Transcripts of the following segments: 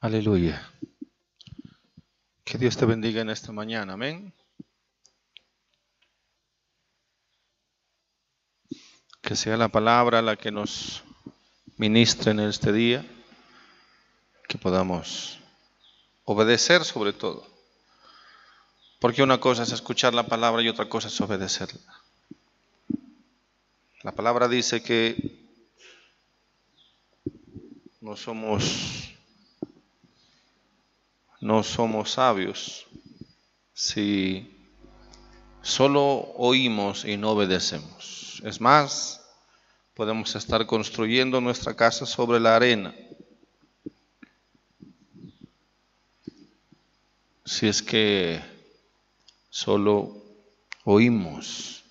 Aleluya. Que Dios te bendiga en esta mañana. Amén. Que sea la palabra la que nos ministre en este día. Que podamos obedecer sobre todo. Porque una cosa es escuchar la palabra y otra cosa es obedecerla. La palabra dice que no somos no somos sabios si solo oímos y no obedecemos. Es más, podemos estar construyendo nuestra casa sobre la arena. Si es que solo oímos.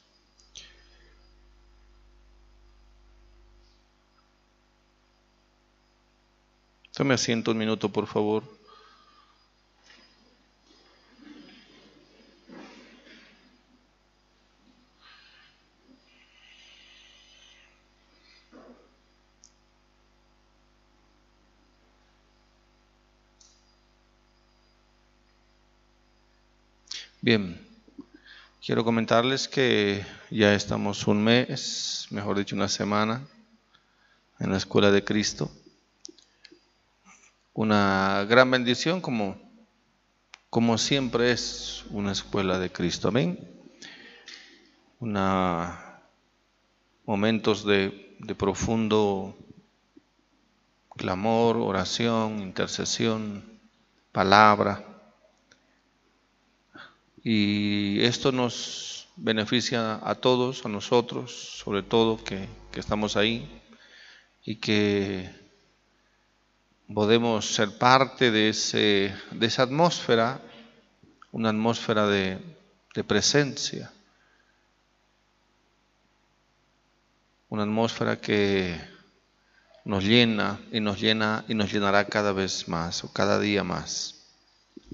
Tome asiento un minuto, por favor. Bien, quiero comentarles que ya estamos un mes, mejor dicho una semana, en la Escuela de Cristo. Una gran bendición como, como siempre es una escuela de Cristo. Amén. Una, momentos de, de profundo clamor, oración, intercesión, palabra y esto nos beneficia a todos, a nosotros, sobre todo que, estamos ahí y que podemos ser parte de, ese, de esa atmósfera, una atmósfera de, de presencia, una atmósfera que nos llena y nos llena y nos llenará cada vez más o cada día más.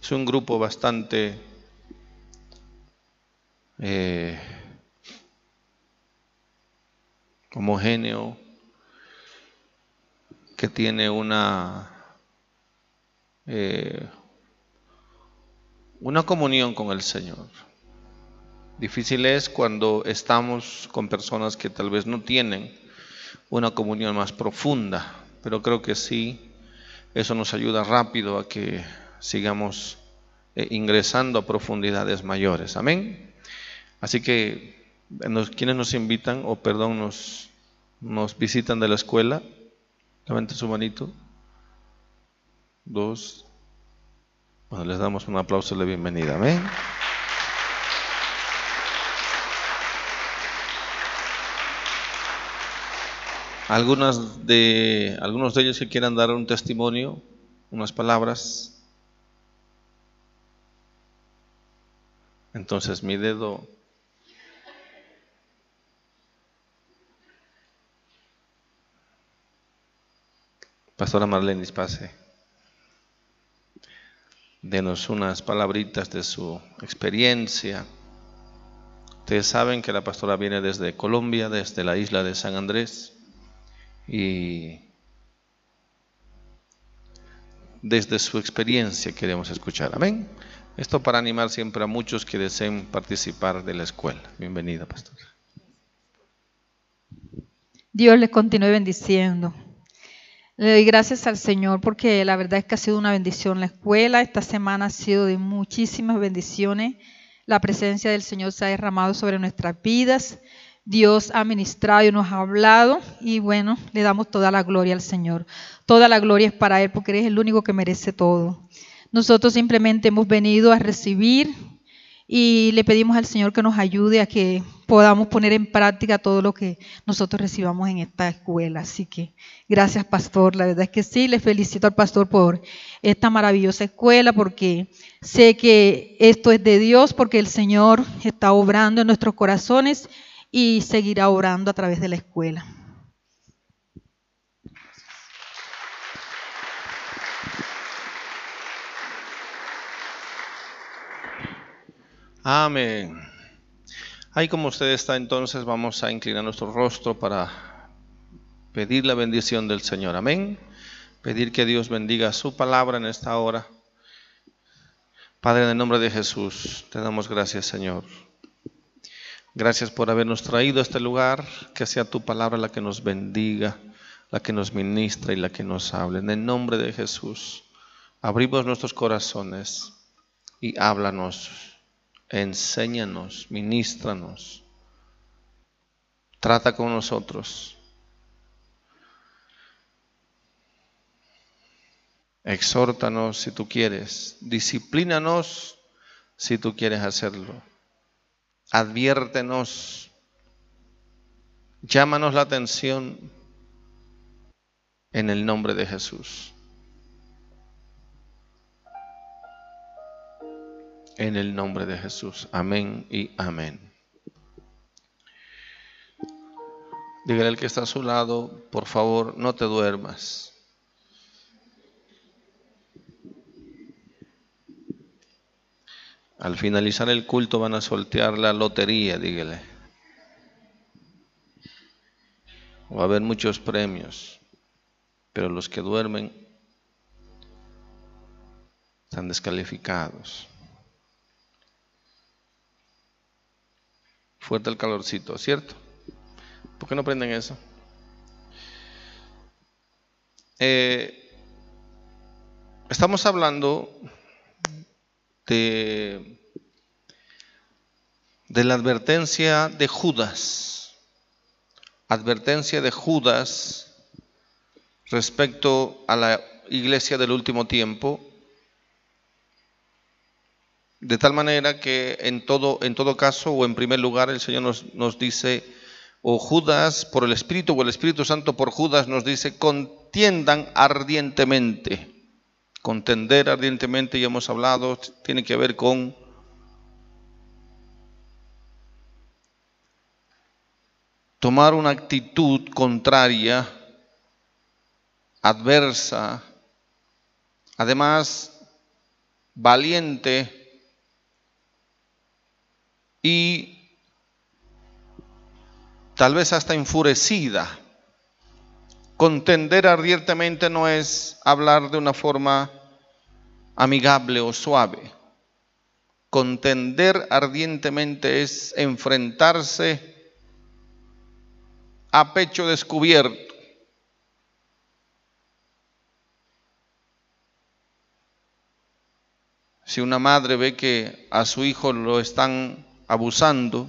Es un grupo bastante eh, homogéneo, que tiene una, eh, una comunión con el Señor. Difícil es cuando estamos con personas que tal vez no tienen una comunión más profunda, pero creo que sí, eso nos ayuda rápido a que sigamos eh, ingresando a profundidades mayores. Amén. Así que quienes nos invitan o perdón nos, nos visitan de la escuela, levanten su manito. Dos. Bueno, les damos un aplauso de bienvenida. Amén. Algunas de, algunos de ellos que quieran dar un testimonio, unas palabras. Entonces mi dedo Pastora Marlene Dispase, denos unas palabritas de su experiencia. Ustedes saben que la pastora viene desde Colombia, desde la isla de San Andrés, y desde su experiencia queremos escuchar. Amén. Esto para animar siempre a muchos que deseen participar de la escuela. Bienvenida, pastora. Dios les continúe bendiciendo. Le doy gracias al Señor porque la verdad es que ha sido una bendición la escuela. Esta semana ha sido de muchísimas bendiciones. La presencia del Señor se ha derramado sobre nuestras vidas. Dios ha ministrado y nos ha hablado y bueno, le damos toda la gloria al Señor. Toda la gloria es para Él porque Él es el único que merece todo. Nosotros simplemente hemos venido a recibir y le pedimos al Señor que nos ayude a que podamos poner en práctica todo lo que nosotros recibamos en esta escuela. Así que gracias, pastor. La verdad es que sí, le felicito al pastor por esta maravillosa escuela, porque sé que esto es de Dios, porque el Señor está obrando en nuestros corazones y seguirá obrando a través de la escuela. Amén. Ahí como usted está entonces vamos a inclinar nuestro rostro para pedir la bendición del Señor. Amén. pedir que Dios bendiga su palabra en esta hora. Padre, en el nombre de Jesús, te damos gracias, Señor. Gracias por habernos traído a este lugar, que sea tu palabra la que nos bendiga, la que nos ministra y la que nos hable. En el nombre de Jesús, abrimos nuestros corazones y háblanos, enséñanos, ministranos, trata con nosotros. Exhórtanos si tú quieres, disciplínanos si tú quieres hacerlo adviértenos, llámanos la atención en el nombre de Jesús. En el nombre de Jesús. Amén y amén. Dígale al que está a su lado, por favor, no te duermas. Al finalizar el culto van a soltear la lotería, dígale. Va a haber muchos premios, pero los que duermen están descalificados. Fuerte el calorcito, ¿cierto? ¿Por qué no prenden eso? Eh, estamos hablando de, la advertencia de Judas. Advertencia de Judas respecto a la iglesia del último tiempo. De tal manera que en todo, en todo caso, o en primer lugar, el Señor nos, nos dice, o Judas por el Espíritu, o el Espíritu Santo por Judas nos dice, contiendan ardientemente. Contender ardientemente, ya hemos hablado, tiene que ver con tomar una actitud contraria, adversa, además valiente y tal vez hasta enfurecida Contender ardientemente no es hablar de una forma amigable o suave. Contender ardientemente es enfrentarse a pecho descubierto. Si una madre ve que a su hijo lo están abusando,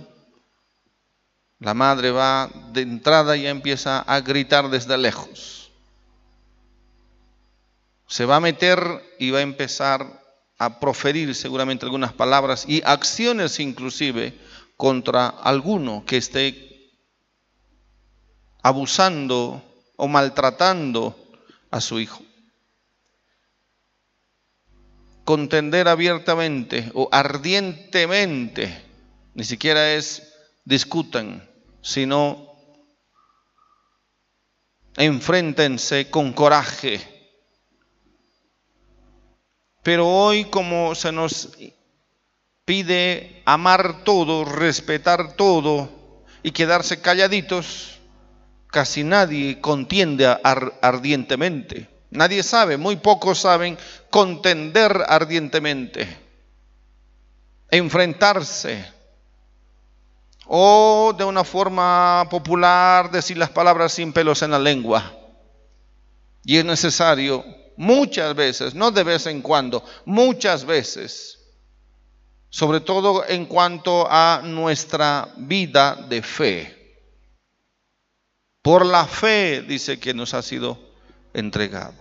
la madre va de entrada y empieza a gritar desde lejos. Se va a meter y va a empezar a proferir seguramente algunas palabras y acciones inclusive contra alguno que esté abusando o maltratando a su hijo. Contender abiertamente o ardientemente, ni siquiera es discutan, sino enfréntense con coraje. Pero hoy como se nos pide amar todo, respetar todo y quedarse calladitos, casi nadie contiende ardientemente. Nadie sabe, muy pocos saben contender ardientemente, enfrentarse, o de una forma popular decir las palabras sin pelos en la lengua. Y es necesario muchas veces, no de vez en cuando, muchas veces, sobre todo en cuanto a nuestra vida de fe. Por la fe dice que nos ha sido entregado.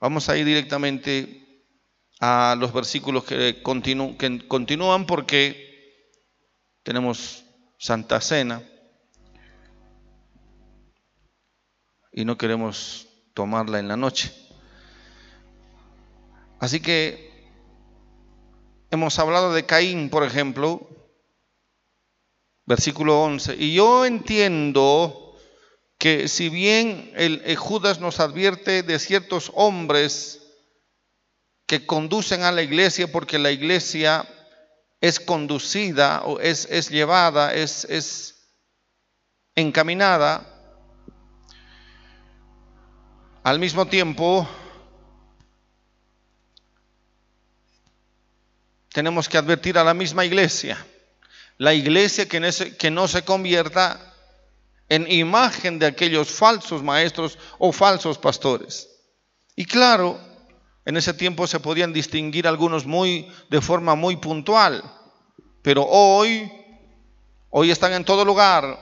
Vamos a ir directamente a los versículos que, que continúan porque tenemos Santa Cena y no queremos tomarla en la noche. Así que hemos hablado de Caín, por ejemplo, versículo 11, y yo entiendo que si bien el, el Judas nos advierte de ciertos hombres que conducen a la iglesia porque la iglesia es conducida o es, es llevada, es, es encaminada al mismo tiempo tenemos que advertir a la misma iglesia, la iglesia que, que no se convierta en imagen de aquellos falsos maestros o falsos pastores. Y claro, en ese tiempo se podían distinguir algunos muy de forma muy puntual, pero hoy hoy están en todo lugar.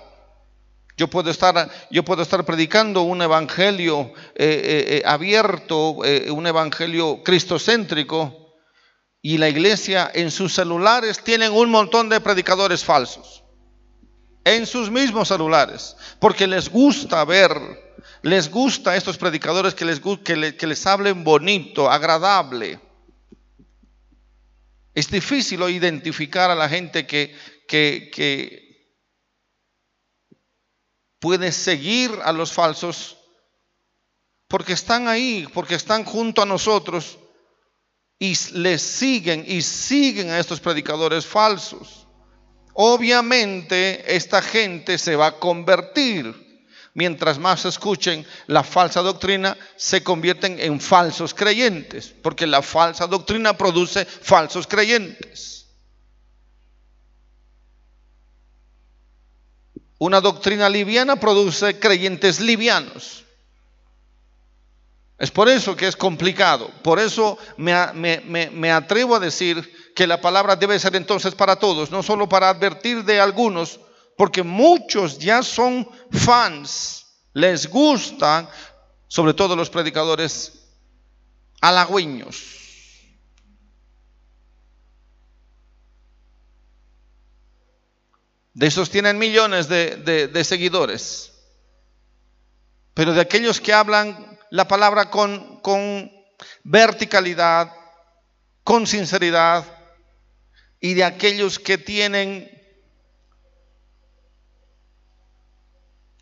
Yo puedo estar, yo puedo estar predicando un evangelio eh, eh, eh, abierto, un evangelio cristocéntrico, y la iglesia en sus celulares tienen un montón de predicadores falsos. En sus mismos celulares. Porque les gusta ver, les gusta a estos predicadores que les, que, que les hablen bonito, agradable. Es difícil identificar a la gente que, que, que puede seguir a los falsos porque están ahí, porque están junto a nosotros y les siguen y siguen a estos predicadores falsos. Obviamente esta gente se va a convertir. Mientras más escuchen la falsa doctrina, se convierten en falsos creyentes, porque la falsa doctrina produce falsos creyentes. Una doctrina liviana produce creyentes livianos. Es por eso que es complicado. Por eso me, atrevo a decir que la palabra debe ser entonces para todos, no solo para advertir de algunos, porque muchos ya son fans, les gustan, sobre todo los predicadores halagüeños. De esos tienen millones de seguidores. Pero de aquellos que hablan la palabra con, con verticalidad, con sinceridad, y de aquellos que tienen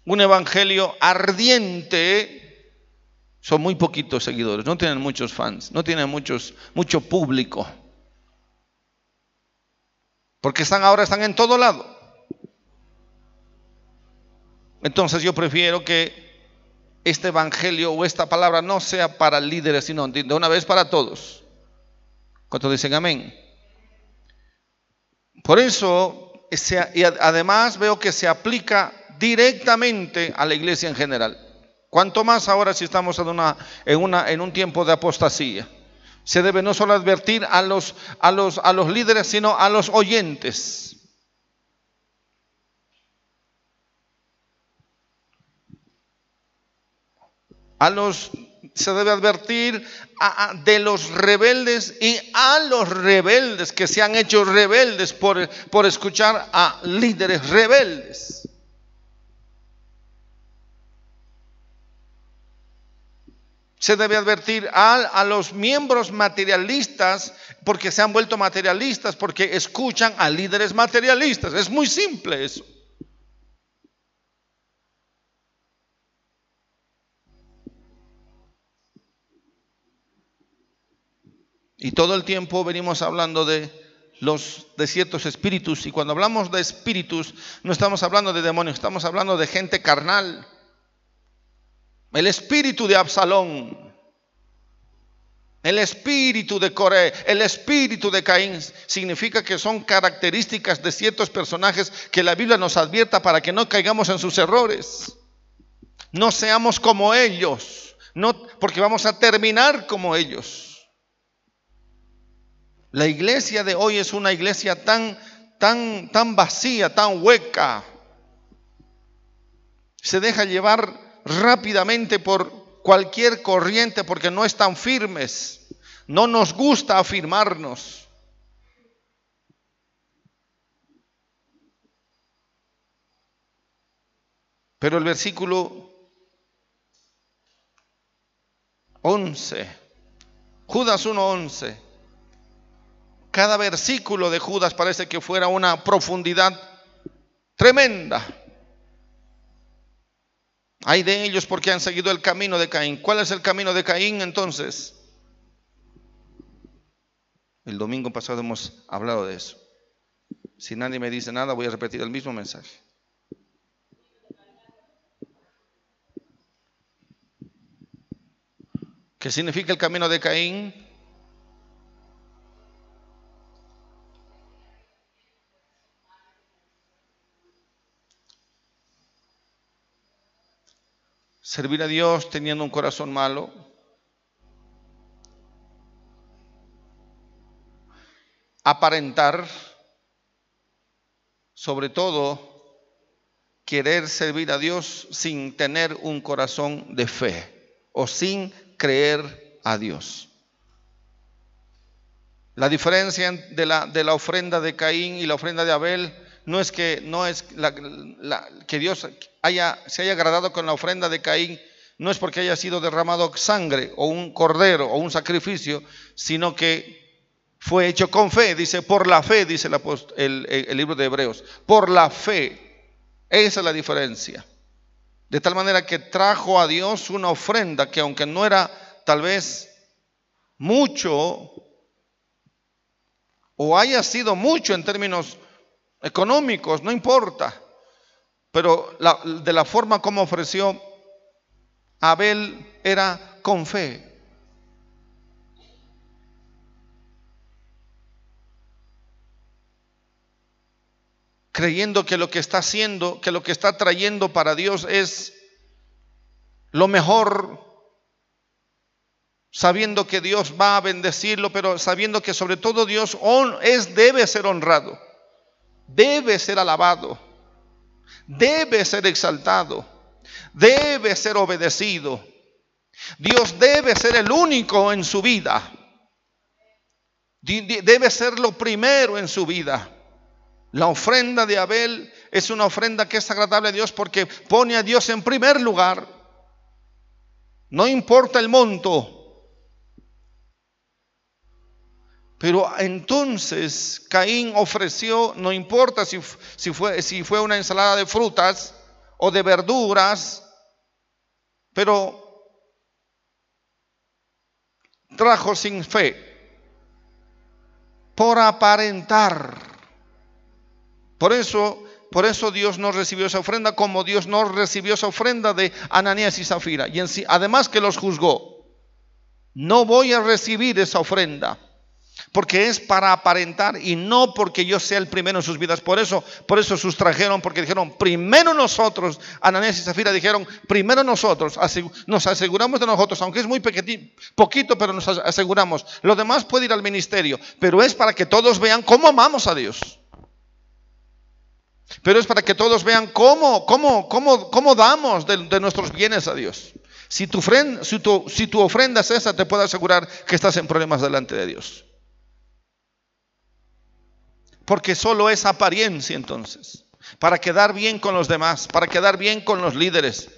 un evangelio ardiente, son muy poquitos seguidores, no tienen muchos fans, no tienen muchos, mucho público. Porque están ahora están en todo lado. Entonces yo prefiero que este evangelio o esta palabra no sea para líderes, sino de una vez para todos. ¿Cuántos dicen amén? Por eso, y además veo que se aplica directamente a la iglesia en general. Cuanto más ahora si estamos en, una, en, una, en un tiempo de apostasía. Se debe no solo advertir a los, a, los, a los líderes, sino a los oyentes. a los se debe advertir de los rebeldes y a los rebeldes que se han hecho rebeldes por, por escuchar a líderes rebeldes. Se debe advertir a, los miembros materialistas porque se han vuelto materialistas, porque escuchan a líderes materialistas. Es muy simple eso. Y todo el tiempo venimos hablando de los de ciertos espíritus y cuando hablamos de espíritus no estamos hablando de demonios, estamos hablando de gente carnal. El espíritu de Absalón, el espíritu de Coré, el espíritu de Caín, significa que son características de ciertos personajes que la Biblia nos advierta para que no caigamos en sus errores. No seamos como ellos, no porque vamos a terminar como ellos. La iglesia de hoy es una iglesia tan, tan, tan vacía, tan hueca. Se deja llevar rápidamente por cualquier corriente porque no están firmes. No nos gusta afirmarnos. Pero el versículo 11, Judas 1.11 cada versículo de Judas parece que fuera una profundidad tremenda. Hay de ellos porque han seguido el camino de Caín. ¿Cuál es el camino de Caín entonces? El domingo pasado hemos hablado de eso. Si nadie me dice nada, voy a repetir el mismo mensaje. ¿Qué significa el camino de Caín? Servir a Dios teniendo un corazón malo. Aparentar, sobre todo, querer servir a Dios sin tener un corazón de fe o sin creer a Dios. La diferencia de la, de la ofrenda de Caín y la ofrenda de Abel no es que, no es que Dios haya, se haya agradado con la ofrenda de Caín, no es porque haya sido derramado sangre o un cordero o un sacrificio, sino que fue hecho con fe, dice, por la fe, dice el, el libro de Hebreos, por la fe esa es la diferencia. De tal manera que trajo a Dios una ofrenda que aunque no era tal vez mucho o haya sido mucho en términos económicos, no importa, pero de la forma como ofreció Abel era con fe. creyendo que lo que está haciendo, que lo que está trayendo para Dios es lo mejor, sabiendo que Dios va a bendecirlo, pero sabiendo que sobre todo Dios es, debe ser honrado, debe ser alabado, debe ser exaltado, debe ser obedecido. Dios debe ser el único en su vida. Debe ser lo primero en su vida. La ofrenda de Abel es una ofrenda que es agradable a Dios porque pone a Dios en primer lugar. No importa el monto. Pero entonces Caín ofreció, no importa si, fue, fue una ensalada de frutas o de verduras, pero trajo sin fe, por aparentar. Por eso, por eso Dios no recibió esa ofrenda, como Dios no recibió esa ofrenda de Ananías y Zafira. Y en sí, además que los juzgó. No voy a recibir esa ofrenda porque es para aparentar y no porque yo sea el primero en sus vidas. Por eso, por eso sustrajeron, porque dijeron, primero nosotros, Ananías y Zafira dijeron, primero nosotros, nos aseguramos de nosotros, aunque es muy poquito, pero nos aseguramos. Lo demás puede ir al ministerio, pero es para que todos vean cómo amamos a Dios. Pero es para que todos vean cómo, cómo, cómo, cómo damos de, nuestros bienes a Dios. Si tu, si, si tu ofrenda es esa, te puedo asegurar que estás en problemas delante de Dios. Porque solo es apariencia entonces. Para quedar bien con los demás, para quedar bien con los líderes.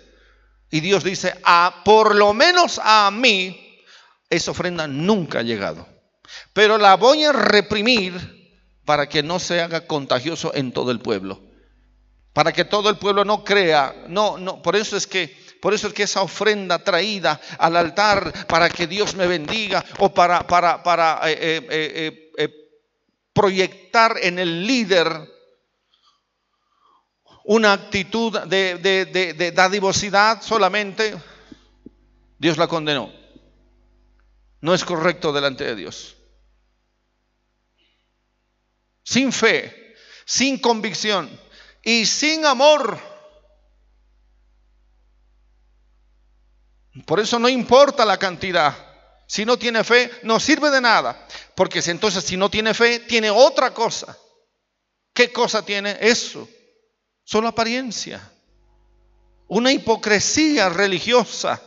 Y Dios dice, a, por lo menos a mí, esa ofrenda nunca ha llegado. Pero la voy a reprimir para que no se haga contagioso en todo el pueblo. Para que todo el pueblo no crea. No, no, por eso es que por eso es que esa ofrenda traída al altar para que Dios me bendiga o para, para, para eh, eh, eh, proyectar en el líder una actitud de, de dadivosidad solamente, Dios la condenó. No es correcto delante de Dios sin fe, sin convicción y sin amor. Por eso no importa la cantidad. Si no tiene fe, no sirve de nada. Porque entonces si no tiene fe, tiene otra cosa. ¿Qué cosa tiene eso? Solo apariencia. Una hipocresía religiosa.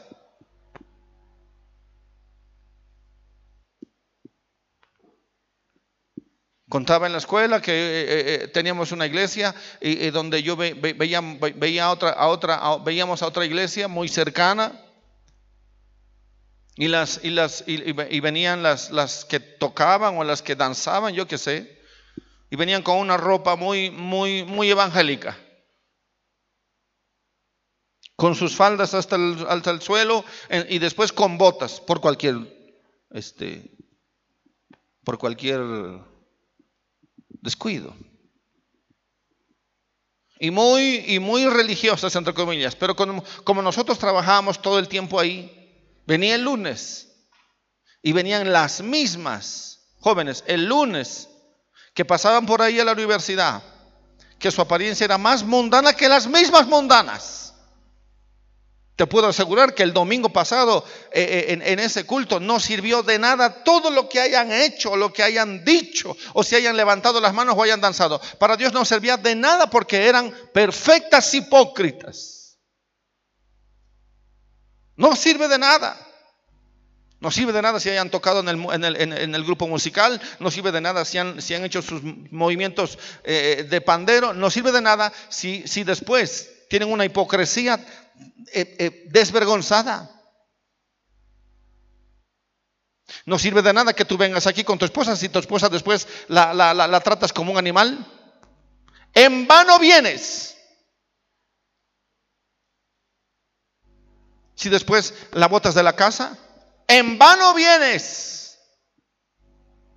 Contaba en la escuela que eh, eh, eh, teníamos una iglesia y, donde yo veía, veía, a otra, veíamos a otra iglesia muy cercana y, las, y, las, y, venían las, las que tocaban o las que danzaban, yo qué sé, y venían con una ropa muy, muy, muy evangélica, con sus faldas hasta el, hasta el suelo y después con botas por cualquier, este, por cualquier descuido. Y muy, y muy religiosas, entre comillas, pero como, como nosotros trabajábamos todo el tiempo ahí, venía el lunes Y venían las mismas jóvenes el lunes que pasaban por ahí a la universidad, que su apariencia era más mundana que las mismas mundanas. Te puedo asegurar que el domingo pasado eh, eh, en, ese culto no sirvió de nada todo lo que hayan hecho, lo que hayan dicho, o si hayan levantado las manos o hayan danzado. Para Dios no servía de nada porque eran perfectas hipócritas. No sirve de nada. No sirve de nada si hayan tocado en el, grupo musical, no sirve de nada si han, han hecho sus movimientos eh, de pandero, no sirve de nada si, después tienen una hipocresía eh, eh, desvergonzada. No sirve de nada que tú vengas aquí con tu esposa si tu esposa después la, la tratas como un animal. En vano vienes. Si después la botas de la casa, en vano vienes.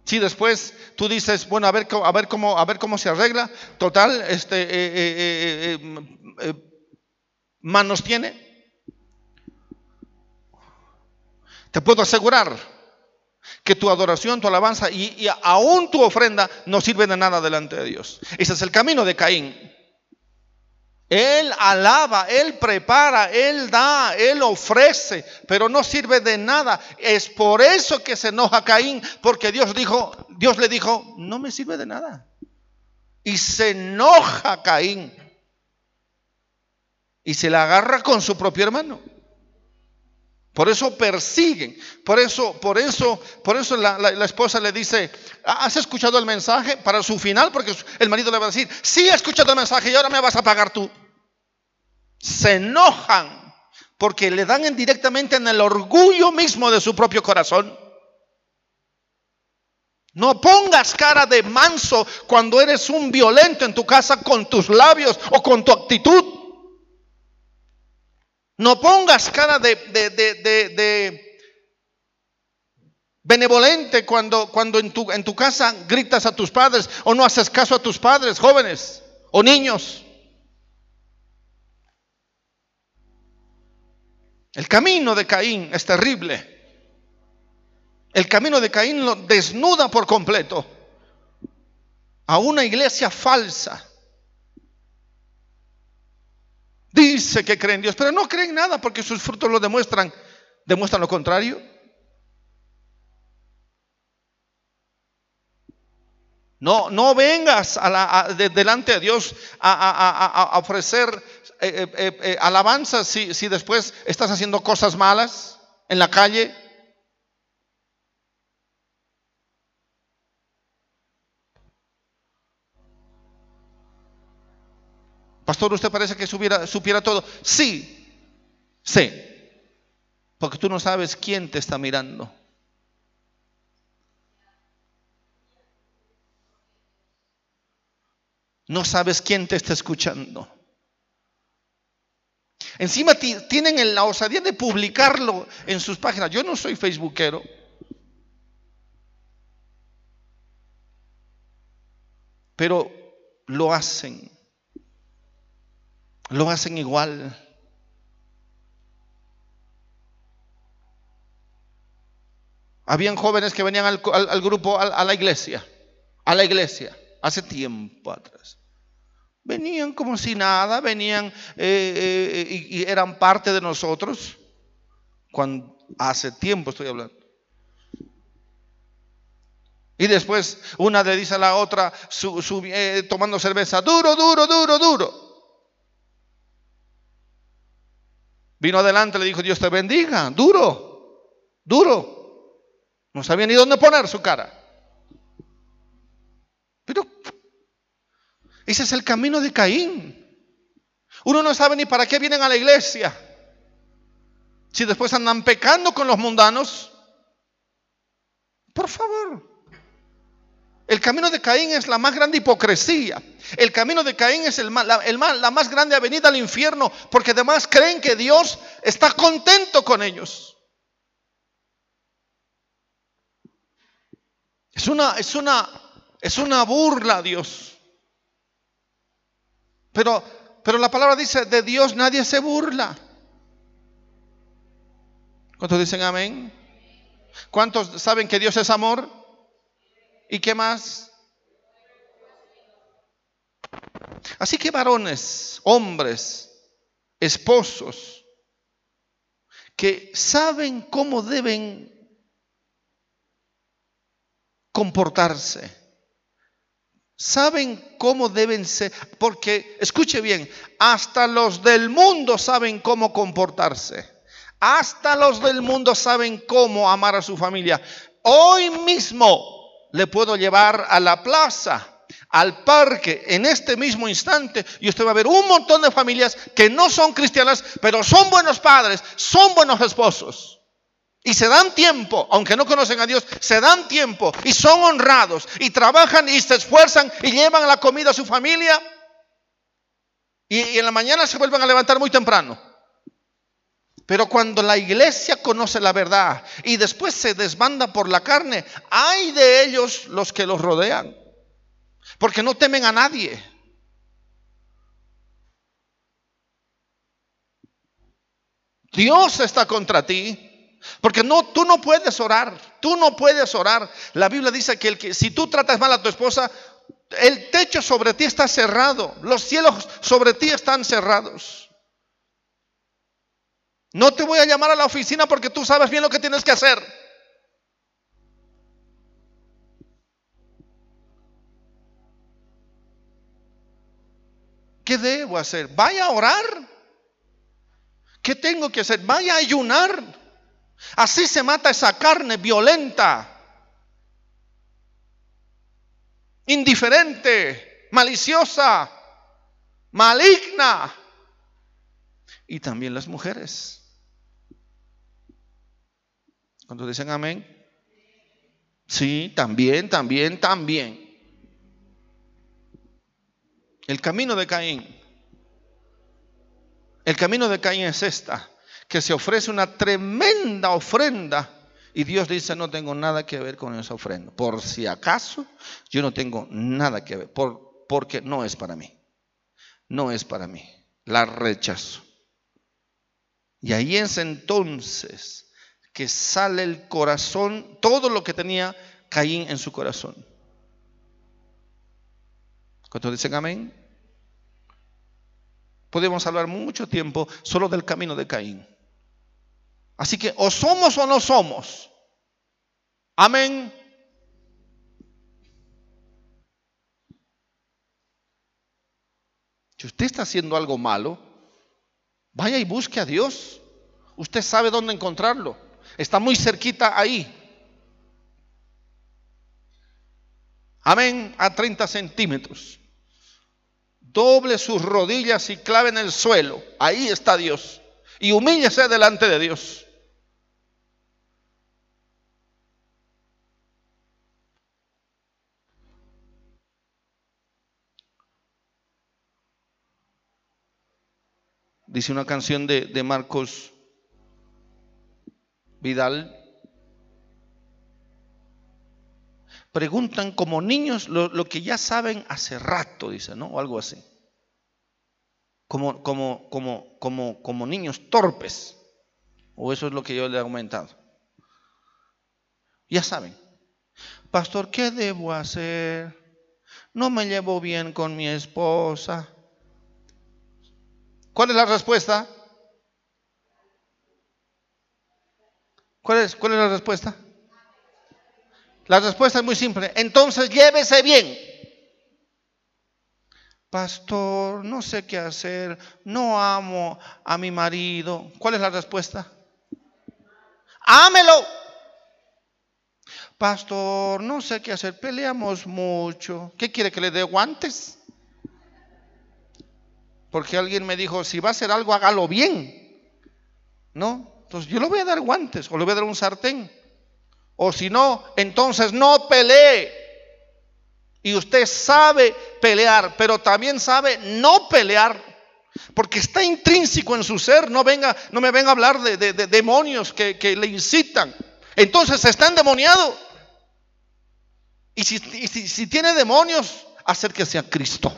Si después tú dices, bueno, a ver, a ver, cómo, a ver cómo se arregla, total, este, eh, eh, eh, manos tiene. Te puedo asegurar que tu adoración, tu alabanza y, y aún tu ofrenda no sirven de nada delante de Dios. Ese es el camino de Caín. Él alaba, Él prepara, Él da, Él ofrece, pero no sirve de nada. Es por eso que se enoja Caín, porque Dios dijo, Dios le dijo, no me sirve de nada. Y se enoja Caín. Y se la agarra con su propio hermano. Por eso persiguen. Por eso, por eso, por eso la, esposa le dice, ¿has escuchado el mensaje? Para su final, porque el marido le va a decir, sí he escuchado el mensaje y ahora me vas a pagar tú. Se enojan porque le dan directamente en el orgullo mismo de su propio corazón. No pongas cara de manso cuando eres un violento en tu casa con tus labios o con tu actitud. No pongas cara de, de, benevolente cuando, cuando en, tu, en tu casa gritas a tus padres o no haces caso a tus padres, jóvenes o niños. El camino de Caín es terrible. El camino de Caín lo desnuda por completo a una iglesia falsa Dice que creen en Dios, pero no creen nada porque sus frutos lo demuestran, demuestran lo contrario. No, no vengas delante de Dios a, ofrecer eh, eh, eh, alabanza si, si después estás haciendo cosas malas en la calle. Pastor, ¿usted parece que supiera, supiera todo? Sí, sí. Porque tú no sabes quién te está mirando. No sabes quién te está escuchando. Encima tienen la osadía de publicarlo en sus páginas. Yo no soy facebookero. Pero lo hacen lo hacen igual. Habían jóvenes que venían al, grupo, a, la iglesia, a la iglesia, hace tiempo atrás. Venían como si nada, venían eh, eh, y, eran parte de nosotros. Cuando, hace tiempo estoy hablando. Y después una le dice a la otra, eh, tomando cerveza, duro, duro, duro, duro. Vino adelante, le dijo, Dios te bendiga, duro, duro. No sabía ni dónde poner su cara. Pero ese es el camino de Caín. Uno no sabe ni para qué vienen a la iglesia. Si después andan pecando con los mundanos, por favor. El camino de Caín es la más grande hipocresía. El camino de Caín es el, la, la más grande avenida al infierno, porque además creen que Dios está contento con ellos. Es una, es una, es una burla a Dios. Pero, pero la palabra dice, de Dios nadie se burla. ¿Cuántos dicen amén? ¿Cuántos saben que Dios es amor? ¿Y qué más? Así que varones, hombres, esposos, que saben cómo deben comportarse, saben cómo deben ser, porque escuche bien, hasta los del mundo saben cómo comportarse, hasta los del mundo saben cómo amar a su familia. Hoy mismo le puedo llevar a la plaza al parque en este mismo instante y usted va a ver un montón de familias que no son cristianas, pero son buenos padres, son buenos esposos. Y se dan tiempo, aunque no conocen a Dios, se dan tiempo y son honrados y trabajan y se esfuerzan y llevan la comida a su familia. Y, en la mañana se vuelven a levantar muy temprano. Pero cuando la iglesia conoce la verdad y después se desbanda por la carne, hay de ellos los que los rodean. Porque no temen a nadie. Dios está contra ti. Porque no, tú no puedes orar. Tú no puedes orar. La Biblia dice que, el que si tú tratas mal a tu esposa, el techo sobre ti está cerrado. Los cielos sobre ti están cerrados. No te voy a llamar a la oficina porque tú sabes bien lo que tienes que hacer. ¿Qué debo hacer? Vaya a orar. ¿Qué tengo que hacer? Vaya a ayunar. Así se mata esa carne violenta, indiferente, maliciosa, maligna. Y también las mujeres. Cuando dicen amén? Sí, también, también, también. El camino de Caín. El camino de Caín es esta, que se ofrece una tremenda ofrenda y Dios dice, no tengo nada que ver con esa ofrenda. Por si acaso, yo no tengo nada que ver, por, porque no es para mí. No es para mí. La rechazo. Y ahí es entonces que sale el corazón, todo lo que tenía Caín en su corazón. ¿Cuántos dicen amén? Podemos hablar mucho tiempo solo del camino de Caín. Así que o somos o no somos. Amén. Si usted está haciendo algo malo, vaya y busque a Dios. Usted sabe dónde encontrarlo. Está muy cerquita ahí. Amén. A 30 centímetros. Doble sus rodillas y clave en el suelo. Ahí está Dios. Y humíllese delante de Dios. Dice una canción de, de Marcos Vidal. Preguntan como niños lo, que ya saben hace rato, dice, ¿no? O algo así. Como, como, como, como, como niños torpes. O eso es lo que yo le he aumentado. Ya saben. Pastor, ¿qué debo hacer? No me llevo bien con mi esposa. ¿Cuál es la respuesta? ¿Cuál es, cuál es la respuesta? La respuesta es muy simple. Entonces llévese bien. Pastor, no sé qué hacer. No amo a mi marido. ¿Cuál es la respuesta? Ámelo. Pastor, no sé qué hacer. Peleamos mucho. ¿Qué quiere que le dé guantes? Porque alguien me dijo, si va a hacer algo, hágalo bien. ¿No? Entonces yo le voy a dar guantes o le voy a dar un sartén. O si no, entonces no pelee. Y usted sabe pelear, pero también sabe no pelear. Porque está intrínseco en su ser. No, venga, no me venga a hablar de, de, de demonios que, que, le incitan. Entonces está endemoniado. Y si, y si, si tiene demonios, acérquese a Cristo.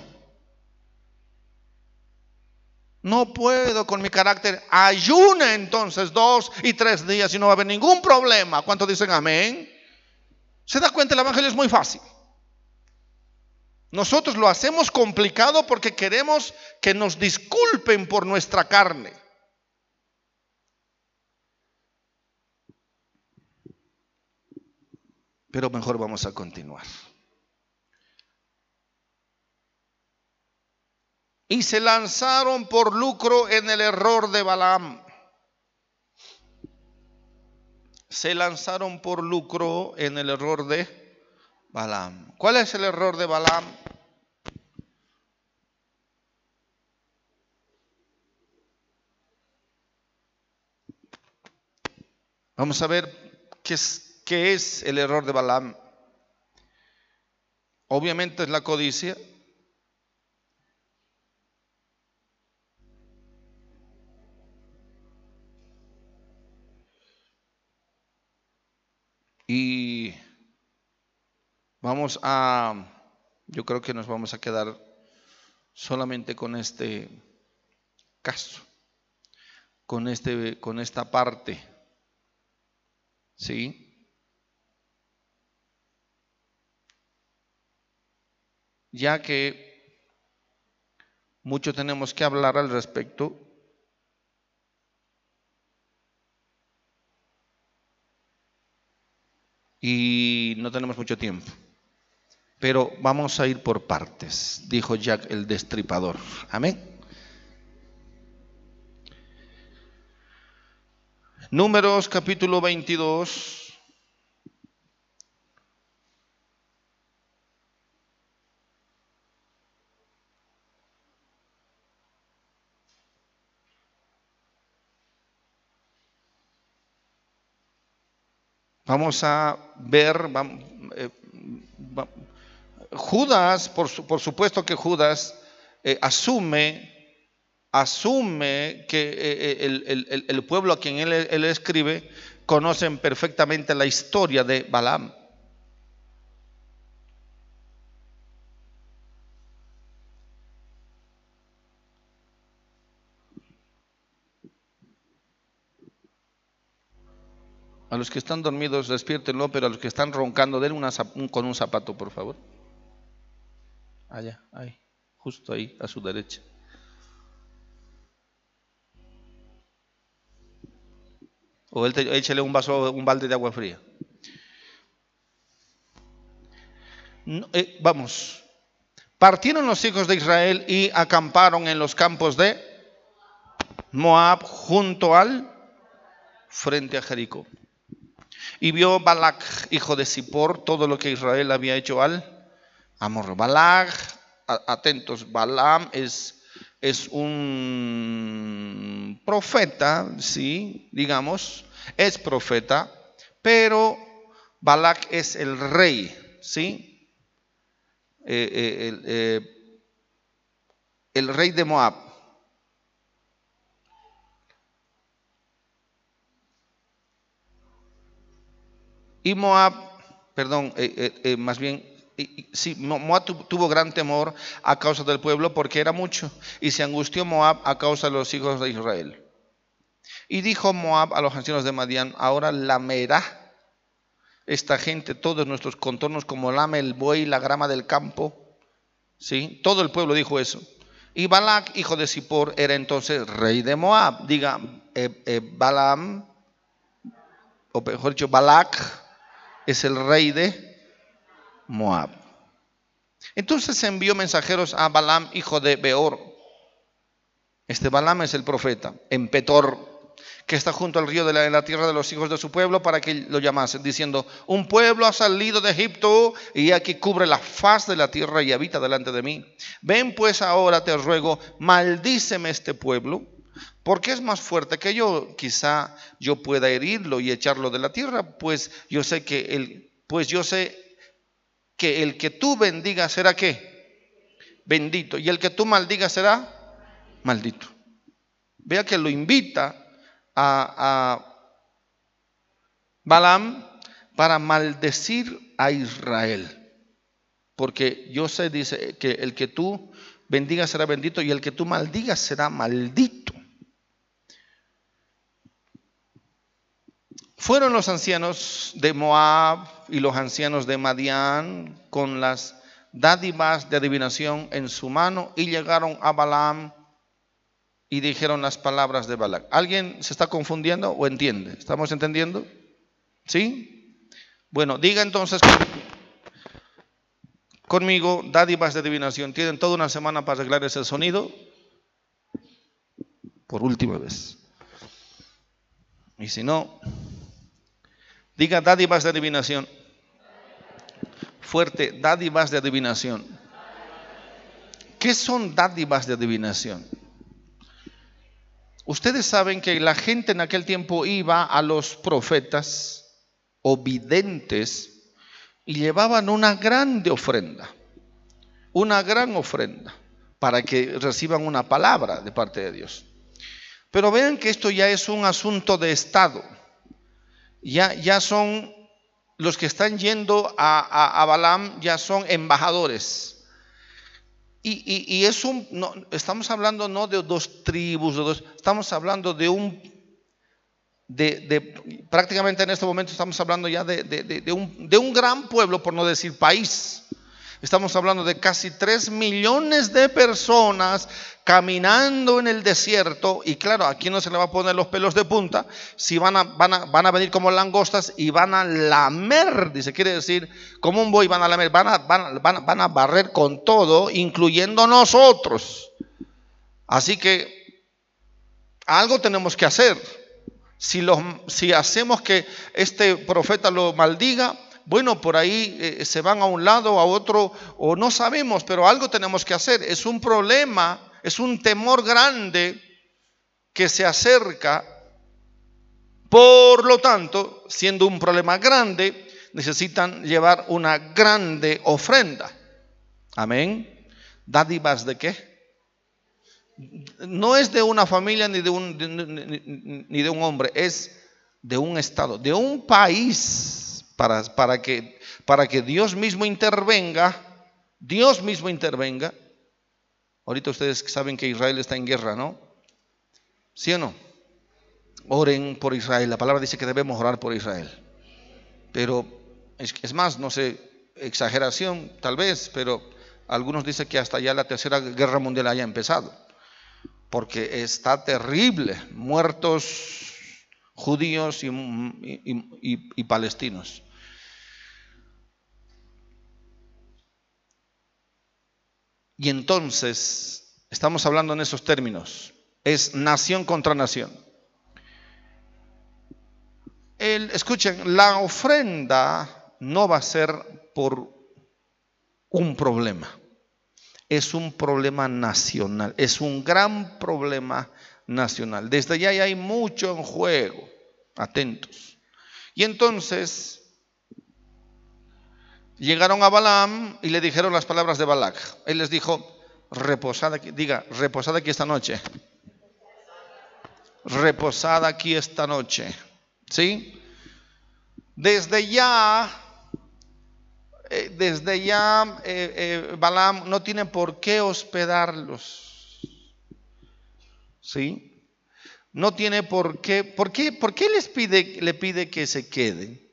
No puedo con mi carácter. Ayuna entonces dos y tres días y no va a haber ningún problema. ¿Cuántos dicen amén? Se da cuenta, el Evangelio es muy fácil. Nosotros lo hacemos complicado porque queremos que nos disculpen por nuestra carne. Pero mejor vamos a continuar. Y se lanzaron por lucro en el error de Balaam. Se lanzaron por lucro en el error de Balaam. ¿Cuál es el error de Balaam? Vamos a ver qué es, qué es el error de Balaam. Obviamente es la codicia. Y Vamos a, yo creo que nos vamos a quedar solamente con este caso, con, este, con esta parte. ¿Sí? Ya que mucho tenemos que hablar al respecto. Y no tenemos mucho tiempo. Pero vamos a ir por partes, dijo Jack el destripador. Amén. Números capítulo 22. Vamos a ver, eh, Judas, por, supuesto que Judas eh, asume, asume que eh, el, pueblo a quien él, él escribe conocen perfectamente la historia de Balaam. A los que están dormidos, despiértenlo, pero a los que están roncando, den una, con un zapato, por favor. Allá, ahí, justo ahí, a su derecha. O él échale un vaso, un balde de agua fría. Eh, vamos. Partieron los hijos de Israel y acamparon en los campos de Moab junto al frente a Jericó. Y vio Balak, hijo de Zippor, todo lo que Israel había hecho al Amor. Balak, atentos, Balaam es, es un profeta, sí, digamos, es profeta, pero Balak es el rey, sí, eh, eh, eh, el rey de Moab. Y Moab, perdón, más bien sí, Moab tuvo gran temor a causa del pueblo porque era mucho, y se angustió Moab a causa de los hijos de Israel. Y dijo Moab a los ancianos de Madián, ahora lamerá esta gente todos nuestros contornos como lame el buey la grama del campo. ¿Sí? Todo el pueblo dijo eso. Y Balak, hijo de Zippor, era entonces rey de Moab. Diga, eh, eh, Balaam, o mejor dicho, Balak es el rey de Moab. Entonces envió mensajeros a Balaam, hijo de Beor. Este Balaam es el profeta, en Petor, que está junto al río de la, tierra de los hijos de su pueblo, para que lo llamasen, diciendo, un pueblo ha salido de Egipto y aquí cubre la faz de la tierra y habita delante de mí. Ven pues ahora, te ruego, maldíceme este pueblo, porque es más fuerte que yo. Quizá yo pueda herirlo y echarlo de la tierra, pues yo sé que él, pues yo sé que el que tú bendigas será qué? Bendito. Y el que tú maldigas será maldito. Vea que lo invita a, a Balaam para maldecir a Israel. Porque yo sé, dice, que el que tú bendiga será bendito y el que tú maldigas será maldito. Fueron los ancianos de Moab y los ancianos de Madián con las dádivas de adivinación en su mano y llegaron a Balaam y dijeron las palabras de Balac. ¿Alguien se está confundiendo o entiende? ¿Estamos entendiendo? ¿Sí? Bueno, diga entonces conmigo dádivas de adivinación. Tienen toda una semana para arreglar ese sonido. Por última vez. Y si no, diga dádivas de adivinación. Fuerte, dádivas de adivinación. ¿Qué son dádivas de adivinación? Ustedes saben que la gente en aquel tiempo iba a los profetas o videntes y llevaban una grande ofrenda, una gran ofrenda, para que reciban una palabra de parte de Dios. Pero vean que esto ya es un asunto de Estado. Ya, ya son los que están yendo a, a, a Balaam, ya son embajadores y, es un, no, estamos hablando no de dos tribus, de dos, estamos hablando de un, de, prácticamente en este momento estamos hablando ya de, de, un, de un gran pueblo, por no decir país. Estamos hablando de casi 3 millones de personas caminando en el desierto. Y claro, aquí no se le va a poner los pelos de punta. Si van a, van a, van a venir como langostas y van a lamer, dice, quiere decir, como un buey van a lamer, van a, van, van, van a barrer con todo, incluyendo nosotros. Así que algo tenemos que hacer. Si, los, si hacemos que este profeta lo maldiga, bueno, por ahí eh, se van a un lado, a otro, o no sabemos, pero algo tenemos que hacer. Es un problema, es un temor grande que se acerca. Por lo tanto, siendo un problema grande, necesitan llevar una grande ofrenda. Amén. ¿Dádivas de qué? No es de una familia ni de un, ni de un hombre, es de un estado, de un país para, que, para que Dios mismo intervenga, Dios mismo intervenga. Ahorita ustedes saben que Israel está en guerra, ¿no? ¿Sí o no? Oren por Israel. La palabra dice que debemos orar por Israel. Pero es, es más, no sé, exageración tal vez, pero algunos dicen que hasta ya la tercera guerra mundial haya empezado. Porque está terrible. Muertos judíos y, y palestinos. Y entonces, estamos hablando en esos términos, es nación contra nación. El, escuchen, la ofrenda no va a ser por un problema, es un problema nacional, es un gran problema nacional. Desde allá hay mucho en juego, atentos. Y entonces Llegaron a Balaam y le dijeron las palabras de Balac. Él les dijo, reposad aquí, diga, reposad aquí esta noche. Reposad aquí esta noche. ¿Sí? Desde ya, eh, desde ya eh, eh, Balaam no tiene por qué hospedarlos. ¿Sí? No tiene por qué, ¿por qué, por qué les pide, le pide que se queden?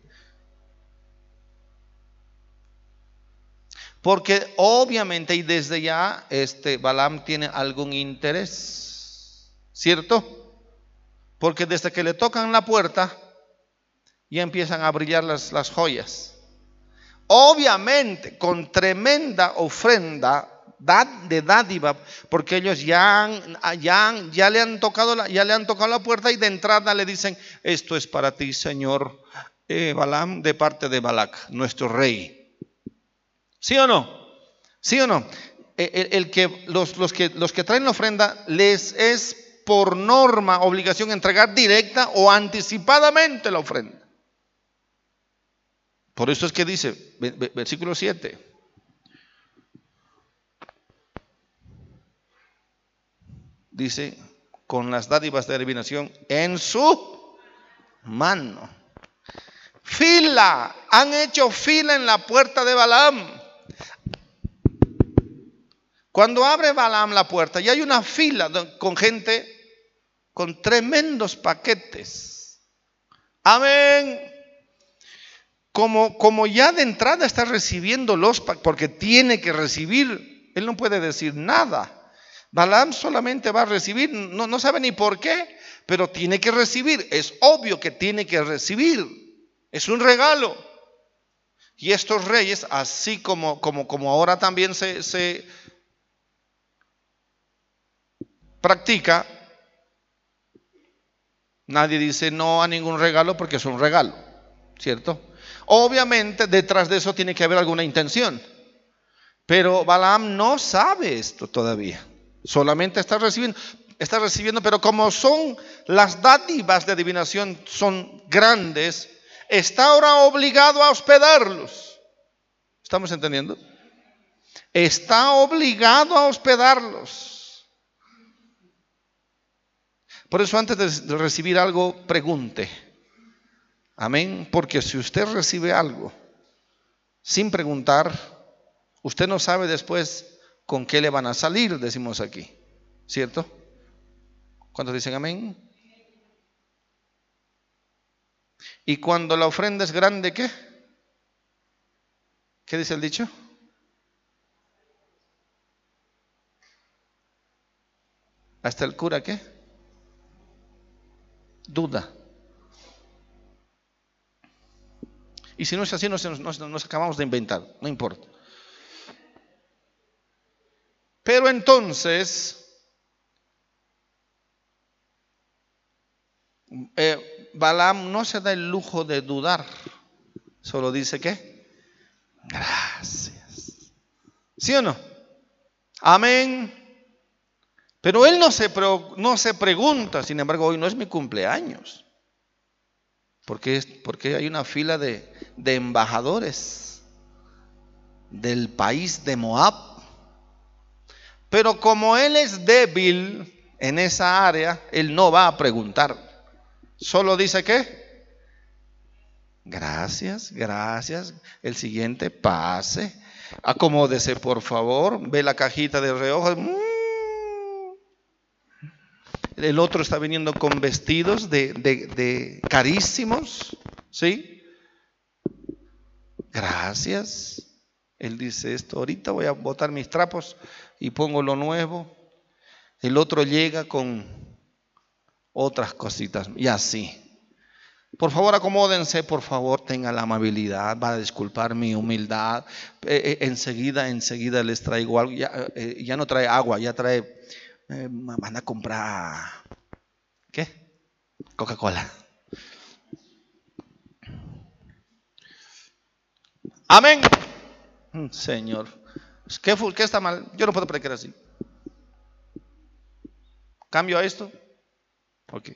Porque obviamente y desde ya este Balaam tiene algún interés, ¿cierto? Porque desde que le tocan la puerta ya empiezan a brillar las, las joyas. Obviamente con tremenda ofrenda de dádiva, porque ellos ya, ya, ya, le han tocado la, ya le han tocado la puerta y de entrada le dicen, esto es para ti, Señor eh, Balaam, de parte de Balac, nuestro rey. ¿Sí o no? ¿Sí o no? E, el, que, los, los, que, los que traen la ofrenda les es por norma obligación entregar directa o anticipadamente la ofrenda. Por eso es que dice, versículo 7. Dice, con las dádivas de adivinación en su mano. Fila, han hecho fila en la puerta de Balaam Cuando abre Balaam la puerta y hay una fila con gente con tremendos paquetes. Amén. Como, como ya de entrada está recibiendo los porque tiene que recibir, él no puede decir nada. Balaam solamente va a recibir, no, no sabe ni por qué, pero tiene que recibir. Es obvio que tiene que recibir. Es un regalo. Y estos reyes, así como, como, como ahora también se, se practica, nadie dice no a ningún regalo porque es un regalo, ¿cierto? Obviamente detrás de eso tiene que haber alguna intención, pero Balaam no sabe esto todavía, solamente está recibiendo, está recibiendo, pero como son las dádivas de adivinación son grandes, está ahora obligado a hospedarlos. ¿Estamos entendiendo? Está obligado a hospedarlos. Por eso antes de recibir algo, pregunte. Amén. Porque si usted recibe algo sin preguntar, usted no sabe después con qué le van a salir, decimos aquí. ¿Cierto? ¿Cuántos dicen amén? Y cuando la ofrenda es grande, ¿qué? ¿Qué dice el dicho? Hasta el cura, ¿qué? Duda. Y si no es así, nos, nos, acabamos de inventar, no importa. Pero entonces, eh, Balaam no se da el lujo de dudar, solo dice que, gracias. ¿Sí o no? Amén. Pero él no se, no se pregunta, sin embargo, hoy no es mi cumpleaños. Porque, porque hay una fila de, de embajadores del país de Moab. Pero como él es débil en esa área, él no va a preguntar. Solo dice que, gracias, gracias. El siguiente pase. Acomódese, por favor. Ve la cajita de reojos. El otro está viniendo con vestidos de, carísimos, ¿sí? Gracias. Él dice esto, ahorita voy a botar mis trapos y pongo lo nuevo. El otro llega con otras cositas y así. Por favor, acomódense, por favor, tengan la amabilidad, va a disculpar mi humildad. Eh, eh, enseguida, enseguida les traigo algo. Ya, eh, ya no trae agua, ya trae eh, van a comprar, ¿qué? Coca-Cola. Amén. Mm, Señor. ¿Qué, ¿Qué está mal? Yo no puedo predicar así. ¿Cambio a esto? Ok.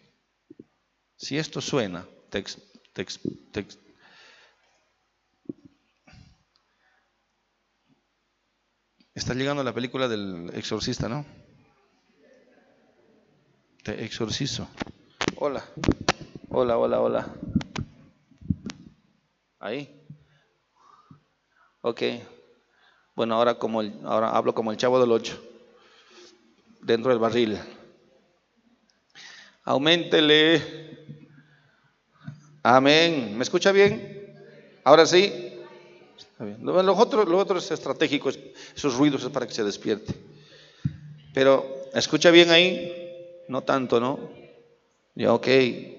Si esto suena, text, text, text. Está llegando la película del exorcista, ¿no? Te exorcizo. Hola. Hola, hola, hola. Ahí. Ok. Bueno, ahora como el, ahora hablo como el chavo del 8. Dentro del barril. Aumentele. Amén. ¿Me escucha bien? Ahora sí. Está bien. Los otros, los otros estratégicos, esos ruidos es para que se despierte. Pero, ¿escucha bien ahí? No tanto, ¿no? Yo, ok,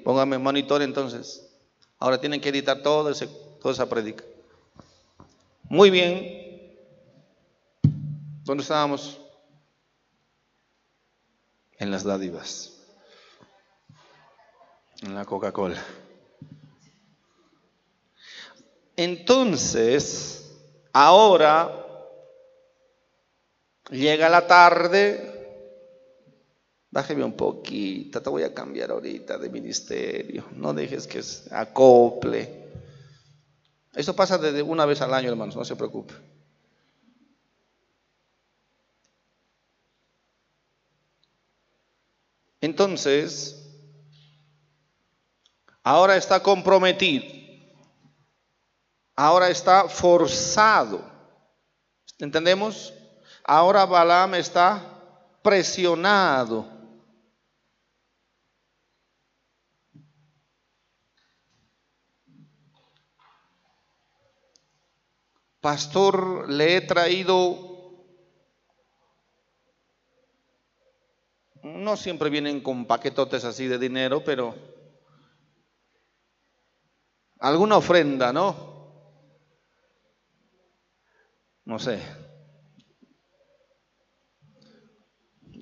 póngame monitor entonces. Ahora tienen que editar todo ese, toda esa predica. Muy bien. ¿Dónde estábamos? En las dádivas. En la Coca-Cola. Entonces, ahora llega la tarde Bájeme un poquito, te voy a cambiar ahorita de ministerio. No dejes que se acople. Eso pasa desde una vez al año, hermanos, no se preocupe. Entonces, ahora está comprometido. Ahora está forzado. ¿Entendemos? Ahora Balaam está presionado. Pastor, le he traído no siempre vienen con paquetotes así de dinero, pero alguna ofrenda, ¿no? No sé.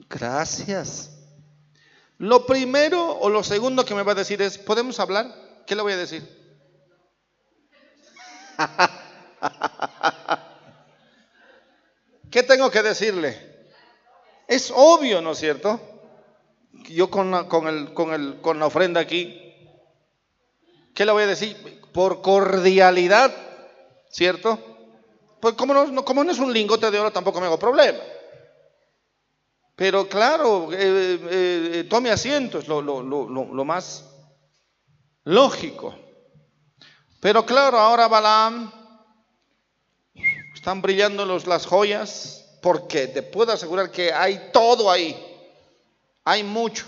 Gracias. Lo primero o lo segundo que me va a decir es, ¿podemos hablar? ¿Qué le voy a decir? ¿Qué tengo que decirle? Es obvio, ¿no es cierto? Yo con la, con, el, con, el, con la ofrenda aquí, ¿qué le voy a decir? Por cordialidad, ¿cierto? Pues como no, como no es un lingote de oro, tampoco me hago problema. Pero claro, eh, eh, eh, tome asiento, es lo, lo, lo, lo, más lógico. Pero claro, ahora Balaam, están brillando los, las joyas, porque te puedo asegurar que hay todo ahí, hay mucho.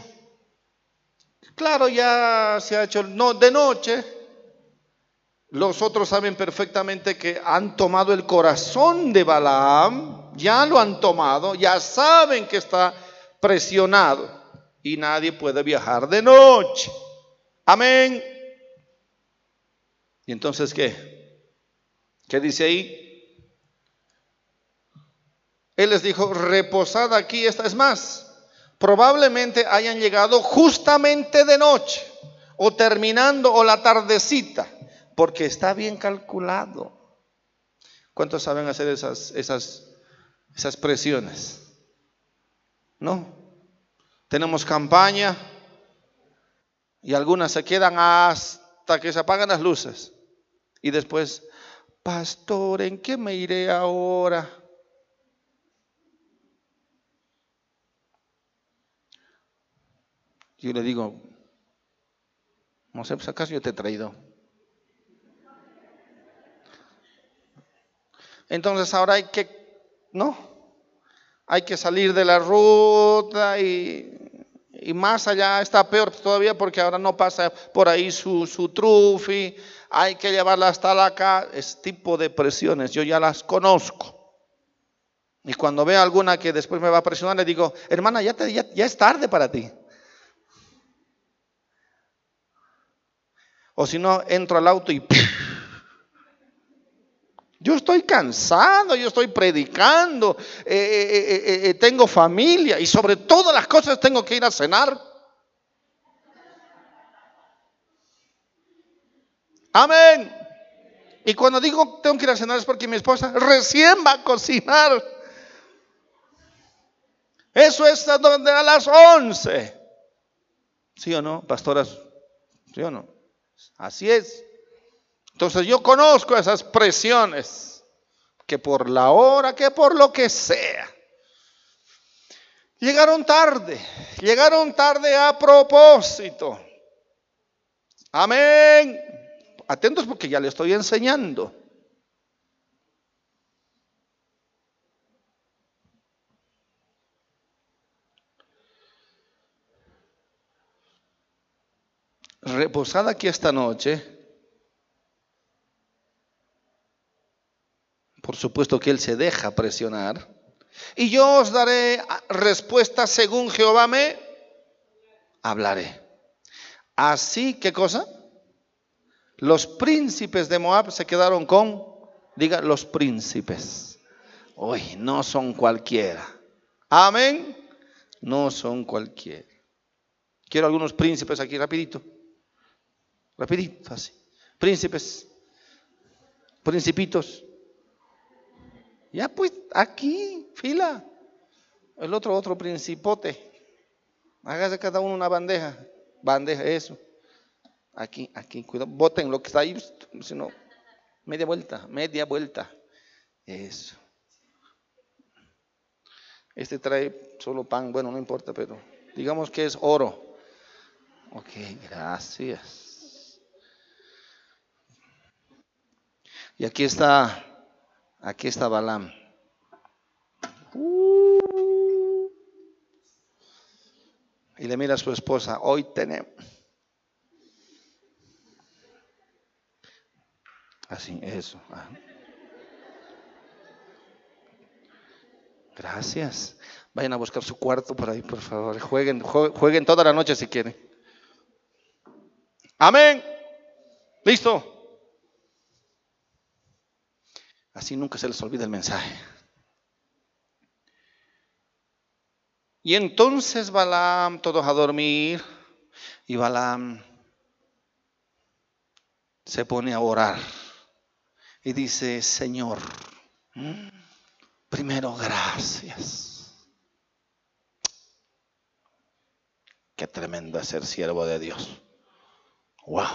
Claro, ya se ha hecho no, de noche, los otros saben perfectamente que han tomado el corazón de Balaam, ya lo han tomado, ya saben que está presionado y nadie puede viajar de noche. Amén. ¿Y entonces qué? ¿Qué dice ahí? Él les dijo, reposad aquí, esta es más. Probablemente hayan llegado justamente de noche o terminando o la tardecita porque está bien calculado. ¿Cuántos saben hacer esas, esas, esas presiones? No. Tenemos campaña y algunas se quedan hasta que se apagan las luces. Y después, pastor, ¿en qué me iré ahora? Yo le digo, no sé, pues acaso yo te he traído. Entonces ahora hay que, ¿no? Hay que salir de la ruta y, más allá está peor todavía porque ahora no pasa por ahí su, su trufi, hay que llevarla hasta acá, es tipo de presiones, yo ya las conozco. Y cuando veo alguna que después me va a presionar, le digo, hermana, ya, te, ya, ya es tarde para ti. O si no, entro al auto y yo estoy cansado, yo estoy predicando, eh, eh, eh, tengo familia y sobre todas las cosas tengo que ir a cenar. Amén. Y cuando digo tengo que ir a cenar es porque mi esposa recién va a cocinar. Eso es a, donde a las 11. ¿Sí o no, pastoras? ¿Sí o no? Así es. Entonces yo conozco esas presiones, que por la hora, que por lo que sea. Llegaron tarde, llegaron tarde a propósito. Amén. Atentos porque ya le estoy enseñando. Reposada aquí esta noche Por supuesto que Él se deja presionar. Y yo os daré respuesta según Jehová me hablaré. Así, ¿qué cosa? Los príncipes de Moab se quedaron con, diga, los príncipes. Uy, no son cualquiera. Amén. No son cualquiera. Quiero algunos príncipes aquí, rapidito. Rapidito, así. Príncipes. Principitos. Ya pues, aquí, fila. El otro, otro principote. Hágase cada uno una bandeja. Bandeja, eso. Aquí, aquí, cuidado. Boten lo que está ahí, si no, media vuelta, media vuelta. Eso. Este trae solo pan, bueno, no importa, pero digamos que es oro. Ok, gracias. Y aquí está Aquí está Balaam. Y le mira a su esposa, hoy tenemos. Así, eso. Ah. Gracias. Vayan a buscar su cuarto por ahí, por favor. Jueguen, jueguen toda la noche si quieren. Amén. Listo. Así nunca se les olvida el mensaje. Y entonces Balaam, todos a dormir, y Balaam se pone a orar y dice, Señor, primero gracias. Qué tremendo ser siervo de Dios. Wow.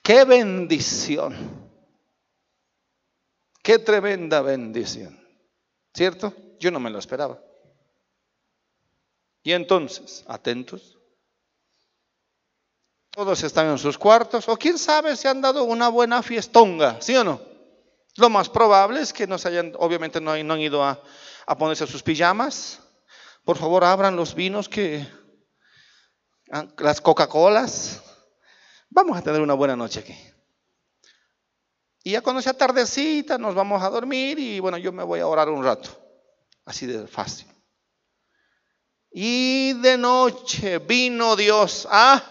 Qué bendición. Qué tremenda bendición. ¿Cierto? Yo no me lo esperaba. Y entonces, atentos. Todos están en sus cuartos, o quién sabe si han dado una buena fiestonga, ¿sí o no? Lo más probable es que no se hayan, obviamente no, han ido a, a ponerse sus pijamas. Por favor, abran los vinos que, ah, las Coca-Colas. Vamos a tener una buena noche aquí. Y ya cuando sea tardecita nos vamos a dormir y bueno, yo me voy a orar un rato. Así de fácil. Y de noche vino Dios a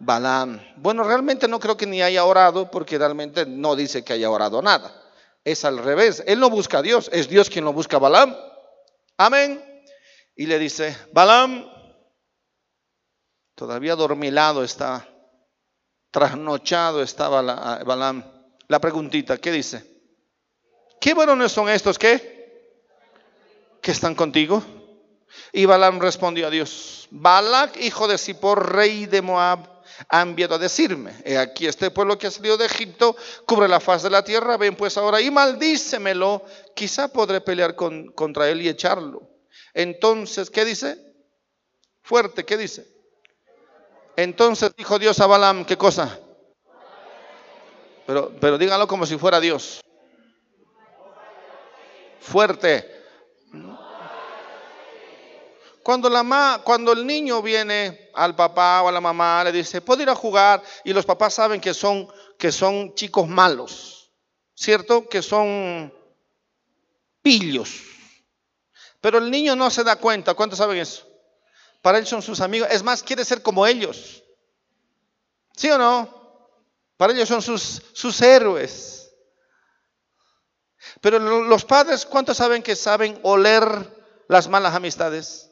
Balaam. Bueno, realmente no creo que ni haya orado porque realmente no dice que haya orado nada. Es al revés. Él no busca a Dios, es Dios quien lo busca a Balaam. Amén. Y le dice, Balaam, todavía dormilado está, trasnochado estaba Balaam. La preguntita, ¿qué dice? ¿Qué varones son estos que? ¿Que están contigo? Y Balaam respondió a Dios, Balak, hijo de Zippor, rey de Moab, ha enviado a decirme, he aquí este pueblo que ha salido de Egipto cubre la faz de la tierra, ven pues ahora y maldícemelo, quizá podré pelear con, contra él y echarlo. Entonces, ¿qué dice? Fuerte, ¿qué dice? Entonces dijo Dios a Balaam, ¿qué cosa? Pero, pero dígalo como si fuera Dios. Fuerte. Cuando, la cuando el niño viene al papá o a la mamá, le dice, ¿puedo ir a jugar? Y los papás saben que son, que son chicos malos, ¿cierto? Que son pillos. Pero el niño no se da cuenta. ¿Cuántos saben eso? Para él son sus amigos. Es más, quiere ser como ellos. ¿Sí o no? Para ellos son sus, sus héroes. Pero los padres, ¿cuántos saben que saben oler las malas amistades?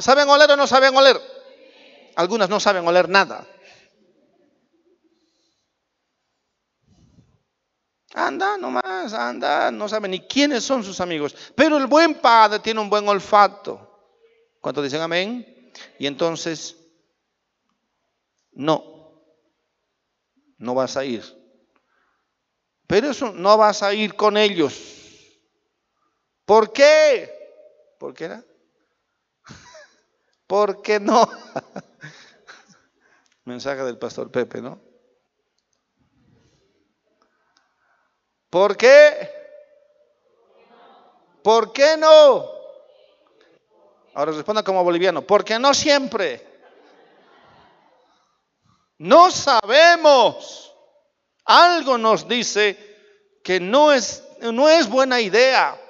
¿Saben oler o no saben oler? Algunas no saben oler nada. Anda nomás, anda, no saben ni quiénes son sus amigos. Pero el buen padre tiene un buen olfato. ¿Cuántos dicen amén? Y entonces, no, no vas a ir. Pero eso no vas a ir con ellos. ¿Por qué? ¿Por qué era? ¿Por qué no? Mensaje del pastor Pepe, ¿no? ¿Por qué? ¿Por qué no? Ahora responda como boliviano. Porque no siempre. No sabemos. Algo nos dice que no es, no es buena idea.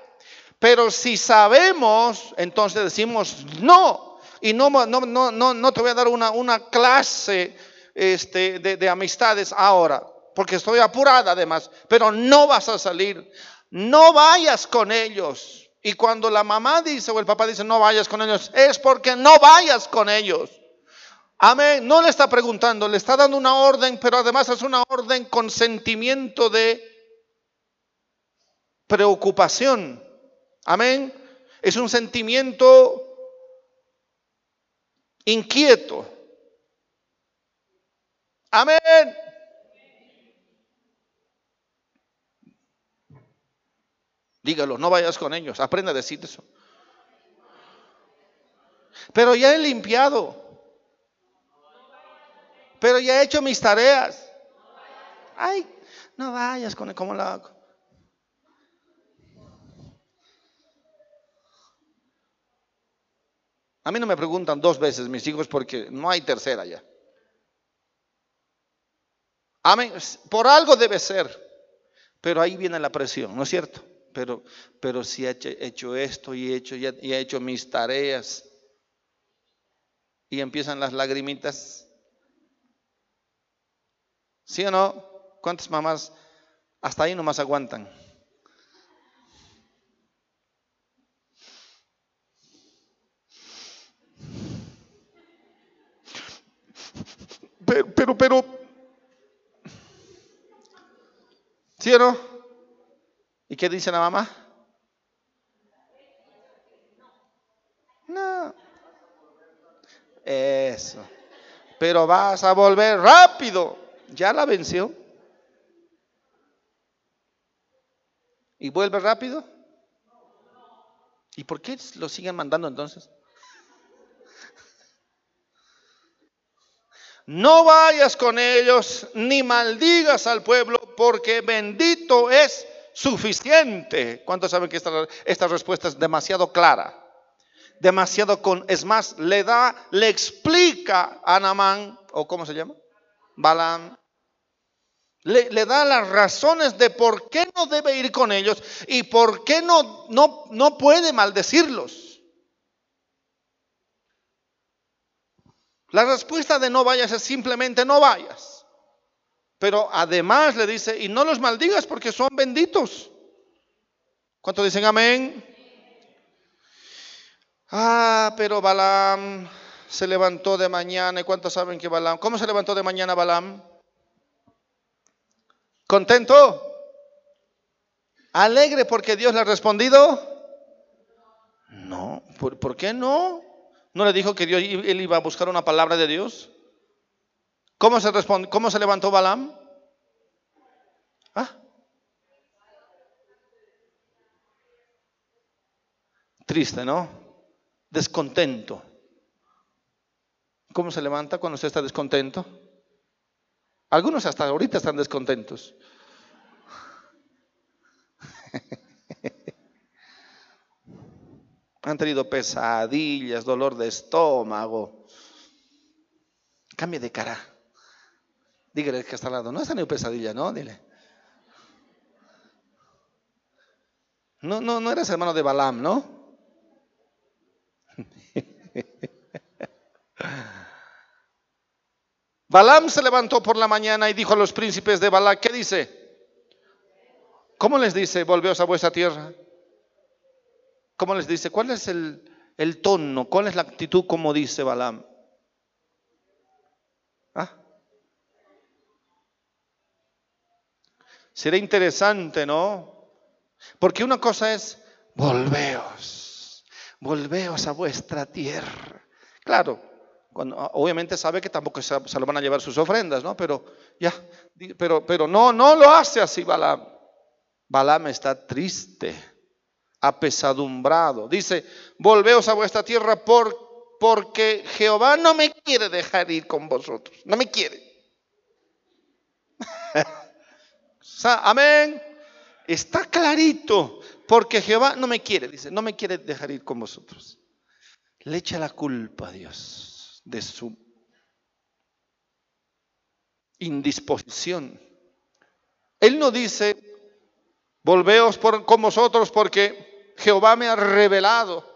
Pero si sabemos, entonces decimos no. Y no, no, no, no, te voy a dar una, una clase este, de, de amistades ahora, porque estoy apurada además, pero no vas a salir. No vayas con ellos. Y cuando la mamá dice o el papá dice no vayas con ellos, es porque no vayas con ellos. Amén. No le está preguntando, le está dando una orden, pero además es una orden con sentimiento de preocupación. Amén. Es un sentimiento inquieto. Amén. Dígalo, no vayas con ellos, aprenda a decir eso. Pero ya he limpiado pero ya he hecho mis tareas. Ay, no vayas con el, ¿cómo la hago? A mí no me preguntan dos veces mis hijos porque no hay tercera ya. Amén. Por algo debe ser. Pero ahí viene la presión, ¿no es cierto? Pero, pero si he hecho esto y he hecho, y he hecho mis tareas y empiezan las lagrimitas. ¿Sí o no? ¿Cuántas mamás hasta ahí nomás aguantan? Pero, pero, pero, ¿sí o no? ¿Y qué dice la mamá? No. Eso. Pero vas a volver rápido. Ya la venció. ¿Y vuelve rápido? ¿Y por qué lo siguen mandando entonces? No vayas con ellos ni maldigas al pueblo, porque bendito es suficiente. ¿Cuántos saben que esta, esta respuesta es demasiado clara? Demasiado con, es más, le da, le explica a Namán, o cómo se llama, Balaam, le, da las razones de por qué no debe ir con ellos y por qué no, no, no puede maldecirlos. La respuesta de no vayas es simplemente no vayas. Pero además le dice, y no los maldigas porque son benditos. ¿Cuántos dicen amén? Ah, pero Balaam se levantó de mañana. ¿Y cuántos saben que Balaam? ¿Cómo se levantó de mañana Balaam? ¿Contento? ¿Alegre porque Dios le ha respondido? No, ¿por, ¿por qué no? ¿No le dijo que Dios, él iba a buscar una palabra de Dios? ¿Cómo se, responde, cómo se levantó Balaam? ¿Ah? Triste, ¿no? Descontento. ¿Cómo se levanta cuando usted está descontento? Algunos hasta ahorita están descontentos. Han tenido pesadillas, dolor de estómago. Cambie de cara. Dígale que está al lado. No has tenido pesadilla, ¿no? Dile. No, no, no eres hermano de Balaam, ¿no? Balaam se levantó por la mañana y dijo a los príncipes de Balaam, ¿qué dice? ¿Cómo les dice? Volveos a vuestra tierra. ¿Cómo les dice? ¿Cuál es el, tono? ¿Cuál es la actitud como dice Balaam? ¿Ah? Interesante, ¿no? Porque una cosa es, volveos, volveos a vuestra tierra. Claro, cuando, obviamente sabe que tampoco se, se, lo van a llevar sus ofrendas, ¿no? Pero ya, pero, pero no, no lo hace así Balaam. Balaam está triste apesadumbrado. Dice, volveos a vuestra tierra por, porque Jehová no me quiere dejar ir con vosotros. No me quiere. Amén. Está clarito. Porque Jehová no me quiere. Dice, no me quiere dejar ir con vosotros. Le echa la culpa a Dios de su indisposición. Él no dice, volveos con vosotros porque Jehová me ha revelado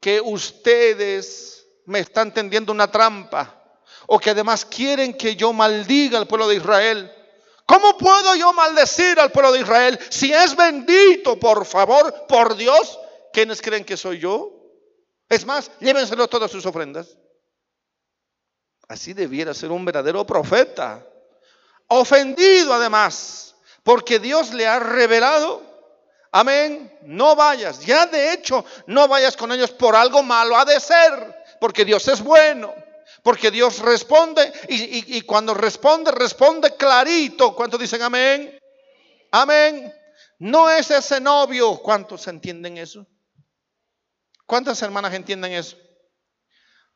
que ustedes me están tendiendo una trampa o que además quieren que yo maldiga al pueblo de Israel. ¿Cómo puedo yo maldecir al pueblo de Israel si es bendito, por favor, por Dios? ¿Quiénes creen que soy yo? Es más, llévenselo todas sus ofrendas. Así debiera ser un verdadero profeta. Ofendido además, porque Dios le ha revelado Amén. No vayas. Ya de hecho, no vayas con ellos por algo malo ha de ser. Porque Dios es bueno. Porque Dios responde y, cuando responde, responde clarito. ¿Cuántos dicen amén? Amén. No es ese novio. ¿Cuántos entienden eso? ¿Cuántas hermanas entienden eso?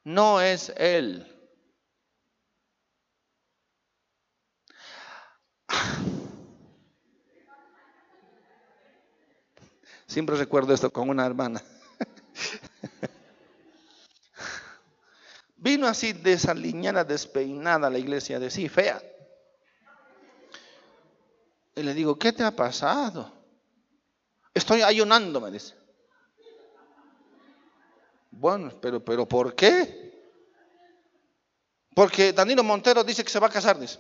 No es él. Siempre recuerdo esto con una hermana. Vino así desaliñada, despeinada a la iglesia, de sí, fea. Y le digo, ¿qué te ha pasado? Estoy ayunando, me dice. Bueno, pero, pero ¿por qué? Porque Danilo Montero dice que se va a casar, dice.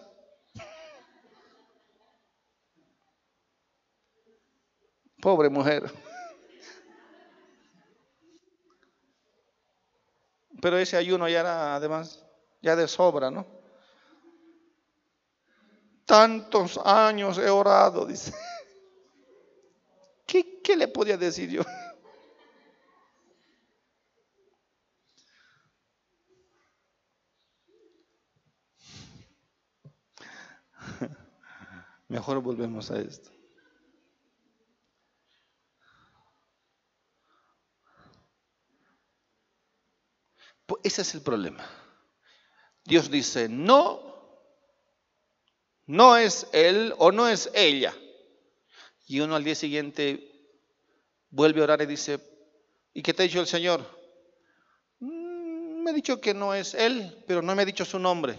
Pobre mujer. Pero ese ayuno ya era además ya de sobra, ¿no? Tantos años he orado, dice. ¿Qué, qué le podía decir yo? Mejor volvemos a esto. Ese es el problema. Dios dice, no, no es él o no es ella. Y uno al día siguiente vuelve a orar y dice, ¿y qué te ha dicho el Señor? "Mm, me ha dicho que no es él, pero no me ha dicho su nombre.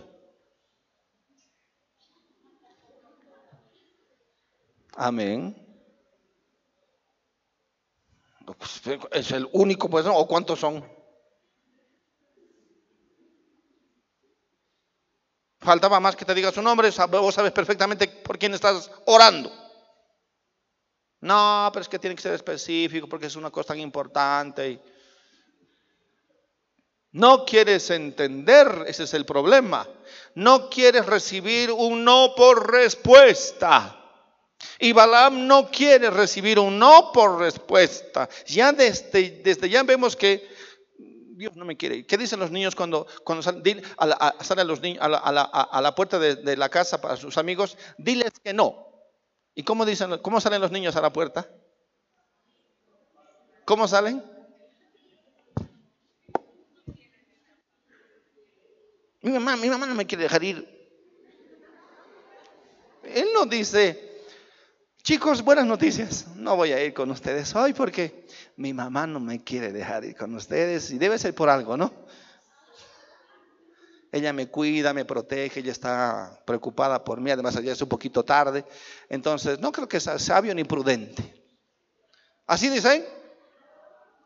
Amén. Pues, Es el único, pues. ¿O cuántos son? Faltaba más que te diga su nombre, vos sabes perfectamente por quién estás orando. No, pero es que tiene que ser específico porque es una cosa tan importante. No quieres entender, ese es el problema. No quieres recibir un no por respuesta. Y Balaam no quiere recibir un no por respuesta. Ya desde, desde ya vemos que Dios no me quiere. ¿Qué dicen los niños cuando, cuando salen, a la, los niños a la puerta de, de la casa para sus amigos? Diles que no. ¿Y cómo, dicen, cómo salen los niños a la puerta? ¿Cómo salen? Mi mamá, mi mamá no me quiere dejar ir. Él no dice, chicos, buenas noticias. No voy a ir con ustedes hoy porque mi mamá no me quiere dejar ir con ustedes y debe ser por algo, ¿no? Ella me cuida, me protege, ella está preocupada por mí, además ya es un poquito tarde. Entonces, no creo que sea sabio ni prudente. ¿Así dicen?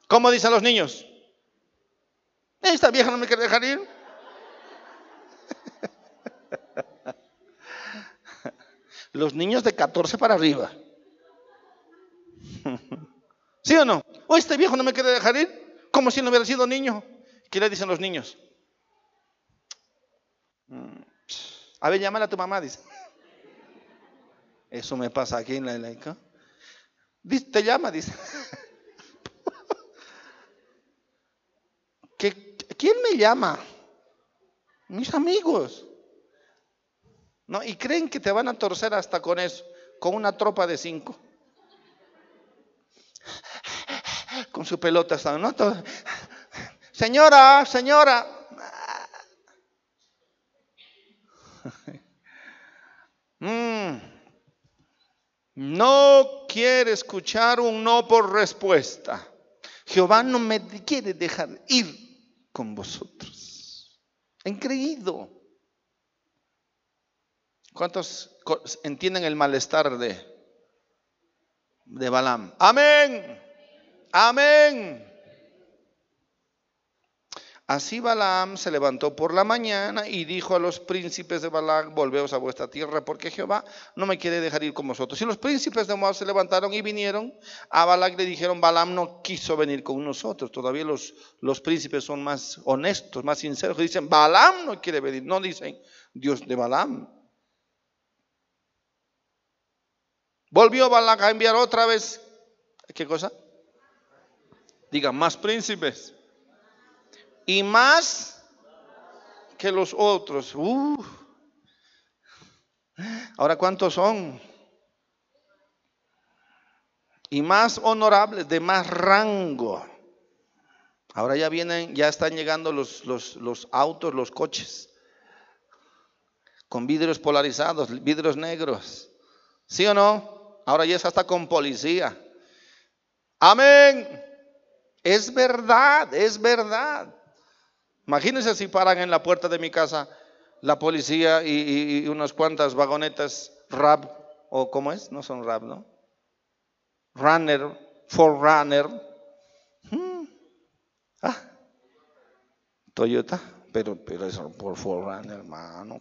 ¿Cómo dicen los niños? Esta vieja no me quiere dejar ir. Los niños de 14 para arriba. ¿Sí o no? O este viejo no me quiere dejar ir, como si no hubiera sido niño. ¿Qué le dicen los niños? Mm, A ver, llámale a tu mamá, dice. Eso me pasa aquí en la laica. Te llama, dice. ¿Qué- ¿Quién me llama? Mis amigos. ¿No? Y creen que te van a torcer hasta con eso, con una tropa de cinco. Con su pelota. ¿no? Señora, señora. Mm. No quiere escuchar un no por respuesta. Jehová no me quiere dejar ir con vosotros. Han creído. ¿Cuántos entienden el malestar de, de Balaam? Amén. Amén. Así Balaam se levantó por la mañana y dijo a los príncipes de Balaam, volveos a vuestra tierra, porque Jehová no me quiere dejar ir con vosotros. Y los príncipes de Moab se levantaron y vinieron a Balaam, le dijeron, Balaam no quiso venir con nosotros. Todavía los, los príncipes son más honestos, más sinceros. Dicen, Balaam no quiere venir. No dicen, Dios de Balaam. Volvió Balaam a enviar otra vez, ¿qué cosa? Digan, más príncipes y más que los otros. Uh. Ahora, ¿cuántos son? Y más honorables, de más rango. Ahora ya vienen, ya están llegando los, los, los autos, los coches, con vidrios polarizados, vidrios negros. ¿Sí o no? Ahora ya es hasta con policía. Amén. Es verdad, es verdad. Imagínense si paran en la puerta de mi casa la policía y, unas cuantas vagonetas RAB, o cómo es, no son RAB, ¿no? Runner, Forerunner. Hmm. Ah, Toyota, pero, pero eso por Forerunner, hermano.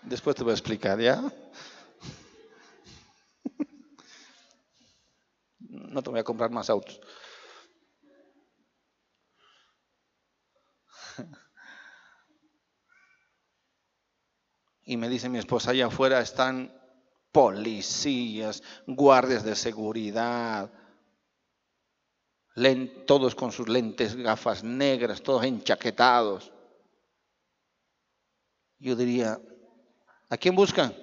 Después te voy a explicar, ¿ya? No te voy a comprar más autos. Y me dice mi esposa, allá afuera están policías, guardias de seguridad, todos con sus lentes, gafas negras, todos enchaquetados. Yo diría, ¿a quién buscan?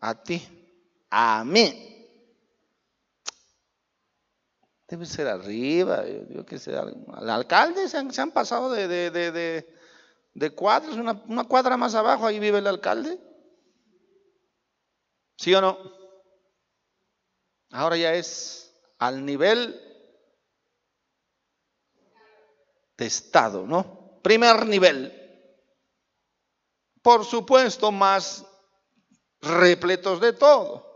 A ti, a mí. Debe ser arriba, yo, qué sé, al alcalde se han, pasado de, de, de, de cuadras, una, una cuadra más abajo, ahí vive el alcalde. ¿Sí o no? Ahora ya es al nivel de Estado, ¿no? Primer nivel. Por supuesto, más repletos de todo.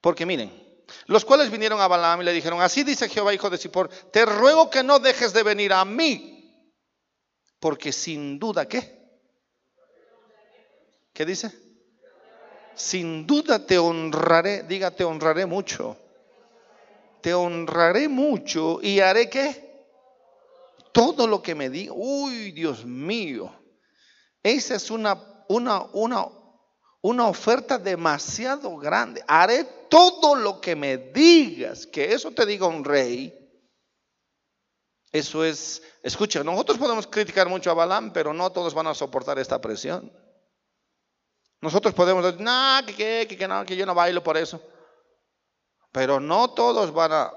Porque miren, los cuales vinieron a Balaam y le dijeron, así dice Jehová, hijo de Sipor, te ruego que no dejes de venir a mí, porque sin duda, ¿qué? ¿Qué dice? Sin duda te honraré, diga, te honraré mucho. Te honraré mucho y haré qué? Todo lo que me diga. Uy, Dios mío. Esa es una, una, una una oferta demasiado grande. Haré todo lo que me digas. Que eso te diga un rey. Eso es, escucha, nosotros podemos criticar mucho a Balaam, pero no todos van a soportar esta presión. Nosotros podemos decir, no, que, que, que, no, que yo no bailo por eso. Pero no todos van a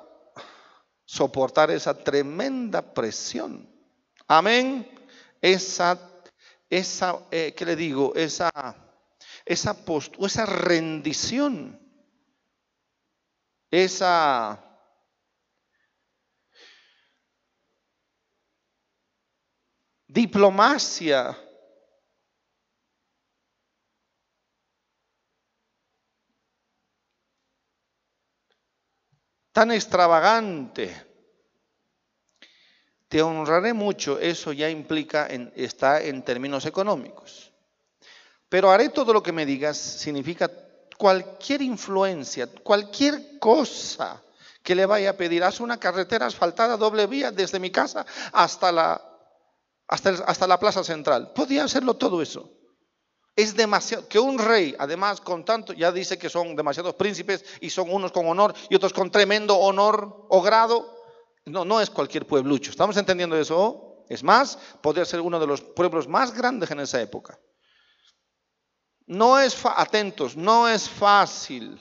soportar esa tremenda presión. Amén. Esa, esa, eh, ¿qué le digo? Esa esa postura, esa rendición, esa diplomacia. tan extravagante. Te honraré mucho, eso ya implica, en, está en términos económicos. Pero haré todo lo que me digas significa cualquier influencia, cualquier cosa que le vaya a pedir. Haz una carretera asfaltada doble vía desde mi casa hasta la, hasta, la plaza central. Podía hacerlo todo eso. Es demasiado, que un rey, además con tanto, ya dice que son demasiados príncipes y son unos con honor y otros con tremendo honor o grado. No, no es cualquier pueblucho. ¿Estamos entendiendo eso? Es más, podría ser uno de los pueblos más grandes en esa época. No es, atentos, no es fácil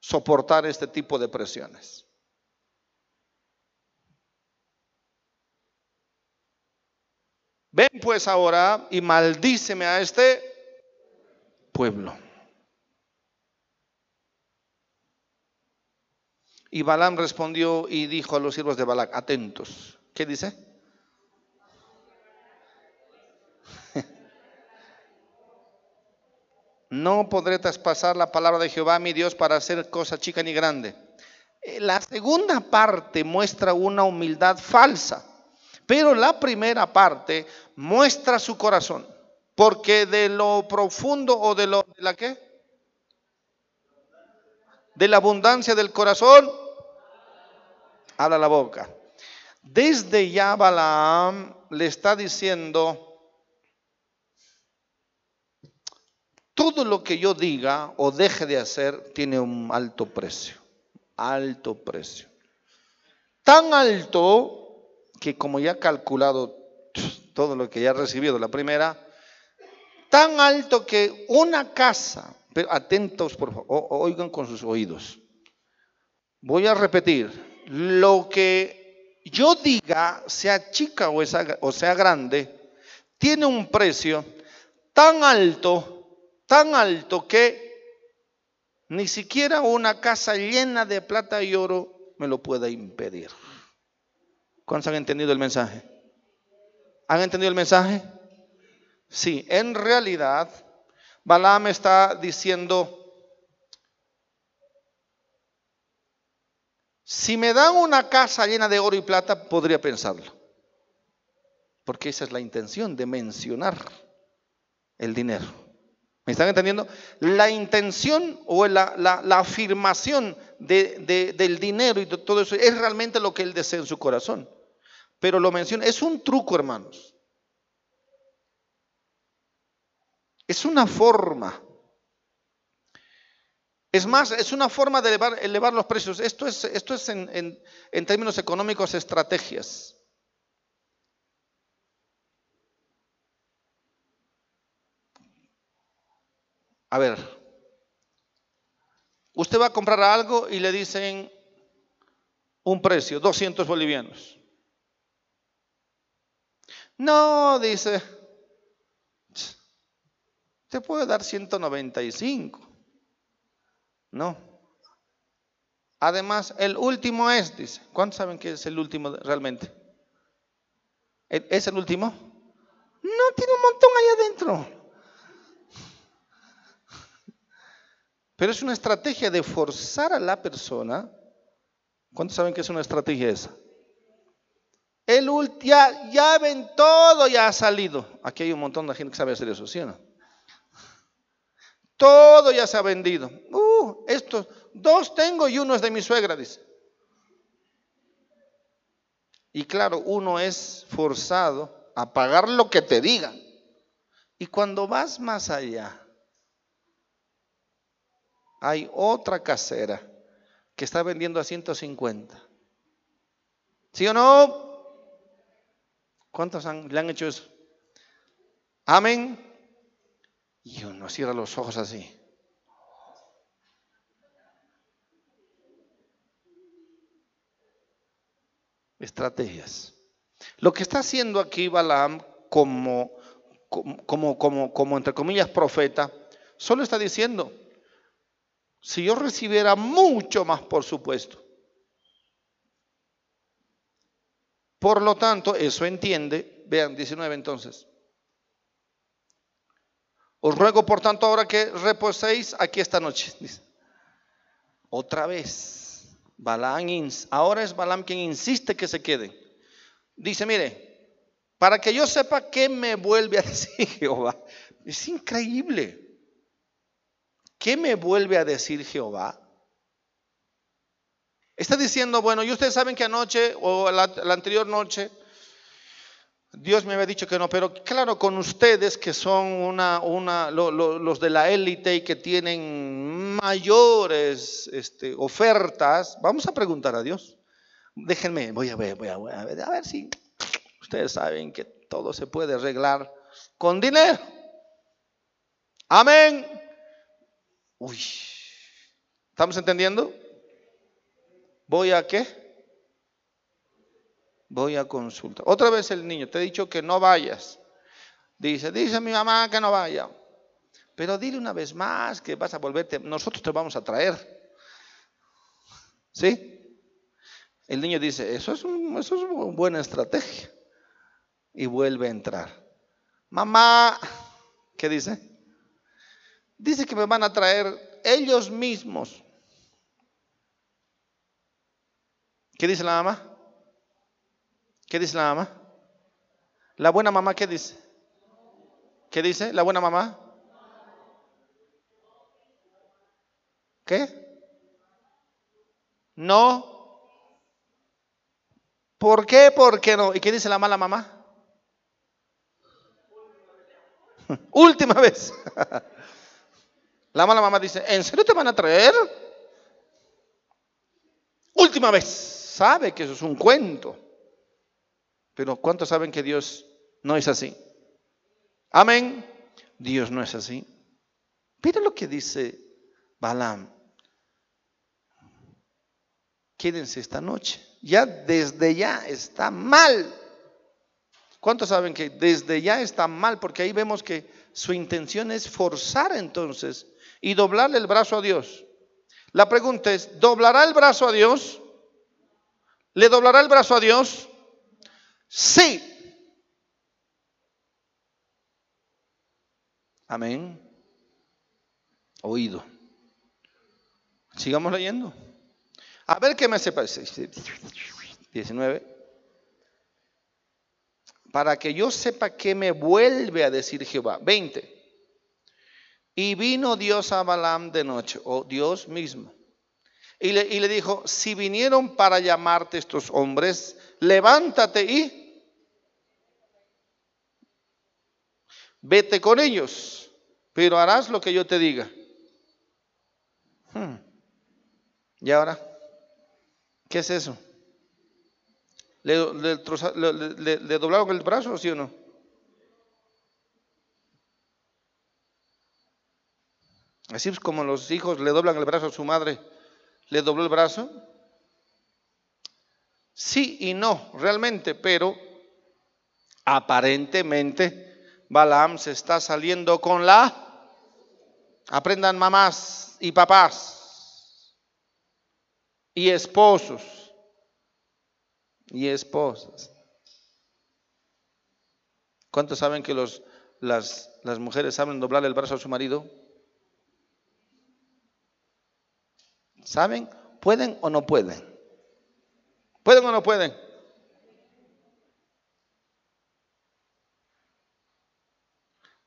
soportar este tipo de presiones. Ven pues ahora y maldíceme a este pueblo. Y Balaam respondió y dijo a los siervos de Balac, atentos. ¿Qué dice? No podré traspasar la palabra de Jehová mi Dios para hacer cosa chica ni grande. Eh, la segunda parte muestra una humildad falsa, pero la primera parte muestra su corazón, porque de lo profundo o de lo de la qué? De la abundancia del corazón habla la boca. Desde ya Balaam le está diciendo todo lo que yo diga o deje de hacer tiene un alto precio, alto precio. Tan alto que como ya he calculado todo lo que ya he recibido la primera, tan alto que una casa, pero atentos por favor, oigan con sus oídos. Voy a repetir, lo que yo diga, sea chica o sea, o sea grande, tiene un precio tan alto tan alto que ni siquiera una casa llena de plata y oro me lo pueda impedir. ¿Cuántos han entendido el mensaje? ¿Han entendido el mensaje? Sí, en realidad, Balaam está diciendo, si me dan una casa llena de oro y plata, podría pensarlo. Porque esa es la intención de mencionar el dinero. ¿Me están entendiendo? La intención o la, afirmación del dinero y de todo eso es realmente lo que él desea en su corazón. Pero lo menciona, es un truco, hermanos. Es una forma. Es más, es una forma de elevar, los precios. Esto es, esto es en, en términos económicos estrategias. A ver, usted va a comprar algo y le dicen un precio, 200 bolivianos. No, dice, te puede dar 195. No. Además, el último es, dice, ¿cuántos saben que es el último realmente? ¿Es el último? No, tiene un montón ahí adentro. Pero es una estrategia de forzar a la persona. ¿Cuántos saben que es una estrategia esa? El ya, ya ven todo, ya ha salido. Aquí hay un montón de gente que sabe hacer eso, ¿sí o no? Todo ya se ha vendido. Uh, estos dos tengo y uno es de mi suegra, dice. Y claro, uno es forzado a pagar lo que te digan. Y cuando vas más allá, hay otra casera que está vendiendo a 150. ¿Sí o no? ¿Cuántos le han hecho eso? Amén. Y uno cierra los ojos así. Estrategias. Lo que está haciendo aquí Balaam como, como, como, como entre comillas profeta, solo está diciendo, si yo recibiera mucho más, por supuesto. Por lo tanto, eso entiende, vean 19 entonces. Os ruego por tanto ahora que reposéis aquí esta noche. Otra vez, Balaam, ahora es Balaam quien insiste que se queden. Dice, mire, para que yo sepa qué me vuelve a decir Jehová. Es increíble. ¿Qué me vuelve a decir Jehová? Está diciendo, bueno, y ustedes saben que anoche o la, anterior noche Dios me había dicho que no, pero claro, con ustedes que son una, una, los de la élite y que tienen mayores este, ofertas, vamos a preguntar a Dios. Déjenme, voy a ver, voy a ver, a ver si ustedes saben que todo se puede arreglar con dinero. Amén. Uy, ¿estamos entendiendo? ¿Voy a qué? Voy a consultar. Otra vez el niño, te he dicho que no vayas. Dice, dice mi mamá que no vaya. Pero dile una vez más que vas a volverte, nosotros te vamos a traer. ¿Sí? El niño dice, eso es, eso es una buena estrategia. Y vuelve a entrar. Mamá, ¿qué dice? Dice que me van a traer ellos mismos. ¿Qué dice la mamá? ¿Qué dice la mamá? La buena mamá, ¿qué dice? ¿Qué dice la buena mamá? ¿Qué? No. ¿Por qué? ¿Por qué no? ¿Y qué dice la mala mamá? Última vez. La mala mamá dice, ¿en serio te van a traer? Última vez, sabe que eso es un cuento. Pero ¿cuántos saben que Dios no es así? Amén. Dios no es así. Mira lo que dice Balaam. Quédense esta noche. Ya desde ya está mal. ¿Cuántos saben que desde ya está mal? Porque ahí vemos que su intención es forzar entonces y doblarle el brazo a Dios. La pregunta es, ¿doblará el brazo a Dios? ¿Le doblará el brazo a Dios? Sí. Amén. Oído. Sigamos leyendo. A ver qué me sepa. 19. Para que yo sepa qué me vuelve a decir Jehová. 20. Y vino Dios a Balaam de noche, o Dios mismo. Y le, dijo, si vinieron para llamarte estos hombres, levántate y vete con ellos, pero harás lo que yo te diga. Hmm. ¿Y ahora? ¿Qué es eso? ¿Le, le, le, le doblaron el brazo, sí o no? Así es como los hijos le doblan el brazo a su madre. ¿Le dobló el brazo? Sí y no, realmente, pero aparentemente Balaam se está saliendo con la... Aprendan mamás y papás y esposos y esposas. ¿Cuántos saben que los, las, las mujeres saben doblar el brazo a su marido? ¿Saben? ¿Pueden o no pueden? ¿Pueden o no pueden?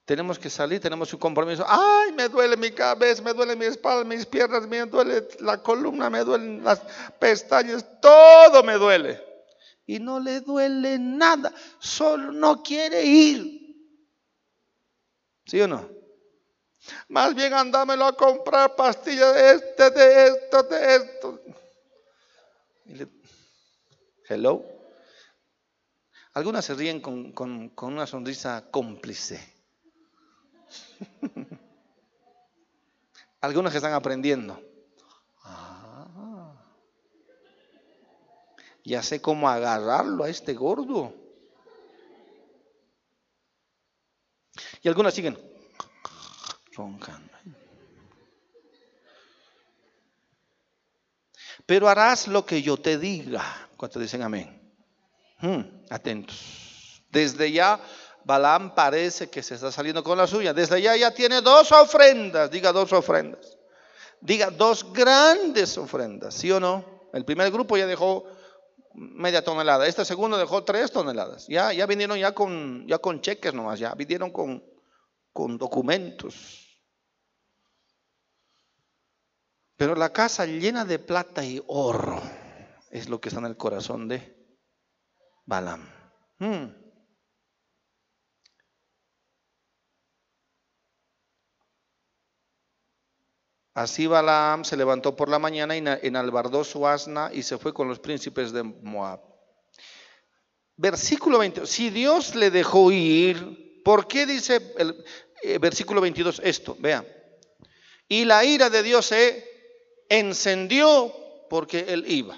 Tenemos que salir, tenemos un compromiso. Ay, me duele mi cabeza, me duele mi espalda, mis piernas, me duele la columna, me duelen las pestañas, todo me duele. Y no le duele nada, solo no quiere ir. ¿Sí o no? Más bien andámelo a comprar pastillas de este, de esto, de esto. Hello. Algunas se ríen con, con, una sonrisa cómplice. Algunos que están aprendiendo. Ah, ya sé cómo agarrarlo a este gordo. Y algunas siguen. Pero harás lo que yo te diga. ¿Cuántos dicen amén? Hmm, atentos. Desde ya, Balaam parece que se está saliendo con la suya. Desde ya ya tiene dos ofrendas. Diga dos ofrendas. Diga dos grandes ofrendas. ¿Sí o no? El primer grupo ya dejó media tonelada. Este segundo dejó tres toneladas. Ya, ya vinieron ya con, ya con cheques nomás. Ya vinieron con, con documentos. Pero la casa llena de plata y oro es lo que está en el corazón de Balaam. Hmm. Así Balaam se levantó por la mañana y enalbardó su asna y se fue con los príncipes de Moab. Versículo 20. Si Dios le dejó ir, ¿por qué dice el eh, versículo 22 esto? Vean. Y la ira de Dios se encendió porque él iba.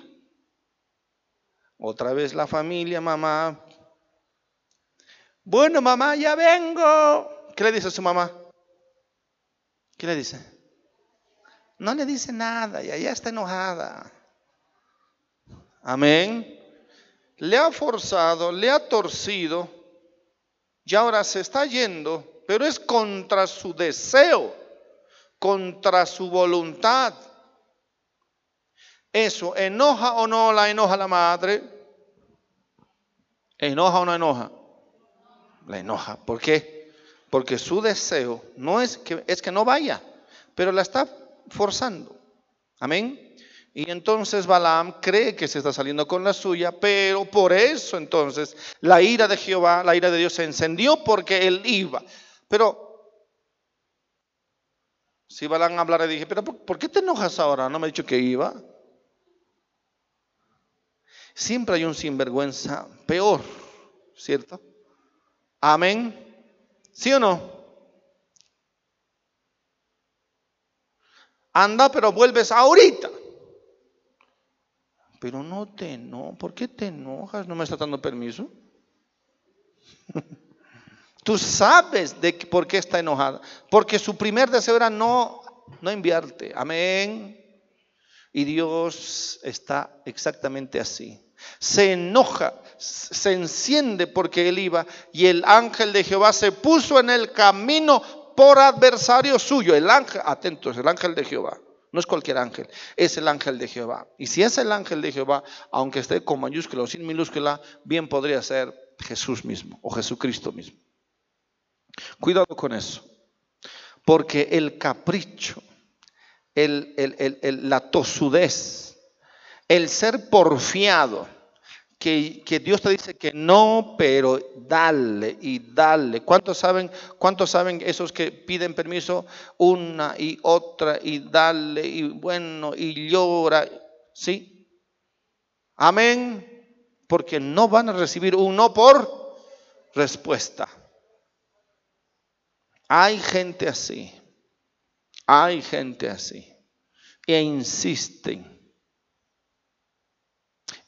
Otra vez la familia, mamá. Bueno, mamá, ya vengo. ¿Qué le dice a su mamá? ¿Qué le dice? No le dice nada, ya, ya está enojada. Amén. Le ha forzado, le ha torcido y ahora se está yendo, pero es contra su deseo, contra su voluntad. ¿Eso enoja o no la enoja la madre? ¿Enoja o no enoja? La enoja. ¿Por qué? Porque su deseo no es que, es que no vaya, pero la está forzando. Amén. Y entonces Balaam cree que se está saliendo con la suya, pero por eso entonces la ira de Jehová, la ira de Dios se encendió porque él iba. Pero si Balaam hablara dije, pero ¿por qué te enojas ahora? ¿No me ha dicho que iba? Siempre hay un sinvergüenza peor, ¿cierto? Amén. ¿Sí o no? Anda, pero vuelves ahorita. Pero no te no, ¿por qué te enojas? ¿No me está dando permiso? Tú sabes de por qué está enojada. Porque su primer deseo era no, no enviarte. Amén. Y Dios está exactamente así. Se enoja, se enciende porque él iba y el ángel de Jehová se puso en el camino por adversario suyo. El ángel, atentos, el ángel de Jehová. No es cualquier ángel, es el ángel de Jehová. Y si es el ángel de Jehová, aunque esté con mayúscula o sin minúscula, bien podría ser Jesús mismo o Jesucristo mismo. Cuidado con eso, porque el capricho, el, la tosudez, el ser porfiado, que, Dios te dice que no, pero dale y dale. ¿Cuántos saben, cuántos saben esos que piden permiso una y otra y dale y bueno y llora? ¿Sí? Amén. Porque no van a recibir un no por respuesta. Hay gente así. Hay gente así. E insisten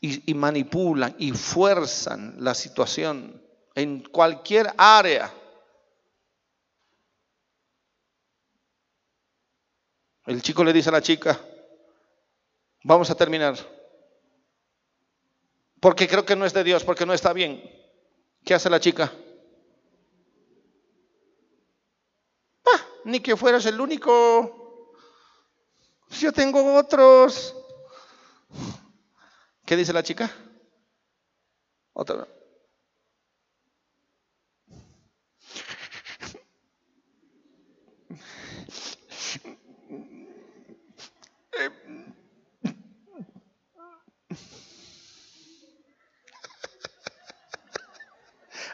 y, manipulan y fuerzan la situación en cualquier área. El chico le dice a la chica, vamos a terminar. Porque creo que no es de Dios, porque no está bien. ¿Qué hace la chica? Ah, ni que fueras el único. Yo tengo otros. ¿Qué dice la chica? Otra.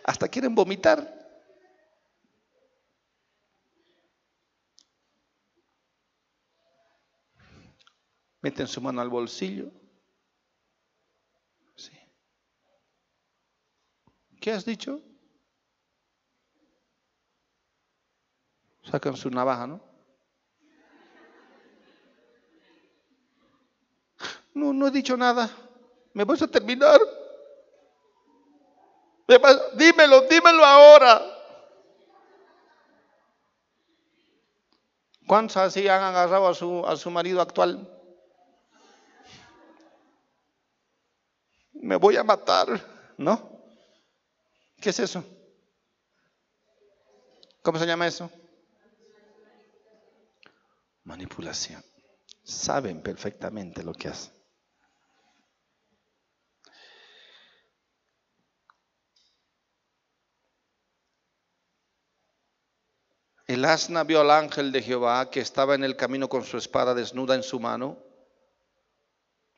Hasta quieren vomitar. Meten su mano al bolsillo. ¿Qué has dicho? Sacan su navaja, ¿no? No, no he dicho nada. ¿Me vas a terminar? Dímelo, dímelo ahora. ¿Cuántos así han agarrado a su, a su marido actual? Me voy a matar, ¿no? ¿Qué es eso? ¿Cómo se llama eso? Manipulación. Saben perfectamente lo que hacen. El asna vio al ángel de Jehová que estaba en el camino con su espada desnuda en su mano,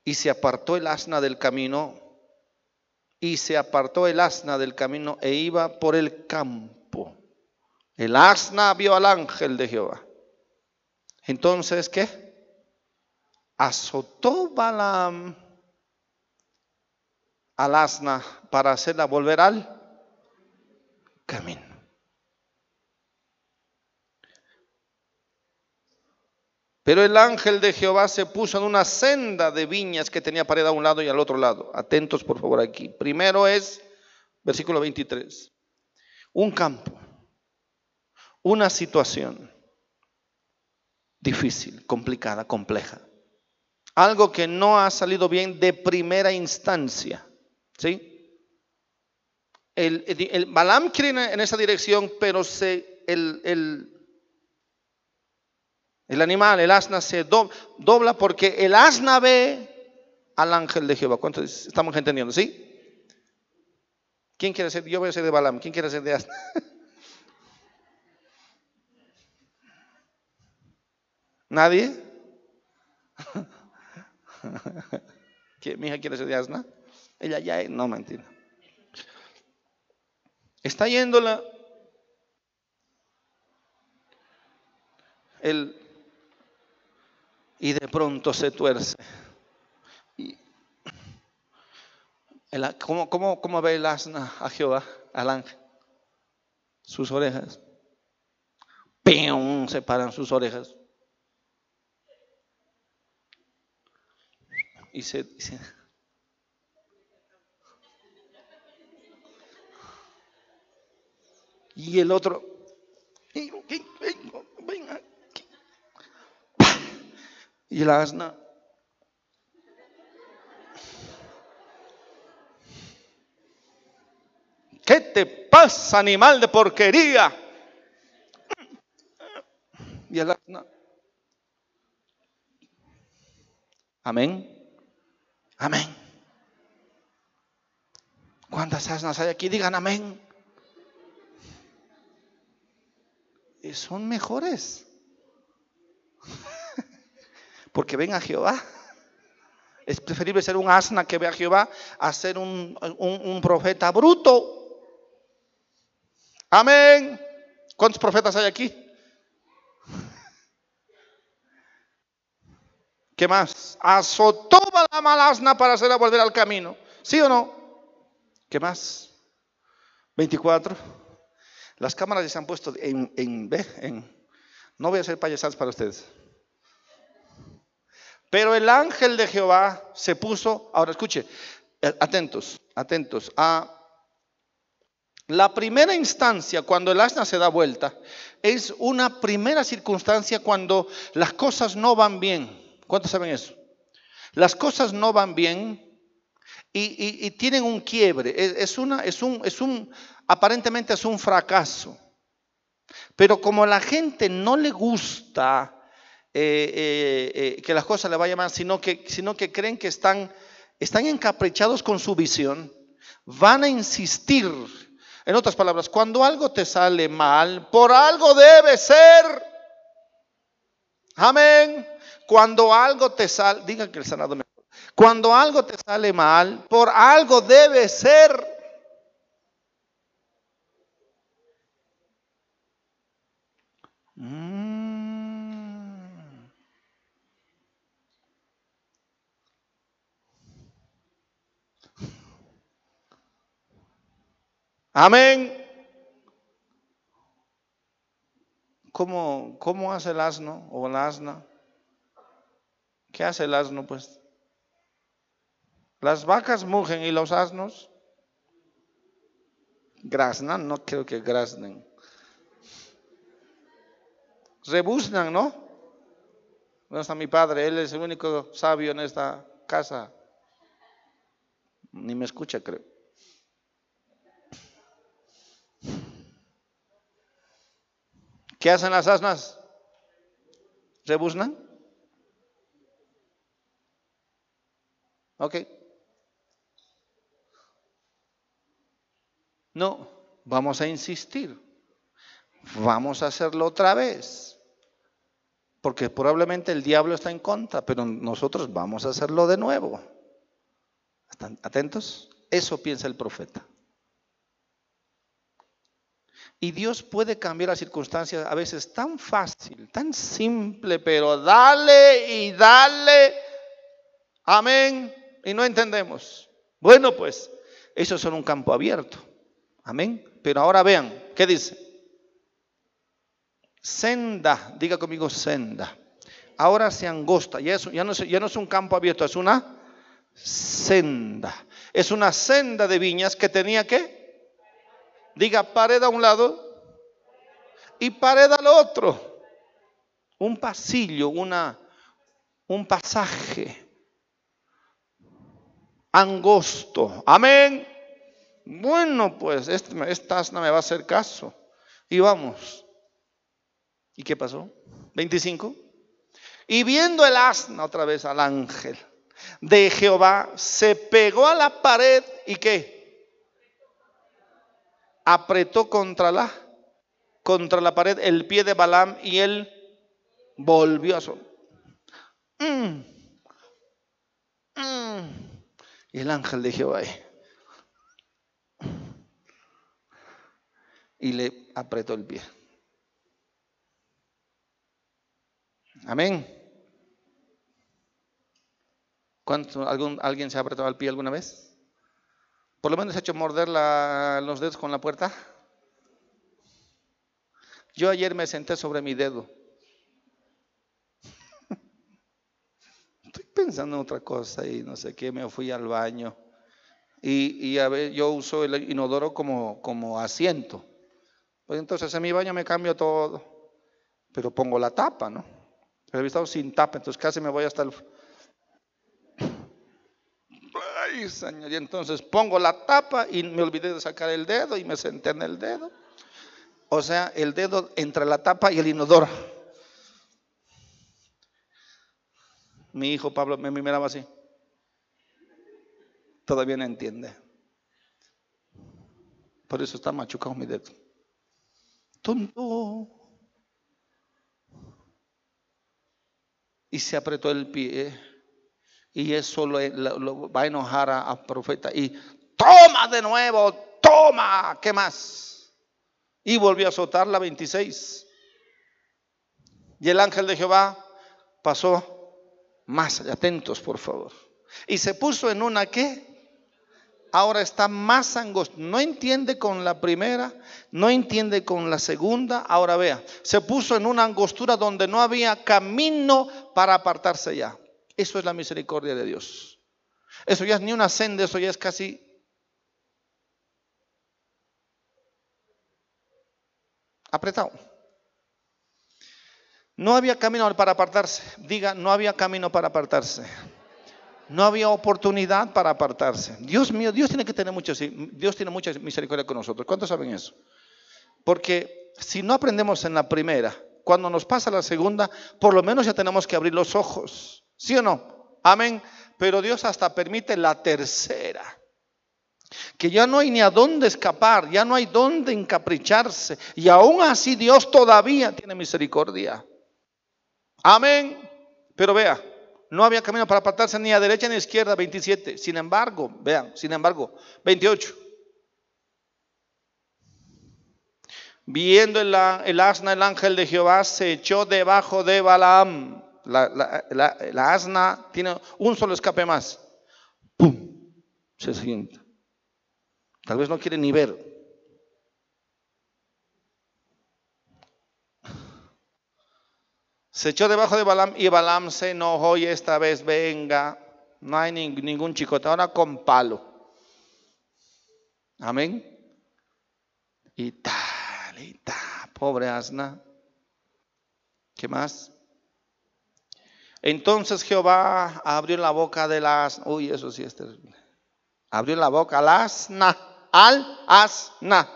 y se apartó el asna del camino y se apartó el asna del camino e iba por el campo. El asna vio al ángel de Jehová. Entonces, ¿qué? Azotó Balaam al asna para hacerla volver al camino. Pero el ángel de Jehová se puso en una senda de viñas que tenía pared a un lado y al otro lado. Atentos por favor aquí. Primero es, versículo 23, un campo, una situación difícil, complicada, compleja. Algo que no ha salido bien de primera instancia. ¿Sí? El, el, Balaam quiere en esa dirección, pero se, el, el el animal, el asna se dobla porque el asna ve al ángel de Jehová. ¿Cuántos estamos entendiendo? ¿Sí? ¿Quién quiere ser? Yo voy a ser de Balaam. ¿Quién quiere ser de asna? ¿Nadie? ¿Mi hija quiere ser de asna? Ella ya no mentira. Está yéndola el y de pronto se tuerce. ¿cómo, ve el asna a Jehová, al ángel? Sus orejas. ¡Pium! Se paran sus orejas. Y se, dice y el otro, venga, y la asna. ¿Qué te pasa, animal de porquería? Y el asna. Amén. Amén. ¿Cuántas asnas hay aquí? Digan amén. Y son mejores. Porque ven a Jehová. Es preferible ser un asna que ve a Jehová a ser un, un profeta bruto. Amén. ¿Cuántos profetas hay aquí? ¿Qué más? Azotó la malasna para hacerla volver al camino. ¿Sí o no? ¿Qué más? 24. Las cámaras ya se han puesto en, en, no voy a hacer payasadas para ustedes. Pero el ángel de Jehová se puso, ahora escuche, eh, atentos, atentos, a la primera instancia cuando el asna se da vuelta es una primera circunstancia cuando las cosas no van bien. ¿Cuántos saben eso? Las cosas no van bien y, tienen un quiebre. Es, una, es, un, es un, aparentemente es un fracaso. Pero como a la gente no le gusta eh, eh, eh, que las cosas le vayan mal, sino que, sino que creen que están, están encaprichados con su visión, van a insistir. En otras palabras, cuando algo te sale mal, por algo debe ser. Amén. Cuando algo te sale, diga que el sanado mejor. Cuando algo te sale mal, por algo debe ser. Mm. Amén. ¿Cómo, ¿Cómo hace el asno o la asna? ¿Qué hace el asno pues? Las vacas mugen y los asnos graznan, no creo que graznen. Rebuznan, ¿no? No está mi padre, él es el único sabio en esta casa. Ni me escucha, creo. ¿Qué hacen las asnas? ¿Rebuznan? ¿Ok? No, vamos a insistir. Vamos a hacerlo otra vez. Porque probablemente el diablo está en contra, pero nosotros vamos a hacerlo de nuevo. ¿Están atentos? Eso piensa el profeta. Y Dios puede cambiar las circunstancias a veces tan fácil, tan simple, pero dale y dale. Amén y no entendemos. Bueno, pues, eso son un campo abierto. Amén. Pero ahora vean, ¿qué dice? Senda, diga conmigo senda. Ahora se angosta, ya, ya, no, ya no es un campo abierto, es una senda. Es una senda de viñas que tenía que, diga, pared a un lado y pared al otro. Un pasillo, una, un pasaje angosto. Amén. Bueno, pues este, esta asna me va a hacer caso. Y vamos. ¿Y qué pasó? 25. Y viendo el asna otra vez al ángel de Jehová, se pegó a la pared y qué? Apretó contra la contra la pared el pie de Balaam y él volvió a su. Mm. Mm. Y el ángel de Jehová y le apretó el pie. Amén. ¿Cuánto, algún, ¿Alguien se ha apretado el pie alguna vez? ¿Por lo menos ha hecho morder los dedos con la puerta? Yo ayer me senté sobre mi dedo. pensando en otra cosa y no sé qué, me fui al baño. Y, a ver, yo uso el inodoro como, como asiento. Pues entonces en mi baño me cambio todo, pero pongo la tapa, ¿no? Pero he estado sin tapa, entonces casi me voy hasta el... Señor. Y entonces pongo la tapa y me olvidé de sacar el dedo y me senté en el dedo. O sea, el dedo entre la tapa y el inodoro. Mi hijo Pablo me miraba así. Todavía no entiende. Por eso está machucado mi dedo. Tonto. Y se apretó el pie. Y eso lo, va a enojar al profeta. Y toma de nuevo, toma. ¿Qué más? Y volvió a azotar la 26. Y el ángel de Jehová pasó más atentos, por favor. Y se puso en una que ahora está más angosto. No entiende con la primera, no entiende con la segunda. Ahora vea, se puso en una angostura donde no había camino para apartarse ya. Eso es la misericordia de Dios. Eso ya es ni una senda, eso ya es casi apretado. No había camino para apartarse. Diga, no había camino para apartarse. No había oportunidad para apartarse. Dios mío, Dios tiene que tener mucho, Dios tiene mucha misericordia con nosotros. ¿Cuántos saben eso? Porque si no aprendemos en la primera, cuando nos pasa la segunda, por lo menos ya tenemos que abrir los ojos. ¿Sí o no? Amén. Pero Dios hasta permite la tercera. Que ya no hay ni a dónde escapar, ya no hay dónde encapricharse. Y aún así Dios todavía tiene misericordia. Amén. Pero vea, no había camino para apartarse ni a derecha ni a izquierda, 27. Sin embargo, vean, sin embargo, 28. Viendo el, asna, el ángel de Jehová se echó debajo de Balaam. La, asna tiene un solo escape más. ¡Pum! Se sienta. Tal vez no quiere ni ver. Se echó debajo de Balaam y Balaam se enojó y esta vez venga, no hay ningún chicote, ahora con palo. Amén. Y tal, y tal, pobre asna. ¿Qué más? Entonces Jehová abrió la boca del asna. Uy, eso sí es terrible. Abrió la boca al asna, al asna.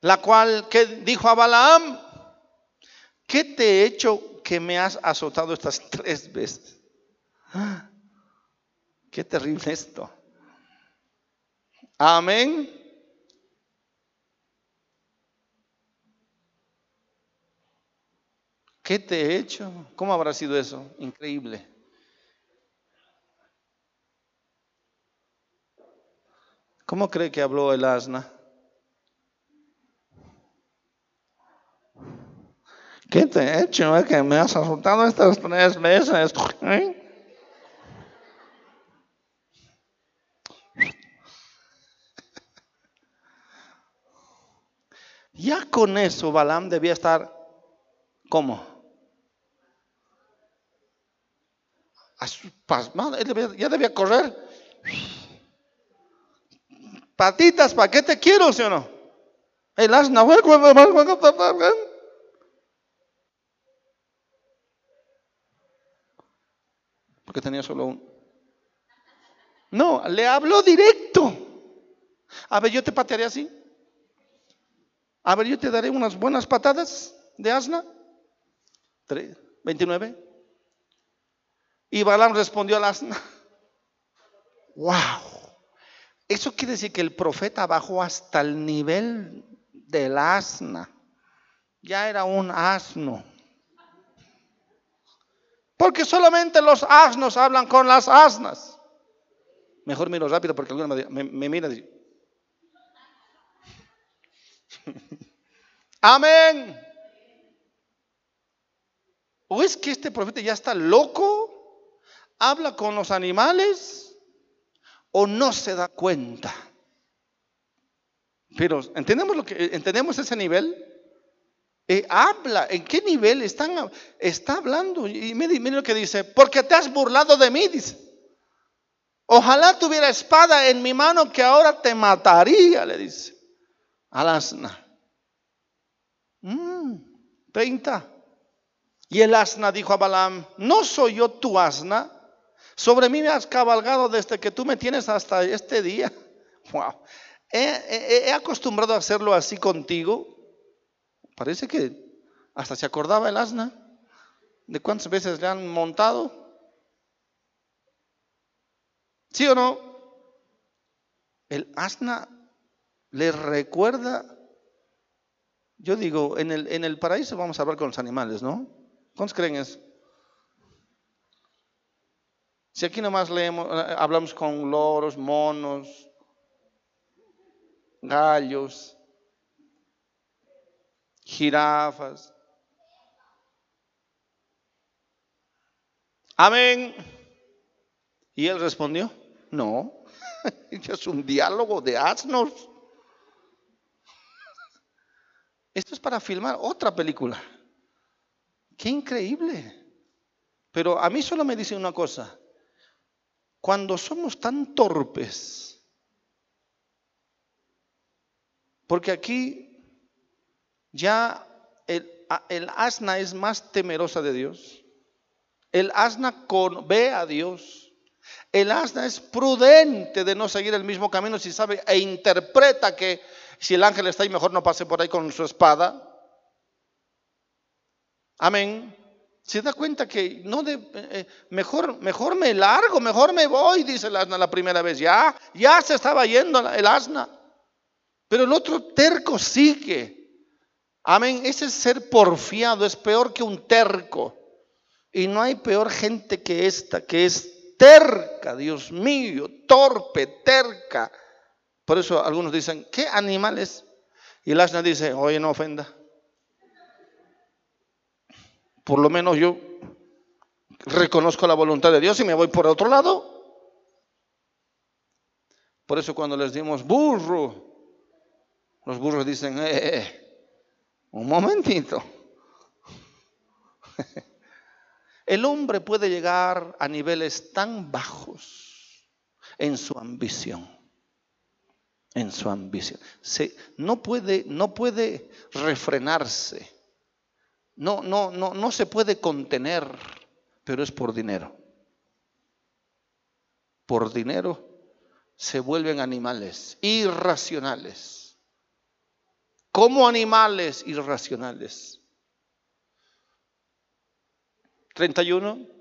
La cual, ¿qué dijo a Balaam? ¿qué te he hecho que me has azotado estas tres veces? Qué terrible esto. Amén. ¿Qué te he hecho? ¿Cómo habrá sido eso? Increíble. ¿Cómo cree que habló el asna? ¿Qué te he hecho? Eh? Que me has asustado estas tres veces. ¿Eh? Ya con eso Balaam debía estar ¿cómo? Pasmado, ya debía correr. Patitas, ¿para qué te quiero, sí o no? El asna, que tenía solo uno. No, le habló directo. A ver, yo te patearé así. A ver, yo te daré unas buenas patadas de asna. 29. Y Balaam respondió al asna. Wow. Eso quiere decir que el profeta bajó hasta el nivel del asna. Ya era un asno. Porque solamente los asnos hablan con las asnas. Mejor miro rápido porque alguna me, me, mira. Amén. ¿O es que este profeta ya está loco? ¿Habla con los animales? ¿O no se da cuenta? Pero ¿entendemos, lo que, ¿entendemos ese nivel? Eh, habla, ¿en qué nivel están, está hablando? Y mire, lo que dice, porque te has burlado de mí, dice. Ojalá tuviera espada en mi mano que ahora te mataría, le dice. Al asna. 30. Mm, y el asna dijo a Balaam, ¿no soy yo tu asna Sobre mí me has cabalgado desde que tú me tienes hasta este día. Wow. He, acostumbrado a hacerlo así contigo. Parece que hasta se acordaba el asna de cuántas veces le han montado. ¿Sí o no? El asna le recuerda, yo digo, en el, en el paraíso vamos a hablar con los animales, ¿no? ¿Cuántos creen eso? Si aquí nomás leemos, eh, hablamos con loros, monos, gallos, jirafas. Amén. Y él respondió, no, es un diálogo de asnos. Esto es para filmar otra película. Qué increíble. Pero a mí solo me dice una cosa. Cuando somos tan torpes, porque aquí ya el, asna es más temerosa de Dios. El asna con, ve a Dios. El asna es prudente de no seguir el mismo camino si sabe e interpreta que si el ángel está ahí, mejor no pase por ahí con su espada. Amén. Se da cuenta que no de, eh, eh, mejor, mejor me largo, mejor me voy, dice el asna la primera vez. Ya, ya se estaba yendo el asna. Pero el otro terco sigue. Amén. Ese ser porfiado es peor que un terco. Y no hay peor gente que esta, que es terca, Dios mío, torpe, terca. Por eso algunos dicen, ¿qué animales? Y el asna dice, oye, no ofenda. Por lo menos yo reconozco la voluntad de Dios y me voy por otro lado. Por eso cuando les dimos burro, los burros dicen, eh, eh, eh un momentito. El hombre puede llegar a niveles tan bajos en su ambición en su ambición. Se, no, puede, no puede refrenarse. No, no, no, no se puede contener, pero es por dinero. Por dinero se vuelven animales irracionales. Como animales irracionales. 31.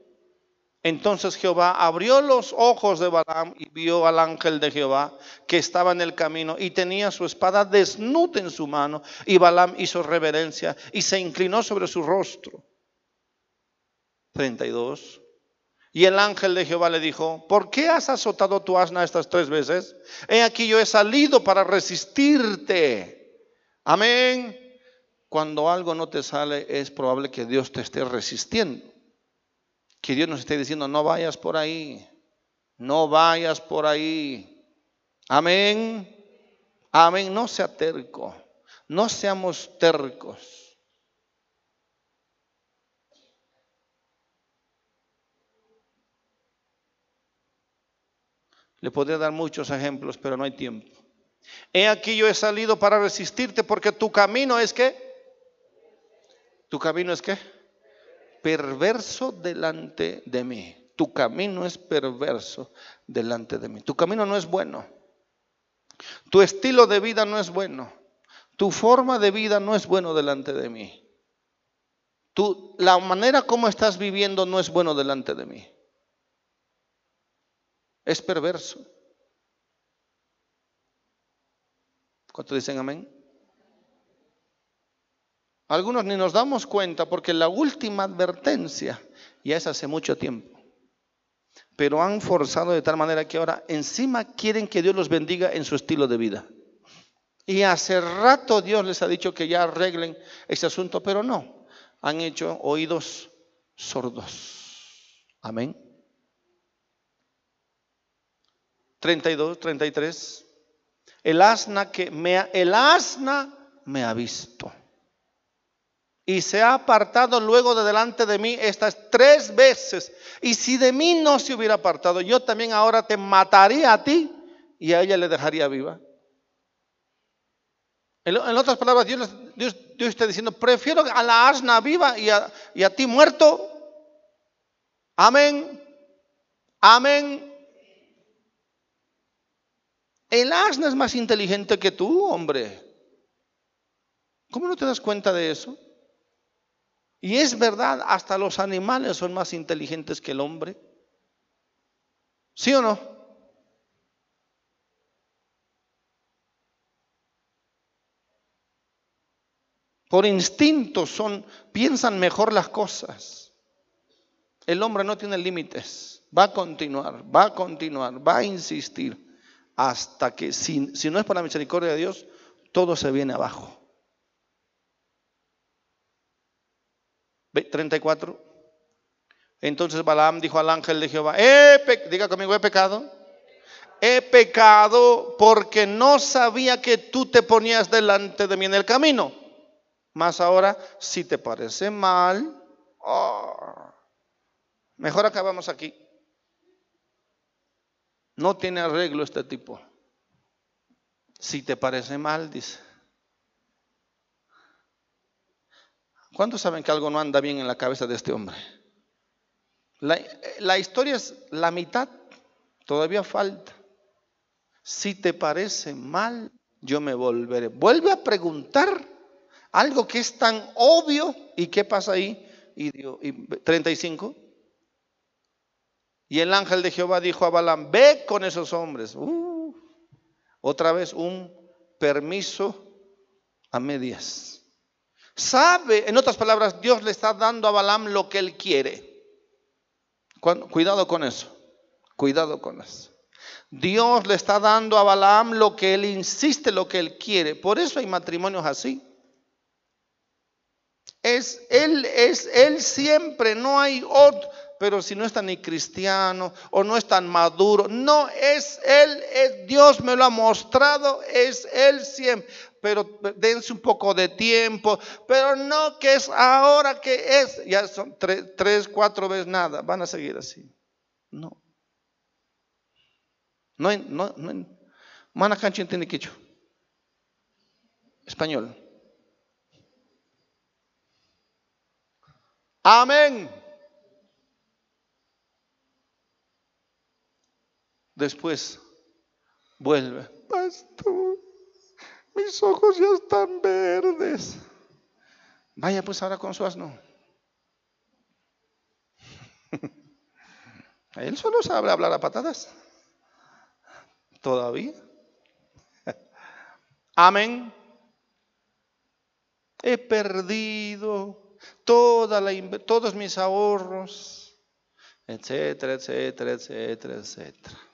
Entonces Jehová abrió los ojos de Balaam y vio al ángel de Jehová que estaba en el camino y tenía su espada desnuda en su mano. Y Balaam hizo reverencia y se inclinó sobre su rostro. 32. Y el ángel de Jehová le dijo, ¿por qué has azotado tu asna estas tres veces? He aquí yo he salido para resistirte. Amén. Cuando algo no te sale es probable que Dios te esté resistiendo que Dios nos esté diciendo, no vayas por ahí, no vayas por ahí. Amén. Amén. No sea terco, no seamos tercos. Le podría dar muchos ejemplos, pero no hay tiempo. He aquí yo he salido para resistirte porque tu camino es que, tu camino es que, perverso delante de mí. Tu camino es perverso delante de mí. Tu camino no es bueno. Tu estilo de vida no es bueno. Tu forma de vida no es bueno delante de mí. Tu, la manera como estás viviendo no es bueno delante de mí. Es perverso. ¿Cuánto dicen amén? Algunos ni nos damos cuenta porque la última advertencia ya es hace mucho tiempo. Pero han forzado de tal manera que ahora encima quieren que Dios los bendiga en su estilo de vida. Y hace rato Dios les ha dicho que ya arreglen ese asunto, pero no. Han hecho oídos sordos. Amén. 32, 33. El asna que me el asna me ha visto y se ha apartado luego de delante de mí estas tres veces. Y si de mí no se hubiera apartado, yo también ahora te mataría a ti y a ella le dejaría viva. En, otras palabras, Dios, está diciendo, prefiero a la asna viva y a, y a ti muerto. Amén. Amén. El asno es más inteligente que tú, hombre. ¿Cómo no te das cuenta de eso? Y es verdad, hasta los animales son más inteligentes que el hombre. ¿Sí o no? Por instinto son, piensan mejor las cosas. El hombre no tiene límites. Va a continuar, va a continuar, va a insistir hasta que, si, si no es por la misericordia de Dios, todo se viene abajo. 34. Entonces Balaam dijo al ángel de Jehová, diga conmigo, he pecado. He pecado porque no sabía que tú te ponías delante de mí en el camino. Más ahora, si te parece mal, oh, mejor acabamos aquí. No tiene arreglo este tipo. Si te parece mal, dice. ¿Cuántos saben que algo no anda bien en la cabeza de este hombre? La, historia es la mitad, todavía falta. Si te parece mal, yo me volveré. Vuelve a preguntar algo que es tan obvio. ¿Y qué pasa ahí? Y, y 35. Y el ángel de Jehová dijo a Balaam, ve con esos hombres. Uh, otra vez un permiso a medias. Sabe, en otras palabras, Dios le está dando a Balaam lo que él quiere. Cuidado con eso. Cuidado con eso. Dios le está dando a Balaam lo que él insiste, lo que él quiere. Por eso hay matrimonios así. Es él, es él siempre, no hay otro. Pero si no está ni cristiano o no es tan maduro, no es él, es Dios me lo ha mostrado, es él siempre pero dense un poco de tiempo, pero no que es ahora que es, ya son tres, cuatro veces nada, van a seguir así. No. No, no, no. Mana cancha entiende quicho. Español. Amén. Después vuelve. Pastor. Mis ojos ya están verdes. Vaya pues ahora con su asno. Él solo sabe hablar a patadas. Todavía. Amén. He perdido toda la, todos mis ahorros, etcétera, etcétera, etcétera, etcétera.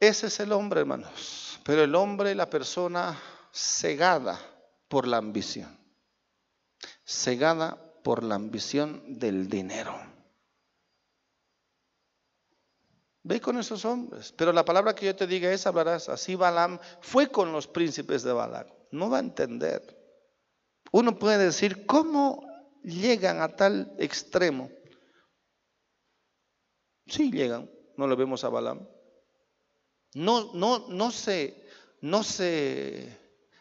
Ese es el hombre, hermanos. Pero el hombre, la persona cegada por la ambición, cegada por la ambición del dinero. Ve con esos hombres. Pero la palabra que yo te diga es, hablarás así. Balaam fue con los príncipes de Balaam. No va a entender. Uno puede decir, ¿cómo llegan a tal extremo? Sí llegan, no lo vemos a Balaam. No, no, no se, no se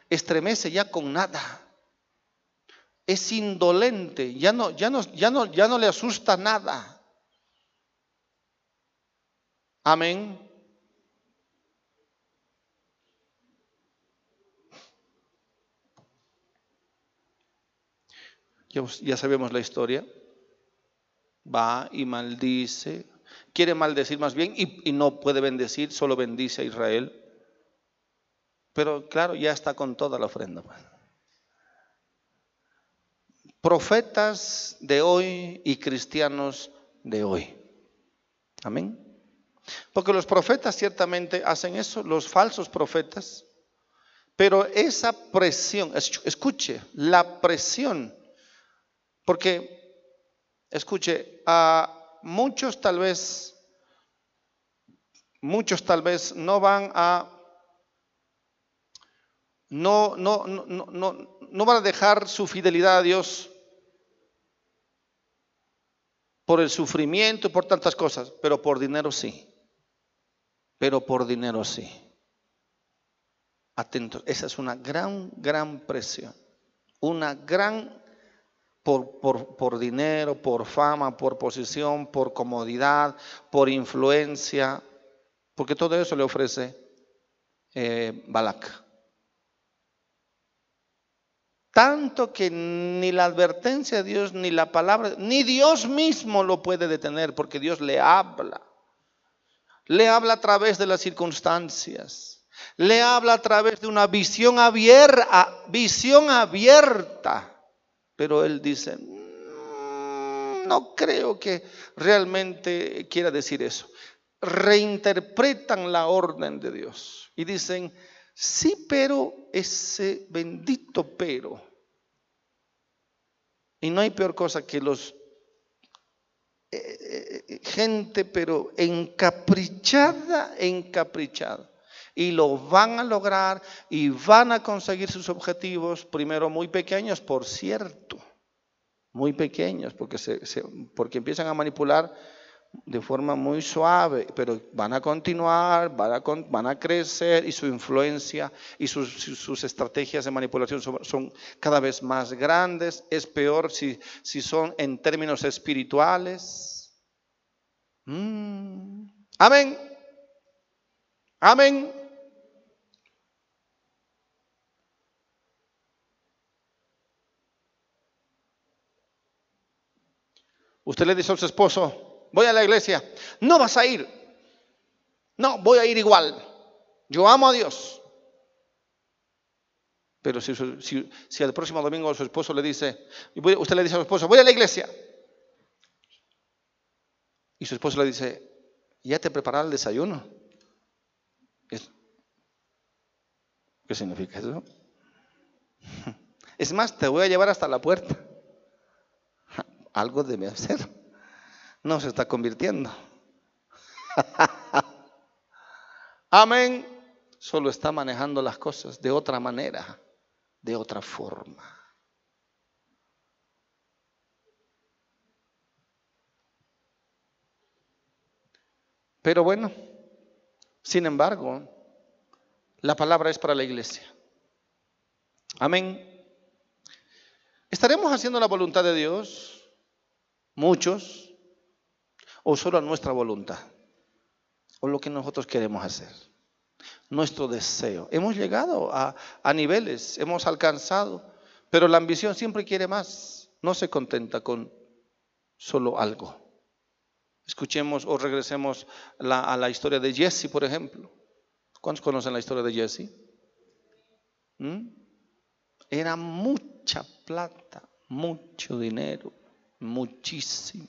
estremece ya con nada. Es indolente, ya no, ya no, ya no, ya no le asusta nada. Amén. Ya, sabemos la historia. Va y maldice quiere maldecir más bien y, no puede bendecir, solo bendice a Israel. Pero claro, ya está con toda la ofrenda. Pues. Profetas de hoy y cristianos de hoy. Amén. Porque los profetas ciertamente hacen eso, los falsos profetas. Pero esa presión, escuche, la presión, porque, escuche, a muchos tal vez, muchos tal vez no van a, no, no, no, no, no van a dejar su fidelidad a Dios por el sufrimiento y por tantas cosas, pero por dinero sí. Pero por dinero sí. Atentos, esa es una gran, gran presión. Una gran por, por, por dinero, por fama, por posición, por comodidad, por influencia, porque todo eso le ofrece eh, Balak. Tanto que ni la advertencia de Dios, ni la palabra, ni Dios mismo lo puede detener, porque Dios le habla. Le habla a través de las circunstancias. Le habla a través de una visión abierta, visión abierta pero él dice, mm, no creo que realmente quiera decir eso. Reinterpretan la orden de Dios y dicen, sí, pero ese bendito pero. Y no hay peor cosa que los eh, eh, eh, gente, pero encaprichada, encaprichada y lo van a lograr y van a conseguir sus objetivos, primero muy pequeños, por cierto, muy pequeños, porque, se, porque empiezan a manipular de forma muy suave, pero van a continuar, van a, van a crecer y su influencia y sus, sus estrategias de manipulación son, cada vez más grandes. Es peor si, si son en términos espirituales. Mm. Amén. Amén. Usted le dice a su esposo, voy a la iglesia, no vas a ir. No, voy a ir igual. Yo amo a Dios. Pero si, si, el próximo domingo su esposo le dice, usted le dice a su esposo, voy a la iglesia. Y su esposo le dice, ¿ya te prepararon el desayuno? ¿Qué significa eso? Es más, te voy a llevar hasta la puerta algo debe hacer. No se está convirtiendo. Amén. Solo está manejando las cosas de otra manera, de otra forma. Pero bueno, sin embargo, la palabra es para la iglesia. Amén. ¿Estaremos haciendo la voluntad de Dios? Muchos, o solo a nuestra voluntad, o lo que nosotros queremos hacer, nuestro deseo. Hemos llegado a, niveles, hemos alcanzado, pero la ambición siempre quiere más, no se contenta con solo algo. Escuchemos o regresemos a la historia de Jesse, por ejemplo. ¿Cuántos conocen la historia de Jesse? ¿Mm? Era mucha plata, mucho dinero muchísimo.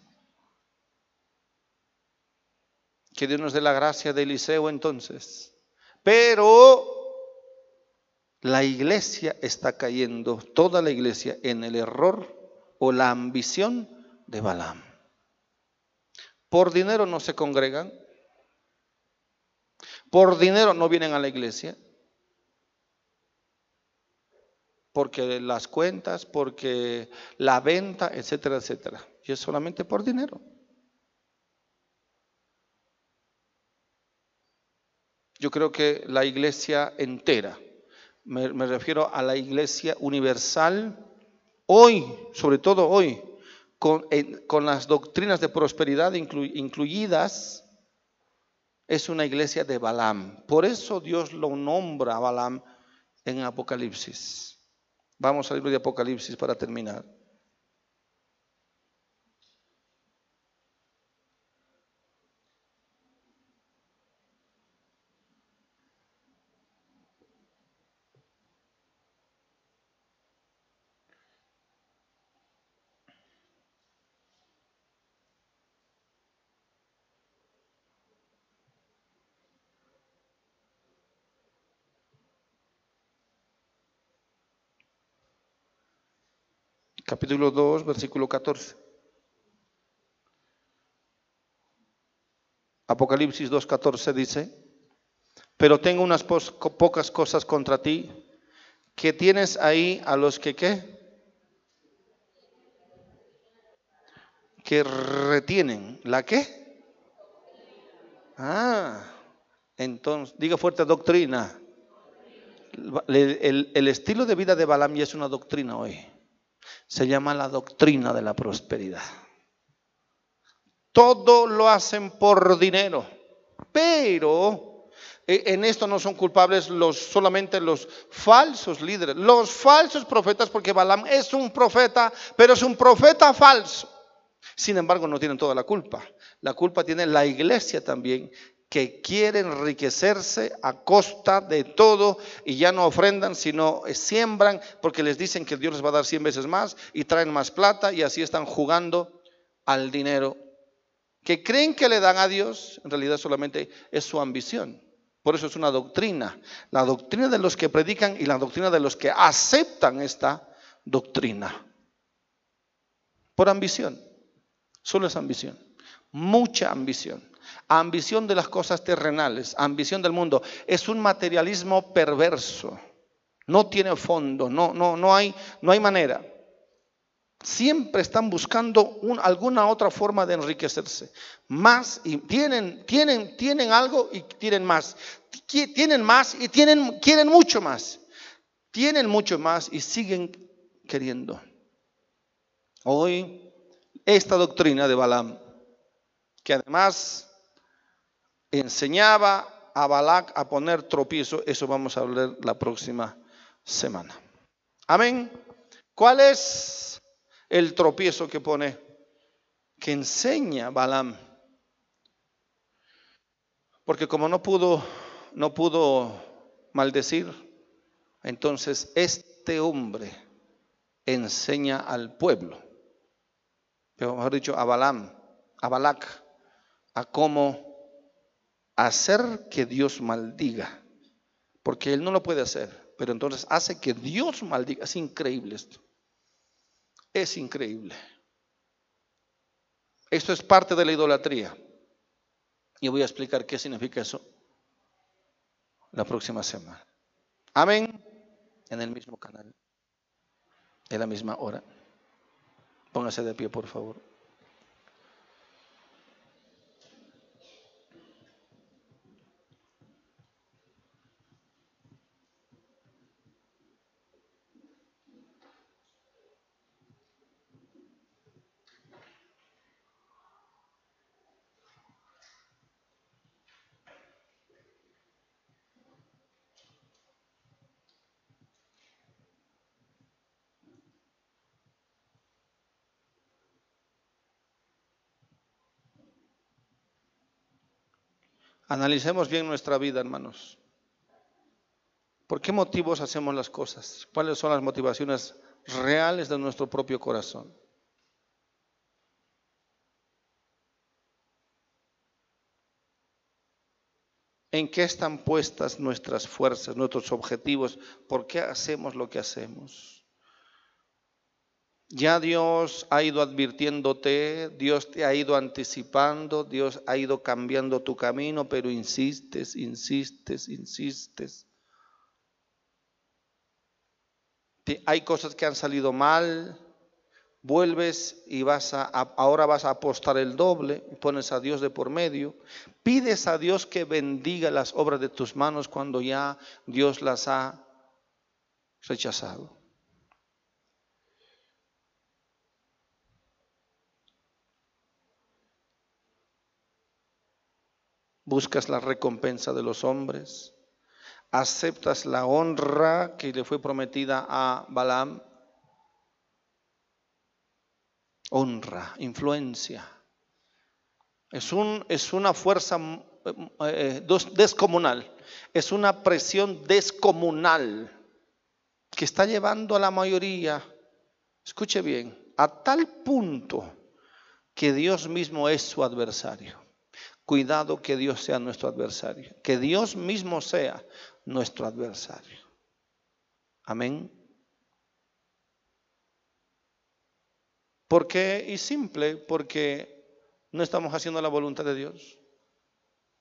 Que Dios nos dé la gracia de Eliseo entonces. Pero la iglesia está cayendo, toda la iglesia, en el error o la ambición de Balaam. Por dinero no se congregan, por dinero no vienen a la iglesia, porque las cuentas, porque la venta, etcétera, etcétera. Y es solamente por dinero. Yo creo que la iglesia entera, me, refiero a la iglesia universal, hoy, sobre todo hoy, con, las doctrinas de prosperidad incluidas, es una iglesia de Balaam. Por eso Dios lo nombra a Balaam en Apocalipsis. Vamos al libro de Apocalipsis para terminar. Capítulo 2, versículo 14. Apocalipsis 2.14 dice, pero tengo unas pocas cosas contra ti, que tienes ahí a los que qué? Que retienen. ¿La qué? Ah, entonces, diga fuerte doctrina. El, estilo de vida de Balaam ya es una doctrina hoy. Se llama la doctrina de la prosperidad. Todo lo hacen por dinero, pero eh, en esto no son culpables solamente los falsos líderes, los falsos profetas, porque Balaam es un profeta, pero es un profeta falso. Sin embargo, no tienen toda la culpa. La culpa tiene la iglesia también, que quiere enriquecerse a costa de todo y ya no ofrendan, sino siembran porque les dicen que Dios les va a dar cien veces más y traen más plata y así están jugando al dinero que creen que le dan a Dios, en realidad solamente es su ambición. Por eso es una doctrina, la doctrina de los que predican y la doctrina de los que aceptan esta doctrina. Por ambición, solo es ambición, mucha ambición. Ambición de las cosas terrenales, ambición del mundo. Es un materialismo perverso. No tiene fondo, no, no, no, hay, no hay manera. Siempre están buscando alguna otra forma de enriquecerse. Más y tienen, tienen, tienen algo y tienen más. Tienen más y tienen, quieren mucho más. Tienen mucho más y siguen queriendo. Hoy, esta doctrina de Balaam, que además enseñaba a Balac a poner tropiezo, eso vamos a hablar la próxima semana. Amén. ¿Cuál es el tropiezo que pone, que enseña Balaam? Porque como no pudo, no pudo maldecir, entonces este hombre enseña al pueblo, mejor dicho, a Balaam, a Balac, a cómo hacer que Dios maldiga, porque él no lo puede hacer, pero entonces hace que Dios maldiga. Es increíble esto. Es increíble. Esto es parte de la idolatría. Y voy a explicar qué significa eso la próxima semana. Amén. En el mismo canal. En la misma hora. Póngase de pie, por favor. Analicemos bien nuestra vida, hermanos. ¿Por qué motivos hacemos las cosas? ¿Cuáles son las motivaciones reales de nuestro propio corazón? ¿En qué están puestas nuestras fuerzas, nuestros objetivos? ¿Por qué hacemos lo que hacemos? Ya Dios ha ido advirtiéndote, Dios te ha ido anticipando, Dios ha ido cambiando tu camino, pero insistes, insistes, insistes. hay cosas que han salido mal, vuelves y vas a, ahora vas a apostar el doble, pones a Dios de por medio, pides a Dios que bendiga las obras de tus manos cuando ya Dios las ha rechazado. Buscas la recompensa de los hombres, aceptas la honra que le fue prometida a Balaam. Honra, influencia. Es, un, es una fuerza eh, descomunal, es una presión descomunal que está llevando a la mayoría, escuche bien, a tal punto que Dios mismo es su adversario. Cuidado que Dios sea nuestro adversario, que Dios mismo sea nuestro adversario. Amén. ¿Por qué? Y simple, porque no estamos haciendo la voluntad de Dios.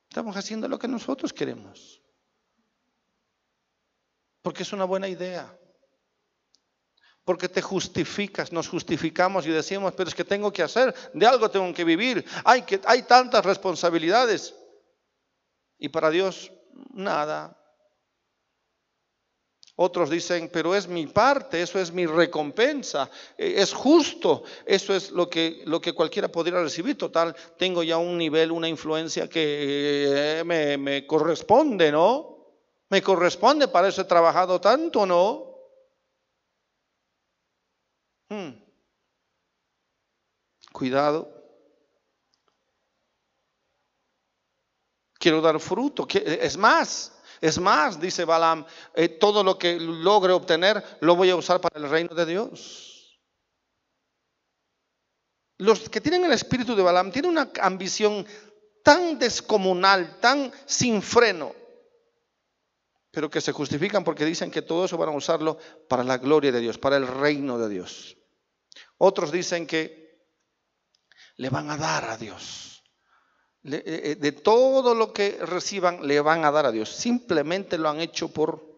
Estamos haciendo lo que nosotros queremos. Porque es una buena idea porque te justificas, nos justificamos y decimos, pero es que tengo que hacer, de algo tengo que vivir, hay, que, hay tantas responsabilidades. Y para Dios, nada. Otros dicen, pero es mi parte, eso es mi recompensa, eh, es justo, eso es lo que, lo que cualquiera podría recibir. Total, tengo ya un nivel, una influencia que eh, me, me corresponde, ¿no? Me corresponde, para eso he trabajado tanto, ¿no? Hmm. Cuidado. Quiero dar fruto. Es más, es más, dice Balaam, eh, todo lo que logre obtener lo voy a usar para el reino de Dios. Los que tienen el espíritu de Balaam tienen una ambición tan descomunal, tan sin freno, pero que se justifican porque dicen que todo eso van a usarlo para la gloria de Dios, para el reino de Dios. Otros dicen que le van a dar a Dios. Eh, eh, de todo lo que reciban le van a dar a Dios. Simplemente lo han hecho por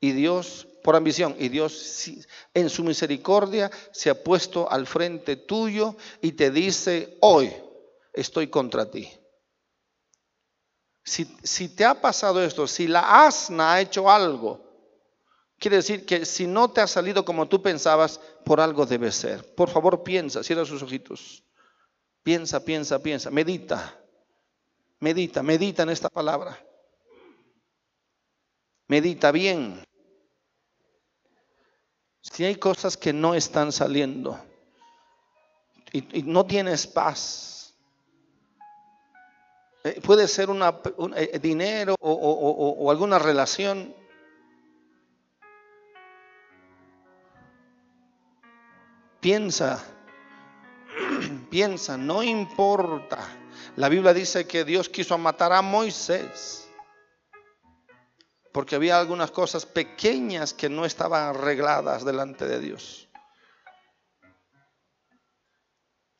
y Dios por ambición y Dios en su misericordia se ha puesto al frente tuyo y te dice, hoy estoy contra ti. Si, te ha pasado esto, si la asna ha hecho algo, quiere decir que si no te ha salido como tú pensabas, por algo debe ser. Por favor, piensa, cierra sus ojitos. Piensa, piensa, piensa, medita. Medita, medita en esta palabra. Medita bien. Si hay cosas que no están saliendo y, no tienes paz, eh, puede ser una, eh, dinero o alguna relación. Piensa, piensa, no importa la Biblia dice que Dios quiso matar a Moisés porque había algunas cosas pequeñas que no estaban arregladas delante de Dios.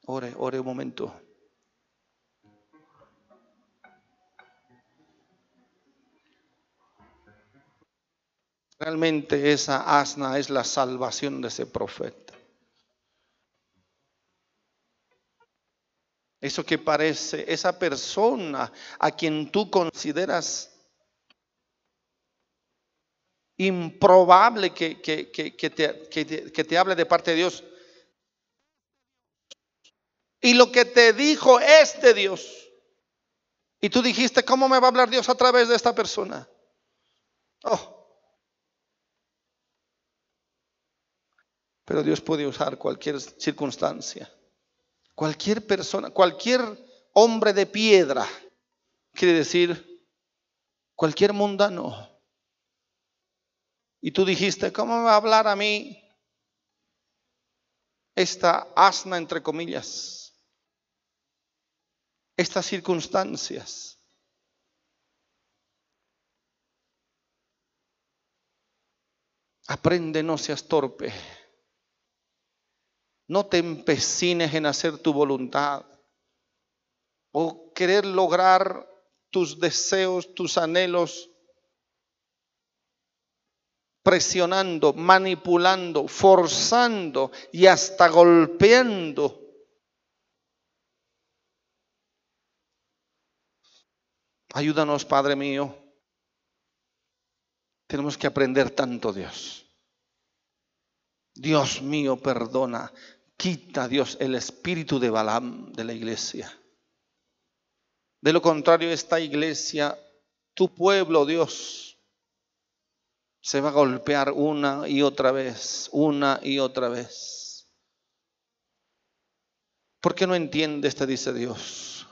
Ore, ore un momento. Realmente esa asna es la salvación de ese profeta. Eso que parece, esa persona a quien tú consideras improbable que, que, te, que te hable de parte de Dios. Y lo que te dijo es de Dios. Y tú dijiste, ¿cómo me va a hablar Dios a través de esta persona? Oh. Pero Dios puede usar cualquier circunstancia. Cualquier persona, cualquier hombre de piedra, quiere decir cualquier mundano. Y tú dijiste, ¿cómo me va a hablar a mí esta asna, entre comillas? Estas circunstancias. Aprende, no seas torpe. No te empecines en hacer tu voluntad o querer lograr tus deseos, tus anhelos, presionando, manipulando, forzando y hasta golpeando. Ayúdanos, Padre mío. Tenemos que aprender tanto, Dios. Dios mío, perdona. Quita, Dios, el espíritu de Balaam de la iglesia. De lo contrario, esta iglesia, tu pueblo, Dios, se va a golpear una y otra vez, una y otra vez. ¿Por qué no entiendes? Te dice Dios.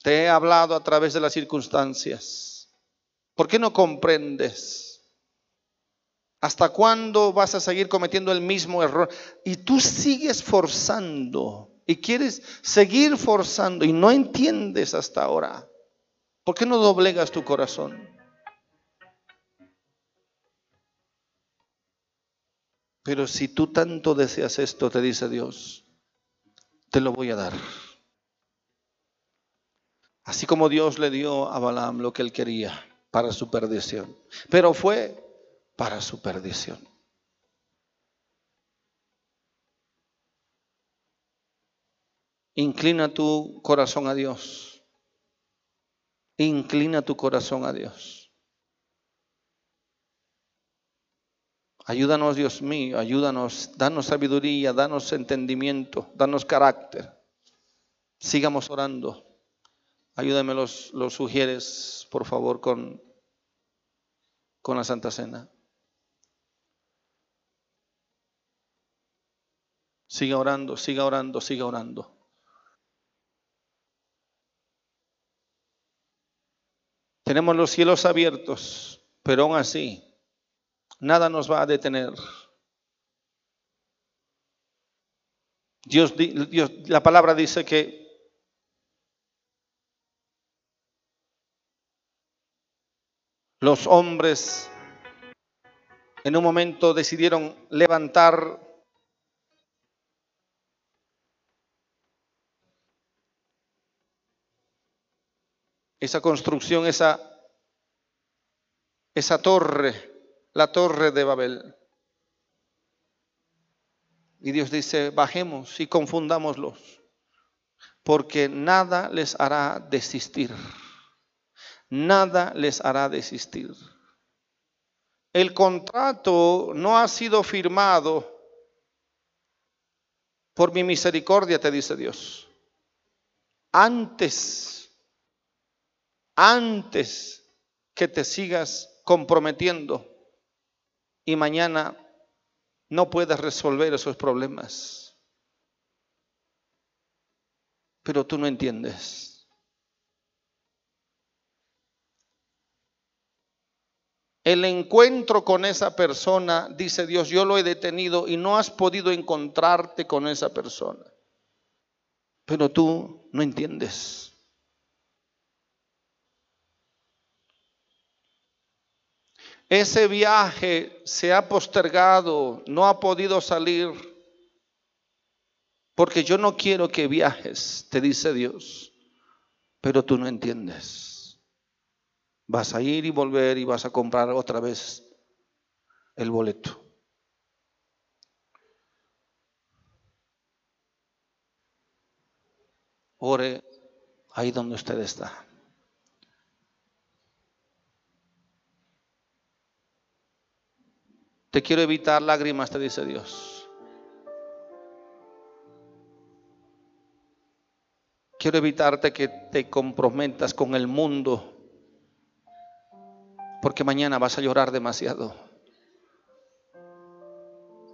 Te he hablado a través de las circunstancias. ¿Por qué no comprendes? ¿Hasta cuándo vas a seguir cometiendo el mismo error? Y tú sigues forzando y quieres seguir forzando y no entiendes hasta ahora. ¿Por qué no doblegas tu corazón? Pero si tú tanto deseas esto, te dice Dios, te lo voy a dar. Así como Dios le dio a Balaam lo que él quería para su perdición. Pero fue para su perdición. Inclina tu corazón a Dios. Inclina tu corazón a Dios. Ayúdanos, Dios mío, ayúdanos, danos sabiduría, danos entendimiento, danos carácter. Sigamos orando. Ayúdame los, los sugieres, por favor, con, con la Santa Cena. Siga orando, siga orando, siga orando. Tenemos los cielos abiertos, pero aún así, nada nos va a detener. Dios, Dios, la palabra dice que los hombres en un momento decidieron levantar esa construcción, esa, esa torre, la torre de Babel. Y Dios dice, bajemos y confundámoslos, porque nada les hará desistir. Nada les hará desistir. El contrato no ha sido firmado por mi misericordia, te dice Dios. Antes antes que te sigas comprometiendo y mañana no puedas resolver esos problemas. Pero tú no entiendes. El encuentro con esa persona, dice Dios, yo lo he detenido y no has podido encontrarte con esa persona. Pero tú no entiendes. Ese viaje se ha postergado, no ha podido salir, porque yo no quiero que viajes, te dice Dios, pero tú no entiendes. Vas a ir y volver y vas a comprar otra vez el boleto. Ore ahí donde usted está. Te quiero evitar lágrimas, te dice Dios. Quiero evitarte que te comprometas con el mundo, porque mañana vas a llorar demasiado.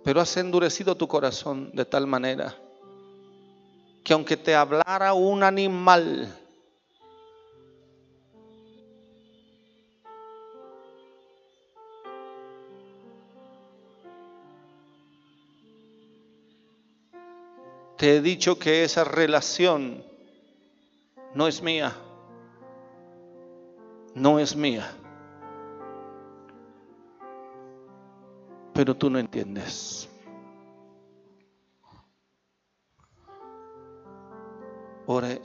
Pero has endurecido tu corazón de tal manera que aunque te hablara un animal, Te he dicho que esa relación no es mía. No es mía. Pero tú no entiendes. Ore,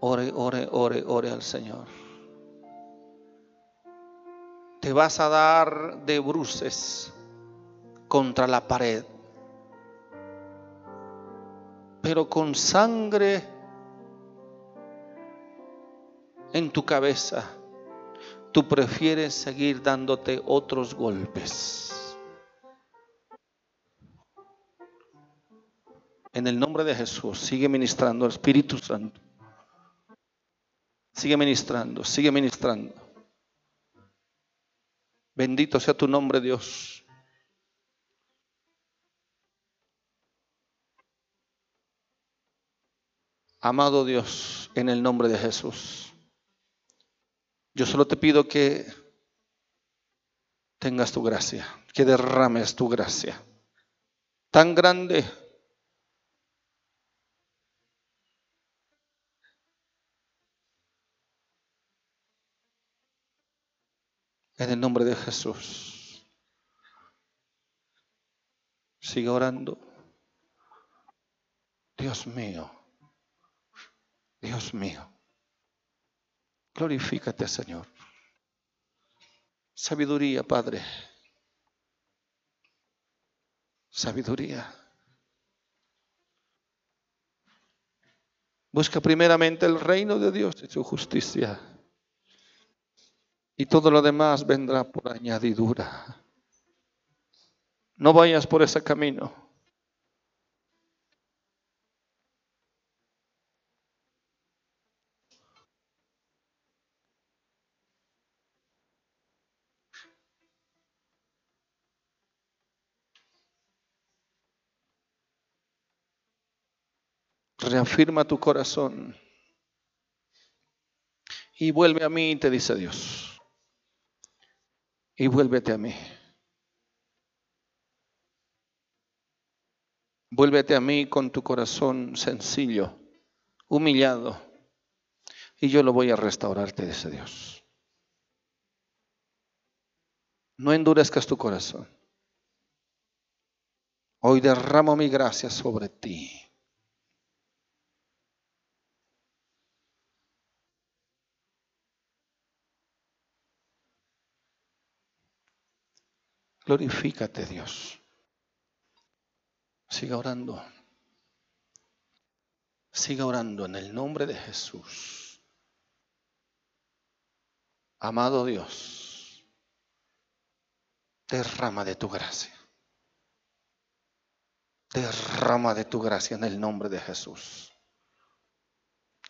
ore, ore, ore, ore al Señor. Te vas a dar de bruces contra la pared pero con sangre en tu cabeza, tú prefieres seguir dándote otros golpes. En el nombre de Jesús, sigue ministrando al Espíritu Santo. Sigue ministrando, sigue ministrando. Bendito sea tu nombre, Dios. Amado Dios, en el nombre de Jesús, yo solo te pido que tengas tu gracia, que derrames tu gracia tan grande en el nombre de Jesús. Sigue orando. Dios mío. Dios mío, glorifícate, Señor. Sabiduría, Padre. Sabiduría. Busca primeramente el reino de Dios y su justicia. Y todo lo demás vendrá por añadidura. No vayas por ese camino. Reafirma tu corazón. Y vuelve a mí, te dice Dios. Y vuélvete a mí. Vuélvete a mí con tu corazón sencillo, humillado. Y yo lo voy a restaurar, te dice Dios. No endurezcas tu corazón. Hoy derramo mi gracia sobre ti. Glorifícate, Dios. Siga orando. Siga orando en el nombre de Jesús. Amado Dios, derrama de tu gracia. Derrama de tu gracia en el nombre de Jesús.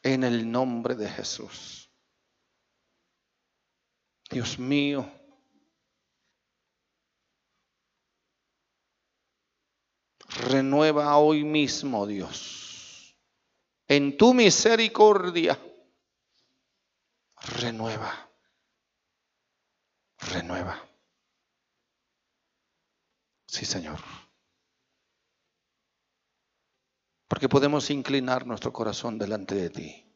En el nombre de Jesús. Dios mío, Renueva hoy mismo, Dios. En tu misericordia. Renueva. Renueva. Sí, Señor. Porque podemos inclinar nuestro corazón delante de ti.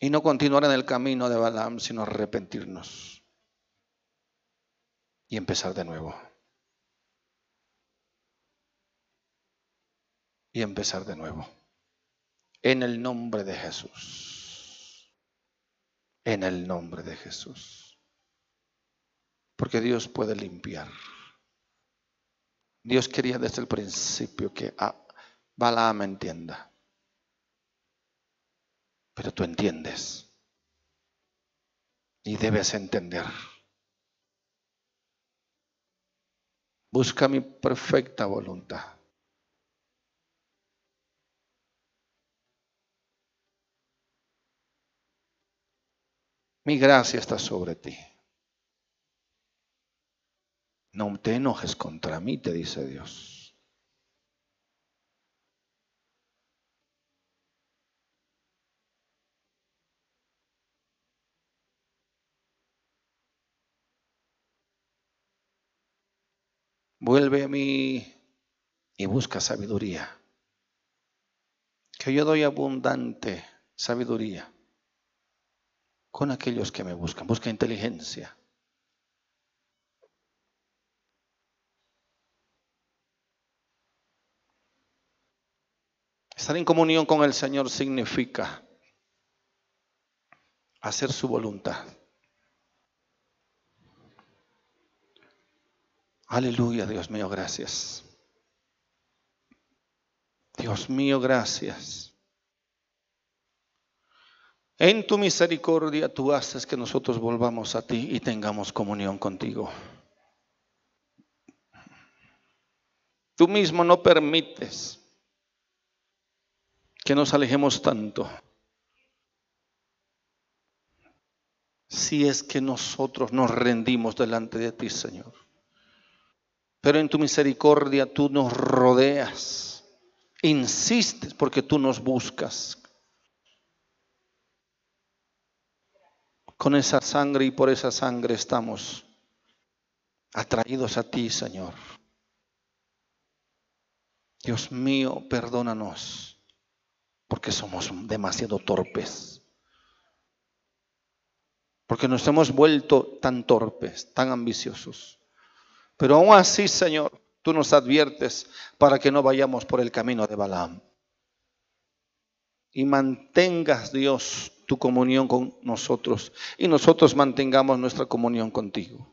Y no continuar en el camino de Balaam, sino arrepentirnos. Y empezar de nuevo. Y empezar de nuevo. En el nombre de Jesús. En el nombre de Jesús. Porque Dios puede limpiar. Dios quería desde el principio que Balaam entienda. Pero tú entiendes. Y debes entender. Busca mi perfecta voluntad. Mi gracia está sobre ti. No te enojes contra mí, te dice Dios. Vuelve a mí y busca sabiduría. Que yo doy abundante sabiduría con aquellos que me buscan. Busca inteligencia. Estar en comunión con el Señor significa hacer su voluntad. Aleluya, Dios mío, gracias. Dios mío, gracias. En tu misericordia tú haces que nosotros volvamos a ti y tengamos comunión contigo. Tú mismo no permites que nos alejemos tanto. Si es que nosotros nos rendimos delante de ti, Señor. Pero en tu misericordia tú nos rodeas, insistes porque tú nos buscas, Con esa sangre y por esa sangre estamos atraídos a ti, Señor. Dios mío, perdónanos, porque somos demasiado torpes. Porque nos hemos vuelto tan torpes, tan ambiciosos. Pero aún así, Señor, tú nos adviertes para que no vayamos por el camino de Balaam. Y mantengas, Dios, tu comunión con nosotros y nosotros mantengamos nuestra comunión contigo.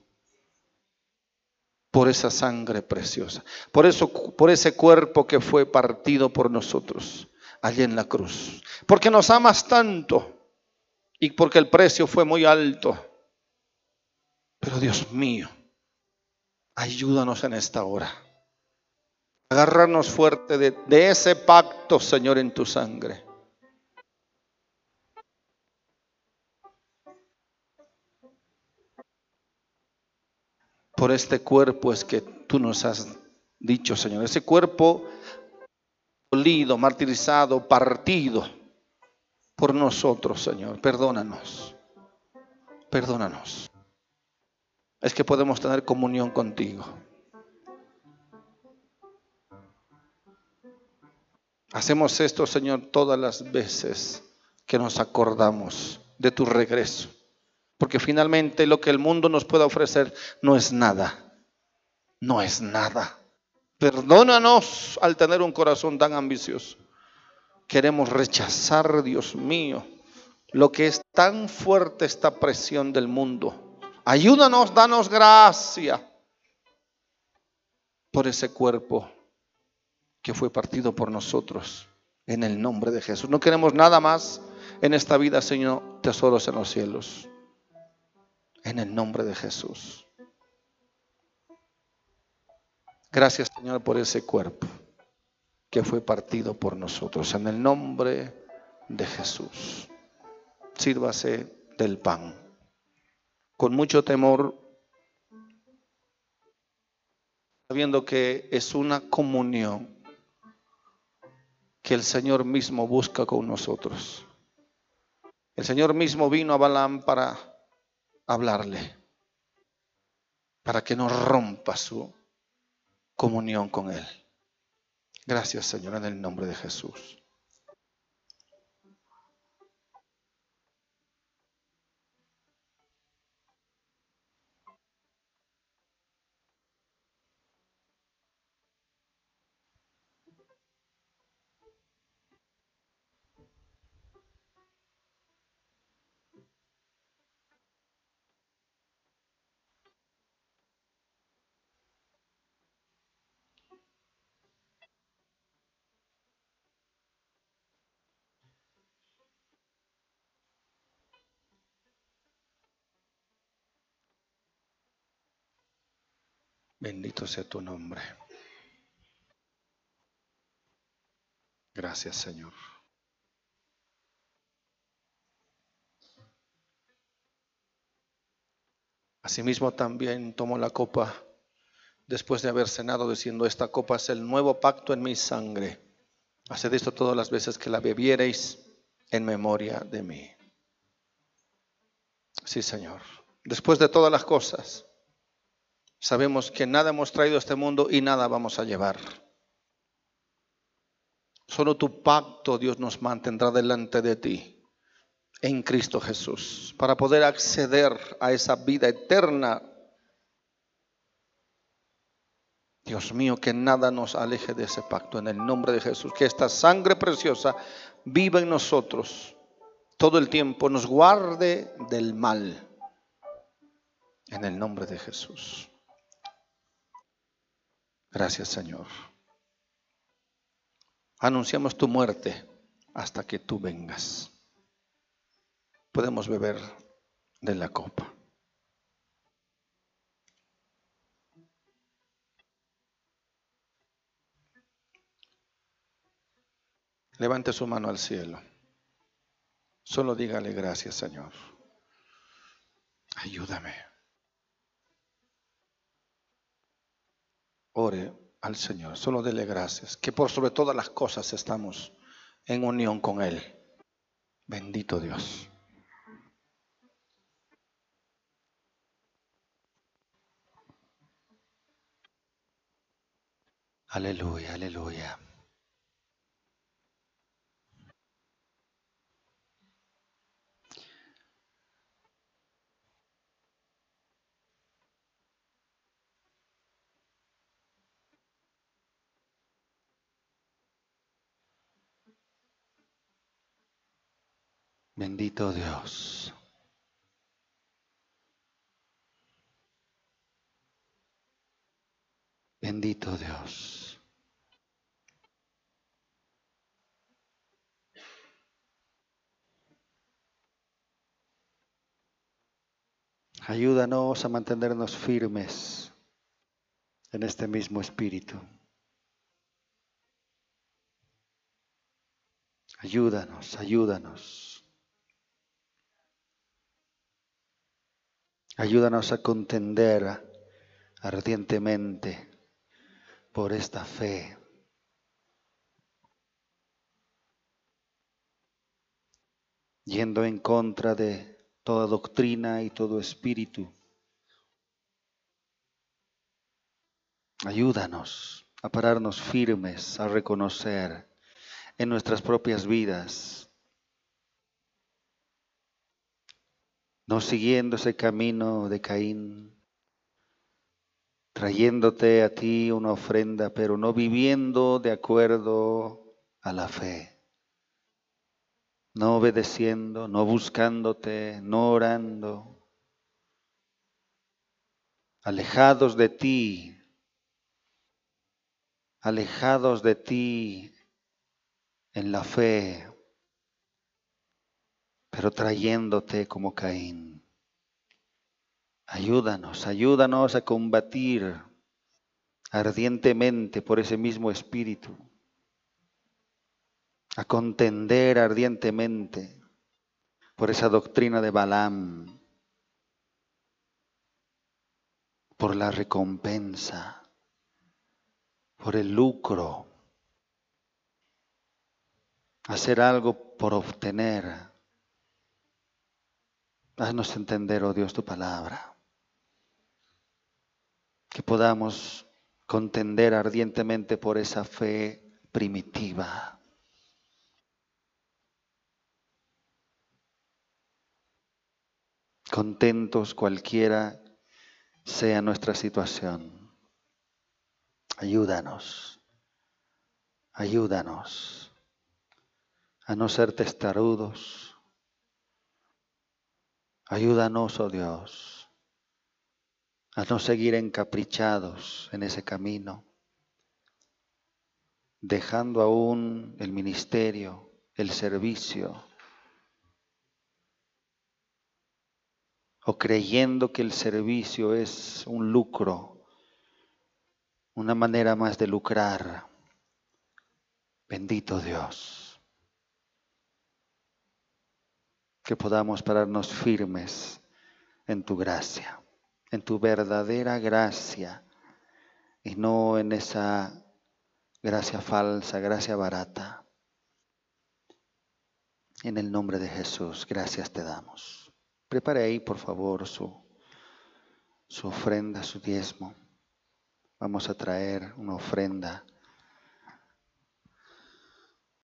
Por esa sangre preciosa, por eso por ese cuerpo que fue partido por nosotros allí en la cruz. Porque nos amas tanto y porque el precio fue muy alto. Pero Dios mío, ayúdanos en esta hora. Agarrarnos fuerte de, de ese pacto, Señor, en tu sangre. Por este cuerpo es que tú nos has dicho, Señor. Ese cuerpo dolido, martirizado, partido por nosotros, Señor. Perdónanos. Perdónanos. Es que podemos tener comunión contigo. Hacemos esto, Señor, todas las veces que nos acordamos de tu regreso. Porque finalmente lo que el mundo nos pueda ofrecer no es nada. No es nada. Perdónanos al tener un corazón tan ambicioso. Queremos rechazar, Dios mío, lo que es tan fuerte esta presión del mundo. Ayúdanos, danos gracia por ese cuerpo que fue partido por nosotros en el nombre de Jesús. No queremos nada más en esta vida, Señor, tesoros en los cielos. En el nombre de Jesús. Gracias, Señor, por ese cuerpo que fue partido por nosotros. En el nombre de Jesús. Sírvase del pan. Con mucho temor, sabiendo que es una comunión que el Señor mismo busca con nosotros. El Señor mismo vino a Balaam para hablarle, para que no rompa su comunión con Él. Gracias Señor en el nombre de Jesús. Bendito sea tu nombre. Gracias, Señor. Asimismo también tomo la copa después de haber cenado diciendo, esta copa es el nuevo pacto en mi sangre. Haced esto todas las veces que la bebiereis en memoria de mí. Sí, Señor. Después de todas las cosas, sabemos que nada hemos traído a este mundo y nada vamos a llevar. Solo tu pacto, Dios, nos mantendrá delante de ti en Cristo Jesús para poder acceder a esa vida eterna. Dios mío, que nada nos aleje de ese pacto en el nombre de Jesús. Que esta sangre preciosa viva en nosotros todo el tiempo, nos guarde del mal. En el nombre de Jesús. Gracias Señor. Anunciamos tu muerte hasta que tú vengas. Podemos beber de la copa. Levante su mano al cielo. Solo dígale gracias, Señor. Ayúdame. Ore al Señor, solo dele gracias, que por sobre todas las cosas estamos en unión con Él. Bendito Dios. Aleluya, aleluya. Bendito Dios. Bendito Dios. Ayúdanos a mantenernos firmes en este mismo espíritu. Ayúdanos, ayúdanos. Ayúdanos a contender ardientemente por esta fe. Yendo en contra de toda doctrina y todo espíritu. Ayúdanos a pararnos firmes, a reconocer en nuestras propias vidas, no siguiendo ese camino de Caín, trayéndote a ti una ofrenda, pero no viviendo de acuerdo a la fe no obedeciendo, no buscándote, no orando, alejados de ti, alejados de ti en la fe, pero trayéndote como Caín. Ayúdanos, ayúdanos a combatir ardientemente por ese mismo espíritu a contender ardientemente por esa doctrina de Balaam, por la recompensa, por el lucro, hacer algo por obtener. Haznos entender, oh Dios, tu palabra. Que podamos contender ardientemente por esa fe primitiva contentos cualquiera sea nuestra situación. Ayúdanos, ayúdanos a no ser testarudos. Ayúdanos, oh Dios, a no seguir encaprichados en ese camino, dejando aún el ministerio, el servicio, o creyendo que el servicio es un lucro, una manera más de lucrar. Bendito Dios. Que podamos pararnos firmes en tu gracia, en tu verdadera gracia y no en esa gracia falsa, gracia barata. En el nombre de Jesús, gracias te damos. Prepare ahí, por favor, su, su ofrenda, su diezmo. Vamos a traer una ofrenda